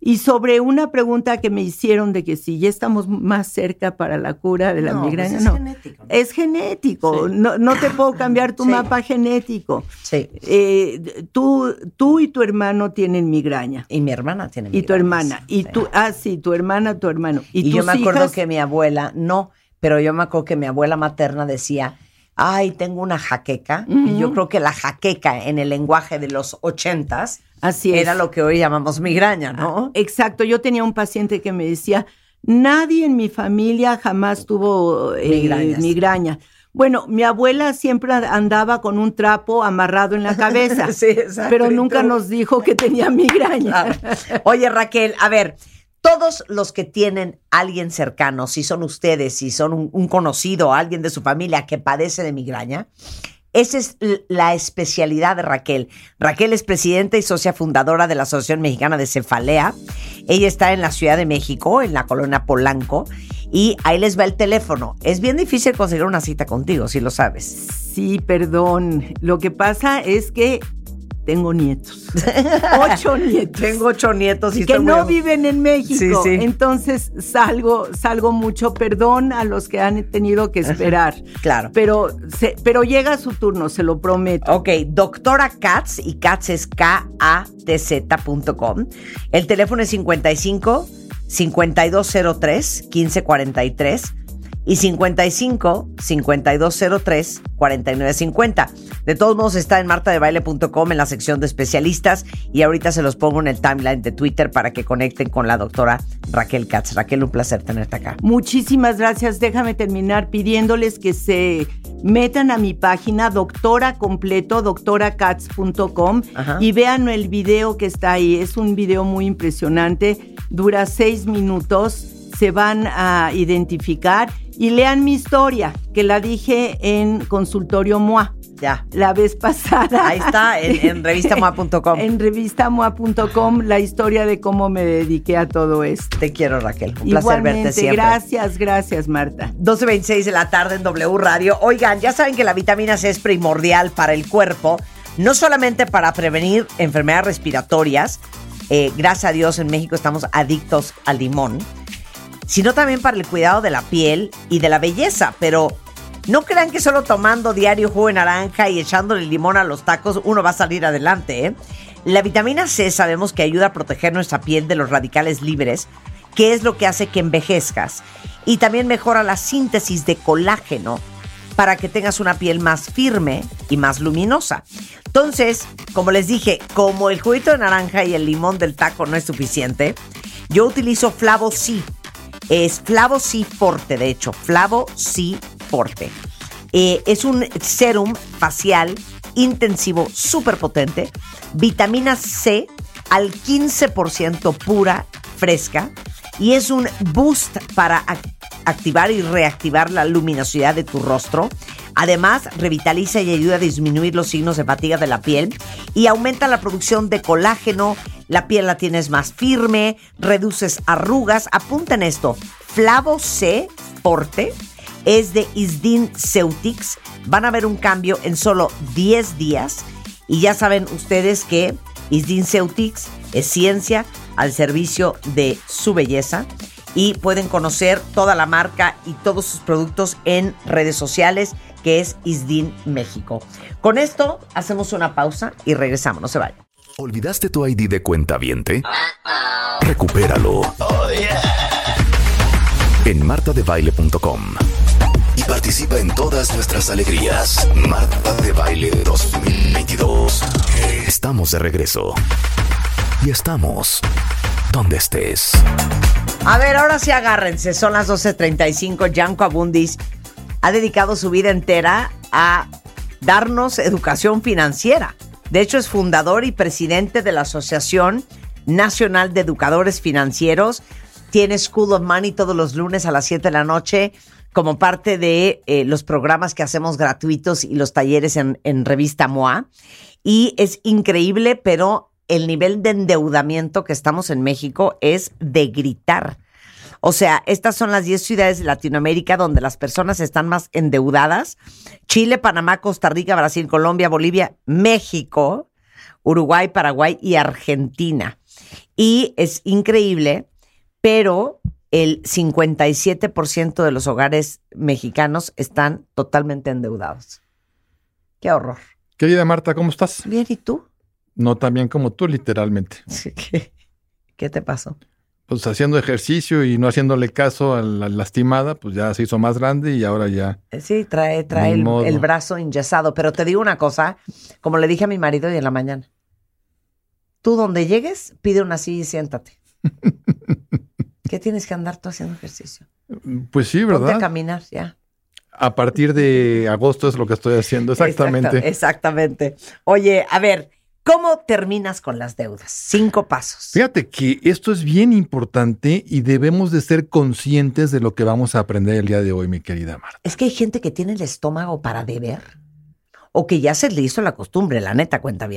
Y sobre una pregunta que me hicieron de que si ya estamos más cerca para la cura de la No, pues migraña, es no. genético, ¿no? Es genético, no, no te puedo cambiar tu Sí. mapa genético. Sí. Eh, tú, tú y tu hermano tienen migraña. Y mi hermana tiene Y tu hermana. Y Sí. tú, ah, sí, tu hermana, tu hermano. Y, Y, yo me acuerdo hijas- que mi abuela, no, pero yo me acuerdo que mi abuela materna decía, ay, tengo una jaqueca. Y yo creo que la jaqueca en el lenguaje de los ochentas Así es. era lo que hoy llamamos migraña, ¿no? Exacto, yo tenía un paciente que me decía, nadie en mi familia jamás tuvo eh, migraña. Bueno, mi abuela siempre andaba con un trapo amarrado en la cabeza, Sí, exacto, pero ¿y nunca nos dijo que tenía migraña. Claro. Oye, Raquel, a ver, todos los que tienen alguien cercano, si son ustedes, si son un, un conocido, alguien de su familia que padece de migraña, esa es la especialidad de Raquel. Raquel es presidenta y socia fundadora de la Asociación Mexicana de Cefalea. Ella está en la Ciudad de México, en la colonia Polanco, y ahí les va el teléfono. Es bien difícil conseguir una cita contigo, si lo sabes. Sí, perdón. Lo que pasa es que tengo nietos. Ocho nietos. Tengo ocho nietos y que muy no viven en México. Sí, sí. Entonces salgo, salgo mucho. Perdón a los que han tenido que esperar. Claro. Pero, se- pero llega su turno, se lo prometo. Ok, doctora Katz, y Katz es K-A-T-Z.com. El teléfono es 55 5203 1543 y 55 5203 4950. De todos modos está en martadebaile.com en la sección de especialistas y ahorita se los pongo en el timeline de Twitter para que conecten con la doctora Raquel Katz. Raquel, un placer tenerte acá. Muchísimas gracias. Déjame terminar pidiéndoles que se metan a mi página doctora completo, doctoracats.com y vean el video que está ahí. Es un video muy impresionante, dura seis minutos, se van a identificar y lean mi historia, que la dije en consultorio MOA. Ya. La vez pasada. Ahí está, en, revistamoa.com. en revistamoa.com la historia de cómo me dediqué a todo esto. Te quiero, Raquel. Un placer verte siempre. gracias, gracias, Marta. 12.26 de la tarde en W Radio. Oigan, ya saben que la vitamina C es primordial para el cuerpo, no solamente para prevenir enfermedades respiratorias, eh, gracias a Dios en México estamos adictos al limón, sino también para el cuidado de la piel y de la belleza, pero no crean que solo tomando diario jugo de naranja y echándole limón a los tacos uno va a salir adelante. ¿eh? La vitamina C sabemos que ayuda a proteger nuestra piel de los radicales libres, que es lo que hace que envejezcas. Y también mejora la síntesis de colágeno para que tengas una piel más firme y más luminosa. Entonces, como les dije, como el juguito de naranja y el limón del taco no es suficiente, yo utilizo Flavo C. Es Flavo Forte, de hecho, Flavo Forte. Eh, es un serum facial intensivo súper potente, vitamina C al 15% pura, fresca, y es un boost para ac- activar y reactivar la luminosidad de tu rostro. Además, revitaliza y ayuda a disminuir los signos de fatiga de la piel y aumenta la producción de colágeno. La piel la tienes más firme, reduces arrugas. Apunten esto: Flavo C Forte es de Isdin Ceutics. Van a ver un cambio en solo 10 días. Y ya saben ustedes que Isdin Ceutics es ciencia al servicio de su belleza. Y pueden conocer toda la marca y todos sus productos en redes sociales, que es Isdin México. Con esto hacemos una pausa y regresamos. No se vayan. ¿Olvidaste tu ID de cuenta viente? Recupéralo. En martadebaile.com. Y participa en todas nuestras alegrías. Marta de Baile 2022. Estamos de regreso. Y estamos donde estés. A ver, ahora sí agárrense. Son las 12.35. Yanko Abundis ha dedicado su vida entera a darnos educación financiera. De hecho, es fundador y presidente de la Asociación Nacional de Educadores Financieros. Tiene School of Money todos los lunes a las 7 de la noche como parte de eh, los programas que hacemos gratuitos y los talleres en, en revista MOA. Y es increíble, pero el nivel de endeudamiento que estamos en México es de gritar. O sea, estas son las 10 ciudades de Latinoamérica donde las personas están más endeudadas. Chile, Panamá, Costa Rica, Brasil, Colombia, Bolivia, México, Uruguay, Paraguay y Argentina. Y es increíble, pero el 57% de los hogares mexicanos están totalmente endeudados. Qué horror. Querida Marta, ¿cómo estás? Bien, ¿y tú? No tan bien como tú, literalmente. ¿Qué, qué te pasó? Pues haciendo ejercicio y no haciéndole caso a la lastimada, pues ya se hizo más grande y ahora ya. Eh, Sí, trae, trae el, brazo enyesado. Pero te digo una cosa, como le dije a mi marido hoy en la mañana. Tú donde llegues, pide una silla y siéntate. ¿Qué tienes que andar tú haciendo ejercicio? Pues sí, Ponte a ¿verdad? caminar, ya. A partir de agosto es lo que estoy haciendo, exactamente. Exacta- exactamente. Oye, a ver, ¿cómo terminas con las deudas? Cinco pasos. Fíjate que esto es bien importante y debemos de ser conscientes de lo que vamos a aprender el día de hoy, mi querida Marta. Es que hay gente que tiene el estómago para deber o que ya se le hizo la costumbre, la neta, cuenta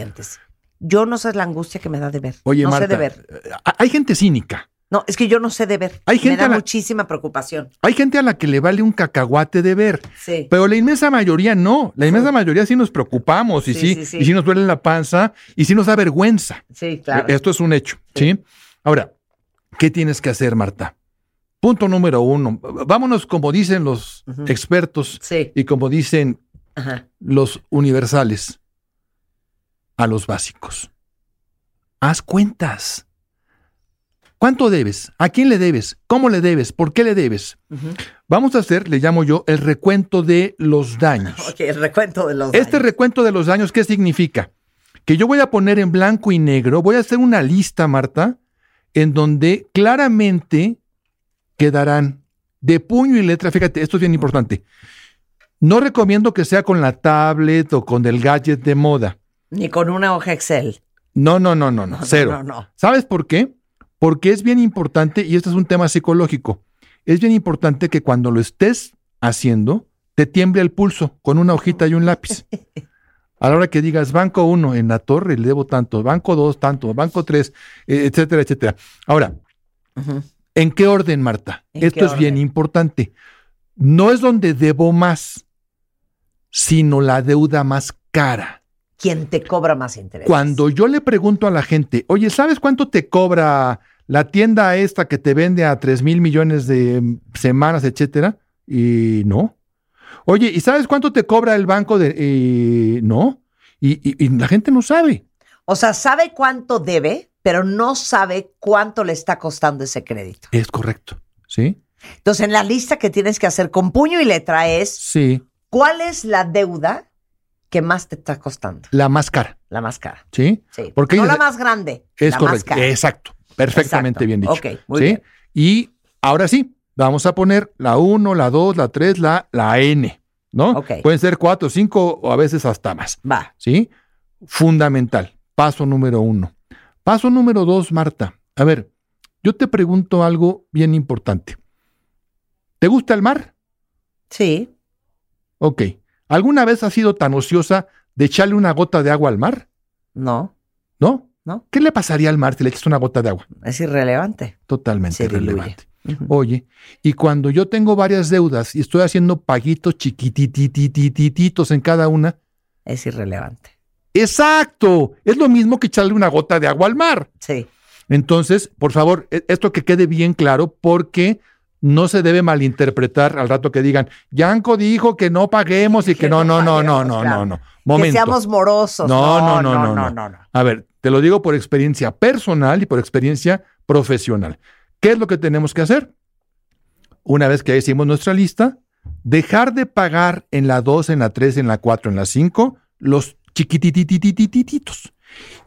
Yo no sé la angustia que me da de ver. Oye, no Marta, sé deber. eh, hay gente cínica. No, es que yo no sé deber. Hay me gente da a la- muchísima preocupación. Hay gente a la que le vale un cacahuate de ver, Sí. pero la inmensa mayoría no. La inmensa mayoría sí nos preocupamos y Sí, y sí nos duele la panza y sí nos da vergüenza. Sí, claro. Esto es un hecho, ¿sí? Ahora, ¿qué tienes que hacer, Marta? Punto número uno. Vámonos como dicen los expertos y como dicen Ajá. los universales a los básicos. Haz cuentas. ¿Cuánto debes? ¿A quién le debes? ¿Cómo le debes? ¿Por qué le debes? Vamos a hacer, le llamo yo, el recuento de los daños. Ok, el recuento de los Este daños. recuento de los daños, ¿qué significa? Que yo voy a poner en blanco y negro, voy a hacer una lista, Marta, en donde claramente quedarán de puño y letra. Fíjate, esto es bien importante. No recomiendo que sea con la tablet o con el gadget de moda. Ni con una hoja Excel. No, no, no, no, no, No, no, cero. no, no. ¿Sabes por qué? Porque es bien importante, y esto es un tema psicológico, es bien importante que cuando lo estés haciendo, te tiemble el pulso con una hojita y un lápiz. A la hora que digas banco 1 en la torre le debo tanto, banco 2 tanto, banco 3, etcétera, etcétera. Ahora. ¿en qué orden, Marta? ¿En Esto es bien importante. No es donde debo más, sino la deuda más cara. ¿Quién te cobra más interés? Cuando yo le pregunto a la gente, oye, ¿sabes cuánto te cobra la tienda esta que te vende a 3 mil millones de semanas, etcétera? Y no. Oye, ¿y sabes cuánto te cobra el banco de.? Y no. Y, y- y la gente no sabe. O sea, sabe cuánto debe, pero no sabe cuánto le está costando ese crédito. Es correcto. ¿Sí? Entonces, en la lista que tienes que hacer con puño y letra es Sí. cuál es la deuda que más te está costando. La más cara. La más cara. ¿Sí? Sí. Porque no la más grande. Es la correcto. Más cara. Exacto. Perfectamente Exacto. bien dicho. Ok, muy ¿Sí? bien. Y ahora sí, vamos a poner la 1, la 2, la 3, la, la N. ¿No? Ok. Pueden ser 4, 5 o a veces hasta más. Va. ¿Sí? Fundamental. Paso número uno. Paso número dos, Marta. A ver, yo te pregunto algo bien importante. ¿Te gusta el mar? Sí. Ok. ¿Alguna vez has sido tan ociosa de echarle una gota de agua al mar? No. ¿No? No. ¿Qué le pasaría al mar si le echas una gota de agua? Es irrelevante. Totalmente Se irrelevante. Oye, y cuando yo tengo varias deudas y estoy haciendo paguitos chiquitititititos en cada una, Es irrelevante. exacto, es lo mismo que echarle una gota de agua al mar. Sí. Entonces, por favor, e- esto que quede bien claro porque no se debe malinterpretar al rato que digan, Yanko dijo que no paguemos y que, Que no, no, no no, no, no, no. Momento. Que seamos morosos. No, no, no, no, no, no, no. A ver, te lo digo por experiencia personal y por experiencia profesional. ¿Qué es lo que tenemos que hacer? Una vez que hicimos nuestra lista, dejar de pagar en la 2, en la 3, en la 4, en la 5, los chiquititititititos.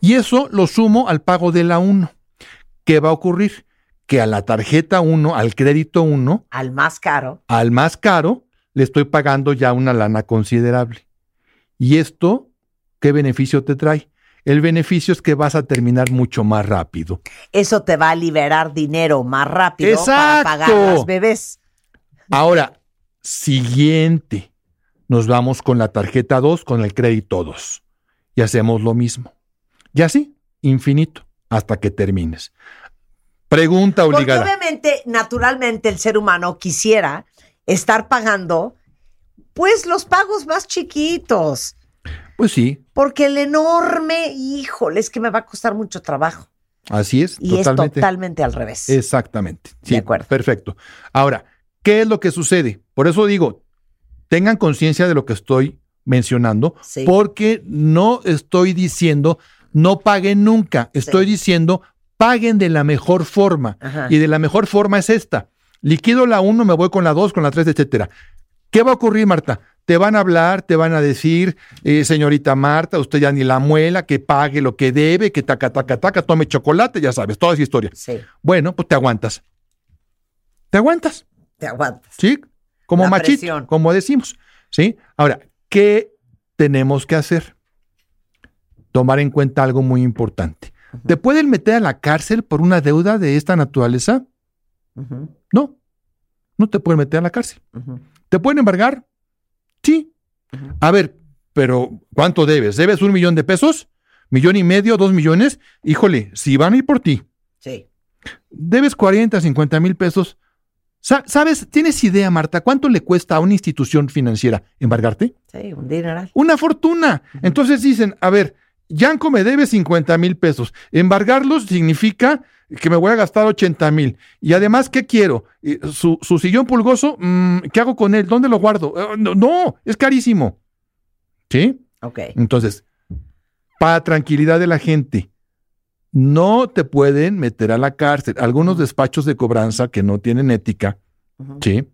Y eso lo sumo al pago de la 1. ¿Qué va a ocurrir? Que a la tarjeta 1, al crédito 1, Al más caro. al más caro, le estoy pagando ya una lana considerable. ¿Y esto qué beneficio te trae? El beneficio es que vas a terminar mucho más rápido. Eso te va a liberar dinero más rápido Exacto. para pagar las bebés. Ahora, siguiente. Nos vamos con la tarjeta 2, con el crédito 2. Y hacemos lo mismo. Y así, infinito, hasta que termines. Pregunta Porque obligada. obviamente, naturalmente, el ser humano quisiera estar pagando, pues, los pagos más chiquitos. Pues sí, Porque el enorme, híjole, es que me va a costar mucho trabajo. Así es. Y es totalmente al revés. Exactamente. Sí, De acuerdo. Perfecto. Ahora, ¿qué es lo que sucede? Por eso digo, tengan conciencia de lo que estoy mencionando, Sí. porque no estoy diciendo no paguen nunca, estoy diciendo paguen de la mejor forma. Ajá. Y de la mejor forma es esta. Liquido la 1, me voy con la 2, con la 3, etcétera. ¿Qué va a ocurrir, Marta? Te van a hablar, te van a decir, eh, señorita Marta, usted ya ni la muela, que pague lo que debe, que taca, taca, taca, tome chocolate, ya sabes, toda esa historia. Sí, Bueno, pues te aguantas. Te aguantas, te aguantas. ¿sí? Como La machito, presión. como decimos, ¿sí? Ahora, ¿qué tenemos que hacer? Tomar en cuenta algo muy importante. ¿Te pueden meter a la cárcel por una deuda de esta naturaleza? No, no te pueden meter a la cárcel. ¿Te pueden embargar? Sí. A ver, pero ¿cuánto debes? ¿Debes un millón de pesos? ¿Millón y medio? ¿Dos millones? Híjole, si van a ir por ti, Sí. debes 40, 50 mil pesos. Sa- ¿Sabes? ¿Tienes idea, Marta, cuánto le cuesta a una institución financiera embargarte? Sí, un dineral. Una fortuna. Entonces dicen, a ver, Yanko me debe 50 mil pesos. Embargarlos significa que me voy a gastar 80 mil. Y además, ¿qué quiero? Su, su sillón pulgoso, mm, ¿qué hago con él? ¿Dónde lo guardo? Eh, no, no, es carísimo. ¿Sí? Ok. Entonces, para tranquilidad de la gente, no te pueden meter a la cárcel. Algunos despachos de cobranza que no tienen ética. ¿sí?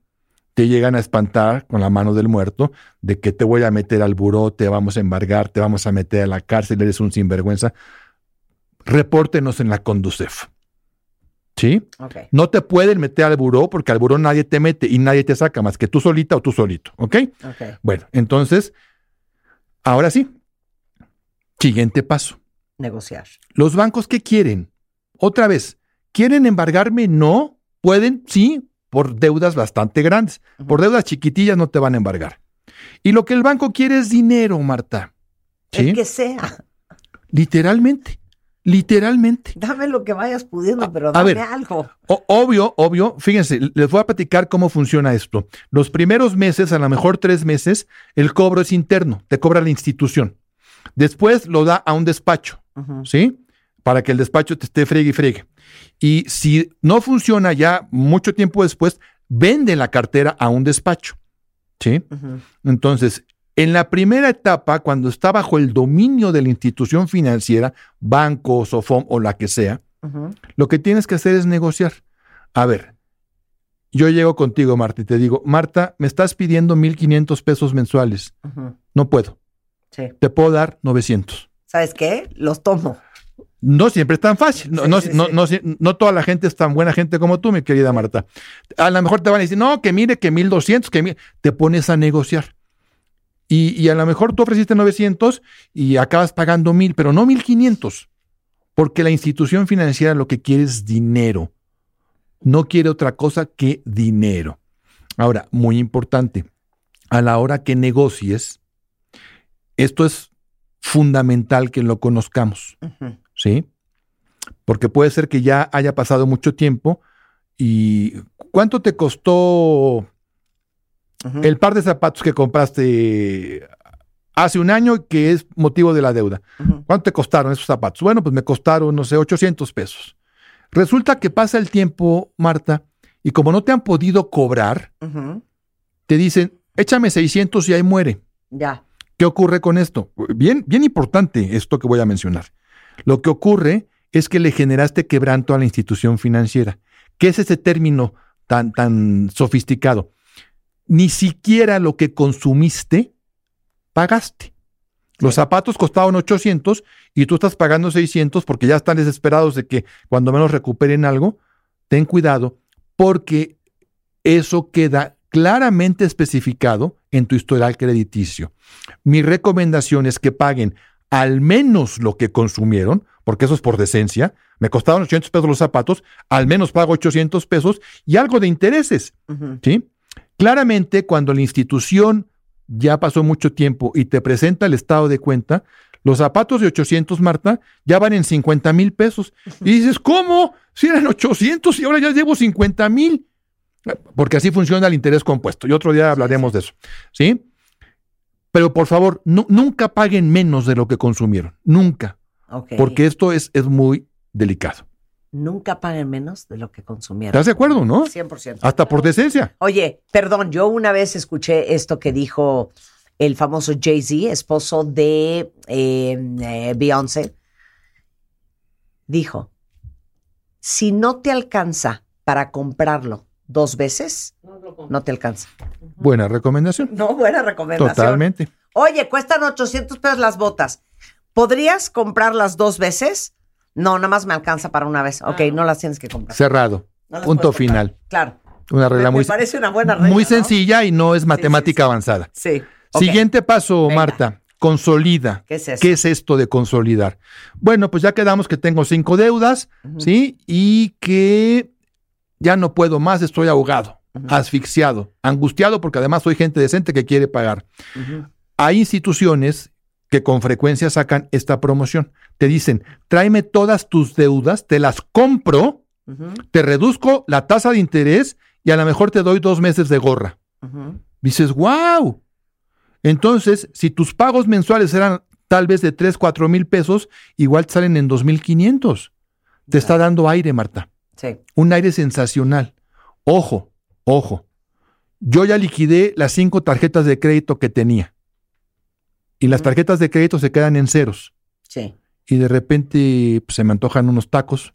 Te llegan a espantar con la mano del muerto de que te voy a meter al buró, te vamos a embargar, te vamos a meter a la cárcel, eres un sinvergüenza. Repórtenos en la Conducef. ¿Sí? No te pueden meter al buró porque al buró nadie te mete y nadie te saca más que tú solita o tú solito. ¿Ok? Ok. Bueno, entonces, ahora sí. Siguiente paso. Negociar. ¿Los bancos qué quieren? Otra vez, ¿quieren embargarme? No. ¿Pueden? Sí, por deudas bastante grandes. Por deudas chiquitillas no te van a embargar. Y lo que el banco quiere es dinero, Marta. ¿Sí? El que sea. Literalmente. Literalmente. Dame lo que vayas pudiendo, pero a dame ver. algo. Obvio, obvio, fíjense, les voy a platicar cómo funciona esto. Los primeros meses, a lo mejor tres meses, el cobro es interno, te cobra la institución. Después lo da a un despacho. ¿sí? Para que el despacho te esté fregue y fregue. Y si no funciona ya mucho tiempo después, vende la cartera a un despacho, ¿sí? Entonces, en la primera etapa, cuando está bajo el dominio de la institución financiera, banco, SOFOM o la que sea, lo que tienes que hacer es negociar. A ver, yo llego contigo, Marta, y te digo, Marta, me estás pidiendo 1.500 pesos mensuales. No puedo. Sí. Te puedo dar 900. ¿Sabes qué? Los tomo. No siempre es tan fácil. No, Sí, no, no, no toda la gente es tan buena gente como tú, mi querida Marta. A lo mejor te van a decir, no, que mire, que 1200, que mire. Te pones a negociar. Y, y a lo mejor tú ofreciste 900 y acabas pagando 1000, pero no 1500. Porque la institución financiera lo que quiere es dinero. No quiere otra cosa que dinero. Ahora, muy importante, a la hora que negocies, esto es fundamental que lo conozcamos. Ujú. ¿Sí? Porque puede ser que ya haya pasado mucho tiempo y ¿cuánto te costó el par de zapatos que compraste hace un año que es motivo de la deuda? ¿Cuánto te costaron esos zapatos? Bueno, pues me costaron, no sé, 800 pesos. Resulta que pasa el tiempo, Marta, y como no te han podido cobrar, te dicen, échame 600 y ahí muere. Ya. ¿Qué ocurre con esto? Bien, bien importante esto que voy a mencionar. Lo que ocurre es que le generaste quebranto a la institución financiera. ¿Qué es ese término tan, tan sofisticado? Ni siquiera lo que consumiste pagaste. Los zapatos costaban 800 y tú estás pagando 600 porque ya están desesperados de que cuando menos recuperen algo. Ten cuidado porque eso queda claramente especificado en tu historial crediticio. Mi recomendación es que paguen al menos lo que consumieron, porque eso es por decencia. Me costaron 800 pesos los zapatos, al menos pago 800 pesos y algo de intereses. ¿sí? Claramente, cuando la institución ya pasó mucho tiempo y te presenta el estado de cuenta, los zapatos de 800, Marta, ya van en 50 mil pesos. Y dices, ¿cómo? Si eran 800 y ahora ya llevo 50 mil. Porque así funciona el interés compuesto. Y otro día hablaremos de eso. ¿Sí? Pero por favor, nu- nunca paguen menos de lo que consumieron. Nunca. Porque esto es, es muy delicado. Nunca paguen menos de lo que consumieron. ¿Estás de acuerdo, no? 100%. Hasta por decencia. Oye, perdón, yo una vez escuché esto que dijo el famoso Jay-Z, esposo de eh, eh, Beyoncé. Dijo, si no te alcanza para comprarlo dos veces, no te alcanza. Buena recomendación. No, buena recomendación. Totalmente. Oye, cuestan 800 pesos las botas. ¿Podrías comprarlas dos veces? No, nada más me alcanza para una vez. Ok, no las tienes que comprar. Cerrado. No Punto final. Claro. Una regla Me- muy, parece una buena regla, muy ¿no? sencilla y no es matemática avanzada. Sí. Siguiente paso, Marta. Consolida. ¿Qué es eso? ¿Qué es esto de consolidar? Bueno, pues ya quedamos que tengo cinco deudas, ¿sí? Y que ya no puedo más, estoy ahogado, asfixiado, angustiado, porque además soy gente decente que quiere pagar. Hay instituciones que con frecuencia sacan esta promoción. Te dicen, tráeme todas tus deudas, te las compro, te reduzco la tasa de interés y a lo mejor te doy dos meses de gorra. Dices, wow. Entonces, si tus pagos mensuales eran tal vez de 3, 4 mil pesos, igual te salen en 2,500. Te está dando aire, Marta. Sí. Un aire sensacional. Ojo, ojo. Yo ya liquidé las cinco tarjetas de crédito que tenía. Y las tarjetas de crédito se quedan en ceros. Sí. Y de repente pues, se me antojan unos tacos,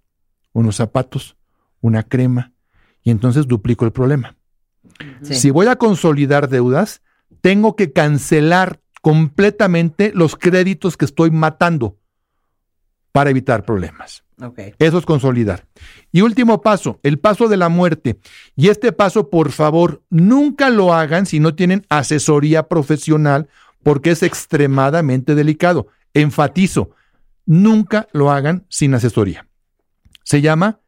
unos zapatos, una crema. Y entonces duplico el problema. Sí. Si voy a consolidar deudas, tengo que cancelar completamente los créditos que estoy matando para evitar problemas. Eso es consolidar. Y último paso, el paso de la muerte. Y este paso, por favor, nunca lo hagan si no tienen asesoría profesional, porque es extremadamente delicado. Enfatizo, nunca lo hagan sin asesoría. Se llama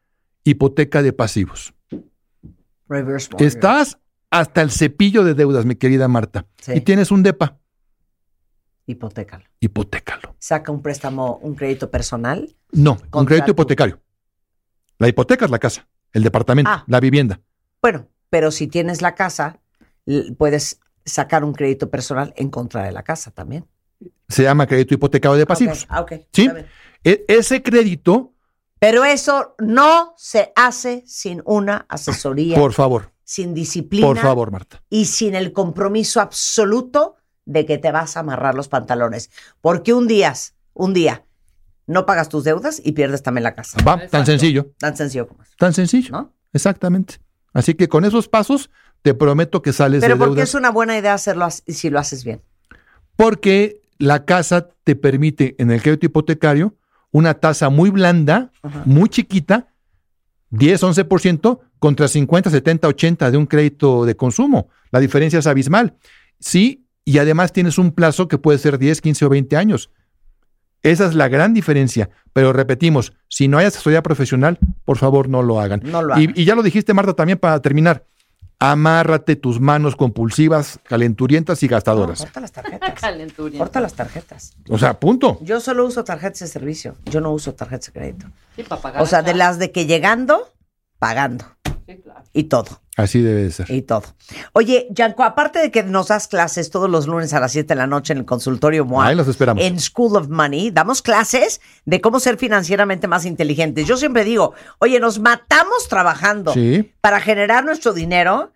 hipoteca de pasivos. Reverse. Estás hasta el cepillo de deudas, mi querida Marta. Sí. Y tienes un DEPA. Hipotécalo. Hipotécalo. Saca un préstamo, un crédito personal. No, un crédito tu- hipotecario. La hipoteca es la casa, el departamento, Ah. la vivienda. Bueno, pero si tienes la casa, puedes sacar un crédito personal en contra de la casa también. Se llama crédito hipotecario de pasivos. Ah, ok. ¿Sí? E- ese crédito, Pero eso no se hace sin una asesoría, por favor, sin disciplina por favor, Marta. y sin el compromiso absoluto de que te vas a amarrar los pantalones. Porque un día, un día, no pagas tus deudas y pierdes también la casa. Va, tan sencillo, Tan sencillo como es. tan sencillo. ¿No? Exactamente. Así que con esos pasos te prometo que sales Pero de porque deudas. es una buena idea hacerlo si lo haces bien. Porque la casa te permite en el crédito hipotecario una tasa muy blanda, muy chiquita, 10, 11% contra 50, 70, 80 de un crédito de consumo. La diferencia es abismal. Sí, y además tienes un plazo que puede ser 10, 15 o 20 años. Esa es la gran diferencia. Pero repetimos, si no hay asesoría profesional, por favor no lo hagan. No lo Y- hagan. y ya lo dijiste, Marta, también para terminar. Amárrate tus manos compulsivas, calenturientas y gastadoras. Corta las tarjetas. Corta las tarjetas. O sea, punto. Yo solo uso tarjetas de servicio. Yo no uso tarjetas de crédito. Sí, para pagar O sea, de las de que llegando, pagando. Sí, claro. Y todo. Así debe de ser. Y todo. Oye, Yanko, aparte de que nos das clases todos los lunes a las 7 de la noche en el consultorio MOA, Ahí los esperamos. en School of Money, damos clases de cómo ser financieramente más inteligentes. Yo siempre digo, oye, nos matamos trabajando Sí. para generar nuestro dinero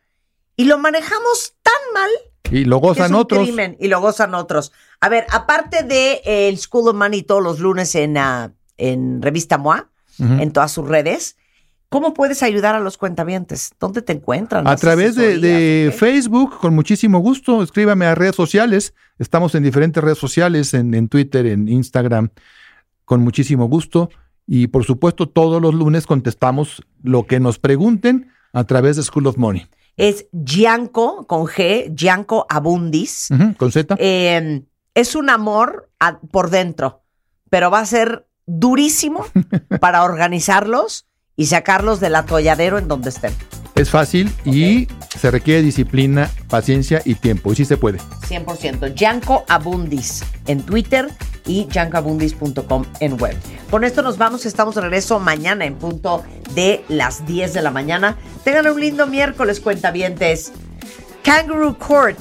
y lo manejamos tan mal Y lo que es gozan un otros. crimen y lo gozan otros. A ver, aparte de eh, el School of Money todos los lunes en, ah, en Revista MOA, Ujú. en todas sus redes, ¿cómo puedes ayudar a los cuentavientes? ¿Dónde te encuentran? A ¿Das través de? Facebook, con muchísimo gusto. Escríbame a redes sociales. Estamos en diferentes redes sociales, en, en Twitter, en Instagram, con muchísimo gusto. Y por supuesto, todos los lunes contestamos lo que nos pregunten a través de School of Money. Es Gianco, con G, Gianco Abundis. Con Z. Eh, es un amor a- por dentro, pero va a ser durísimo para organizarlos y sacarlos del atolladero en donde estén. Es fácil y se requiere disciplina, paciencia y tiempo. Y sí se puede. 100%. Gianco Abundis en Twitter y giancoabundis.com en web. Con esto nos vamos. Estamos de regreso mañana en punto de las 10 de la mañana. Tengan un lindo miércoles, cuentavientes. Kangaroo Court,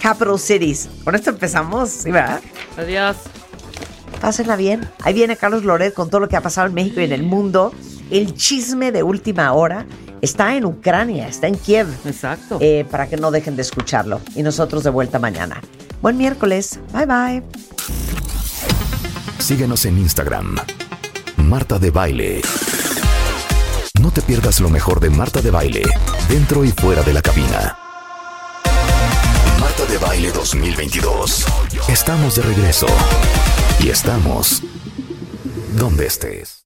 Capital Cities. Con esto empezamos, ¿sí, verdad? Adiós. Pásenla bien. Ahí viene Carlos Loret con todo lo que ha pasado en México y en el mundo. El chisme de última hora está en Ucrania, está en Kiev. Exacto. Eh, para que no dejen de escucharlo. Y nosotros de vuelta mañana. Buen miércoles. Bye bye. Síguenos en Instagram. Marta de Baile. No te pierdas lo mejor de Marta de Baile, dentro y fuera de la cabina. Marta de Baile 2022. Estamos de regreso. Y estamos donde estés.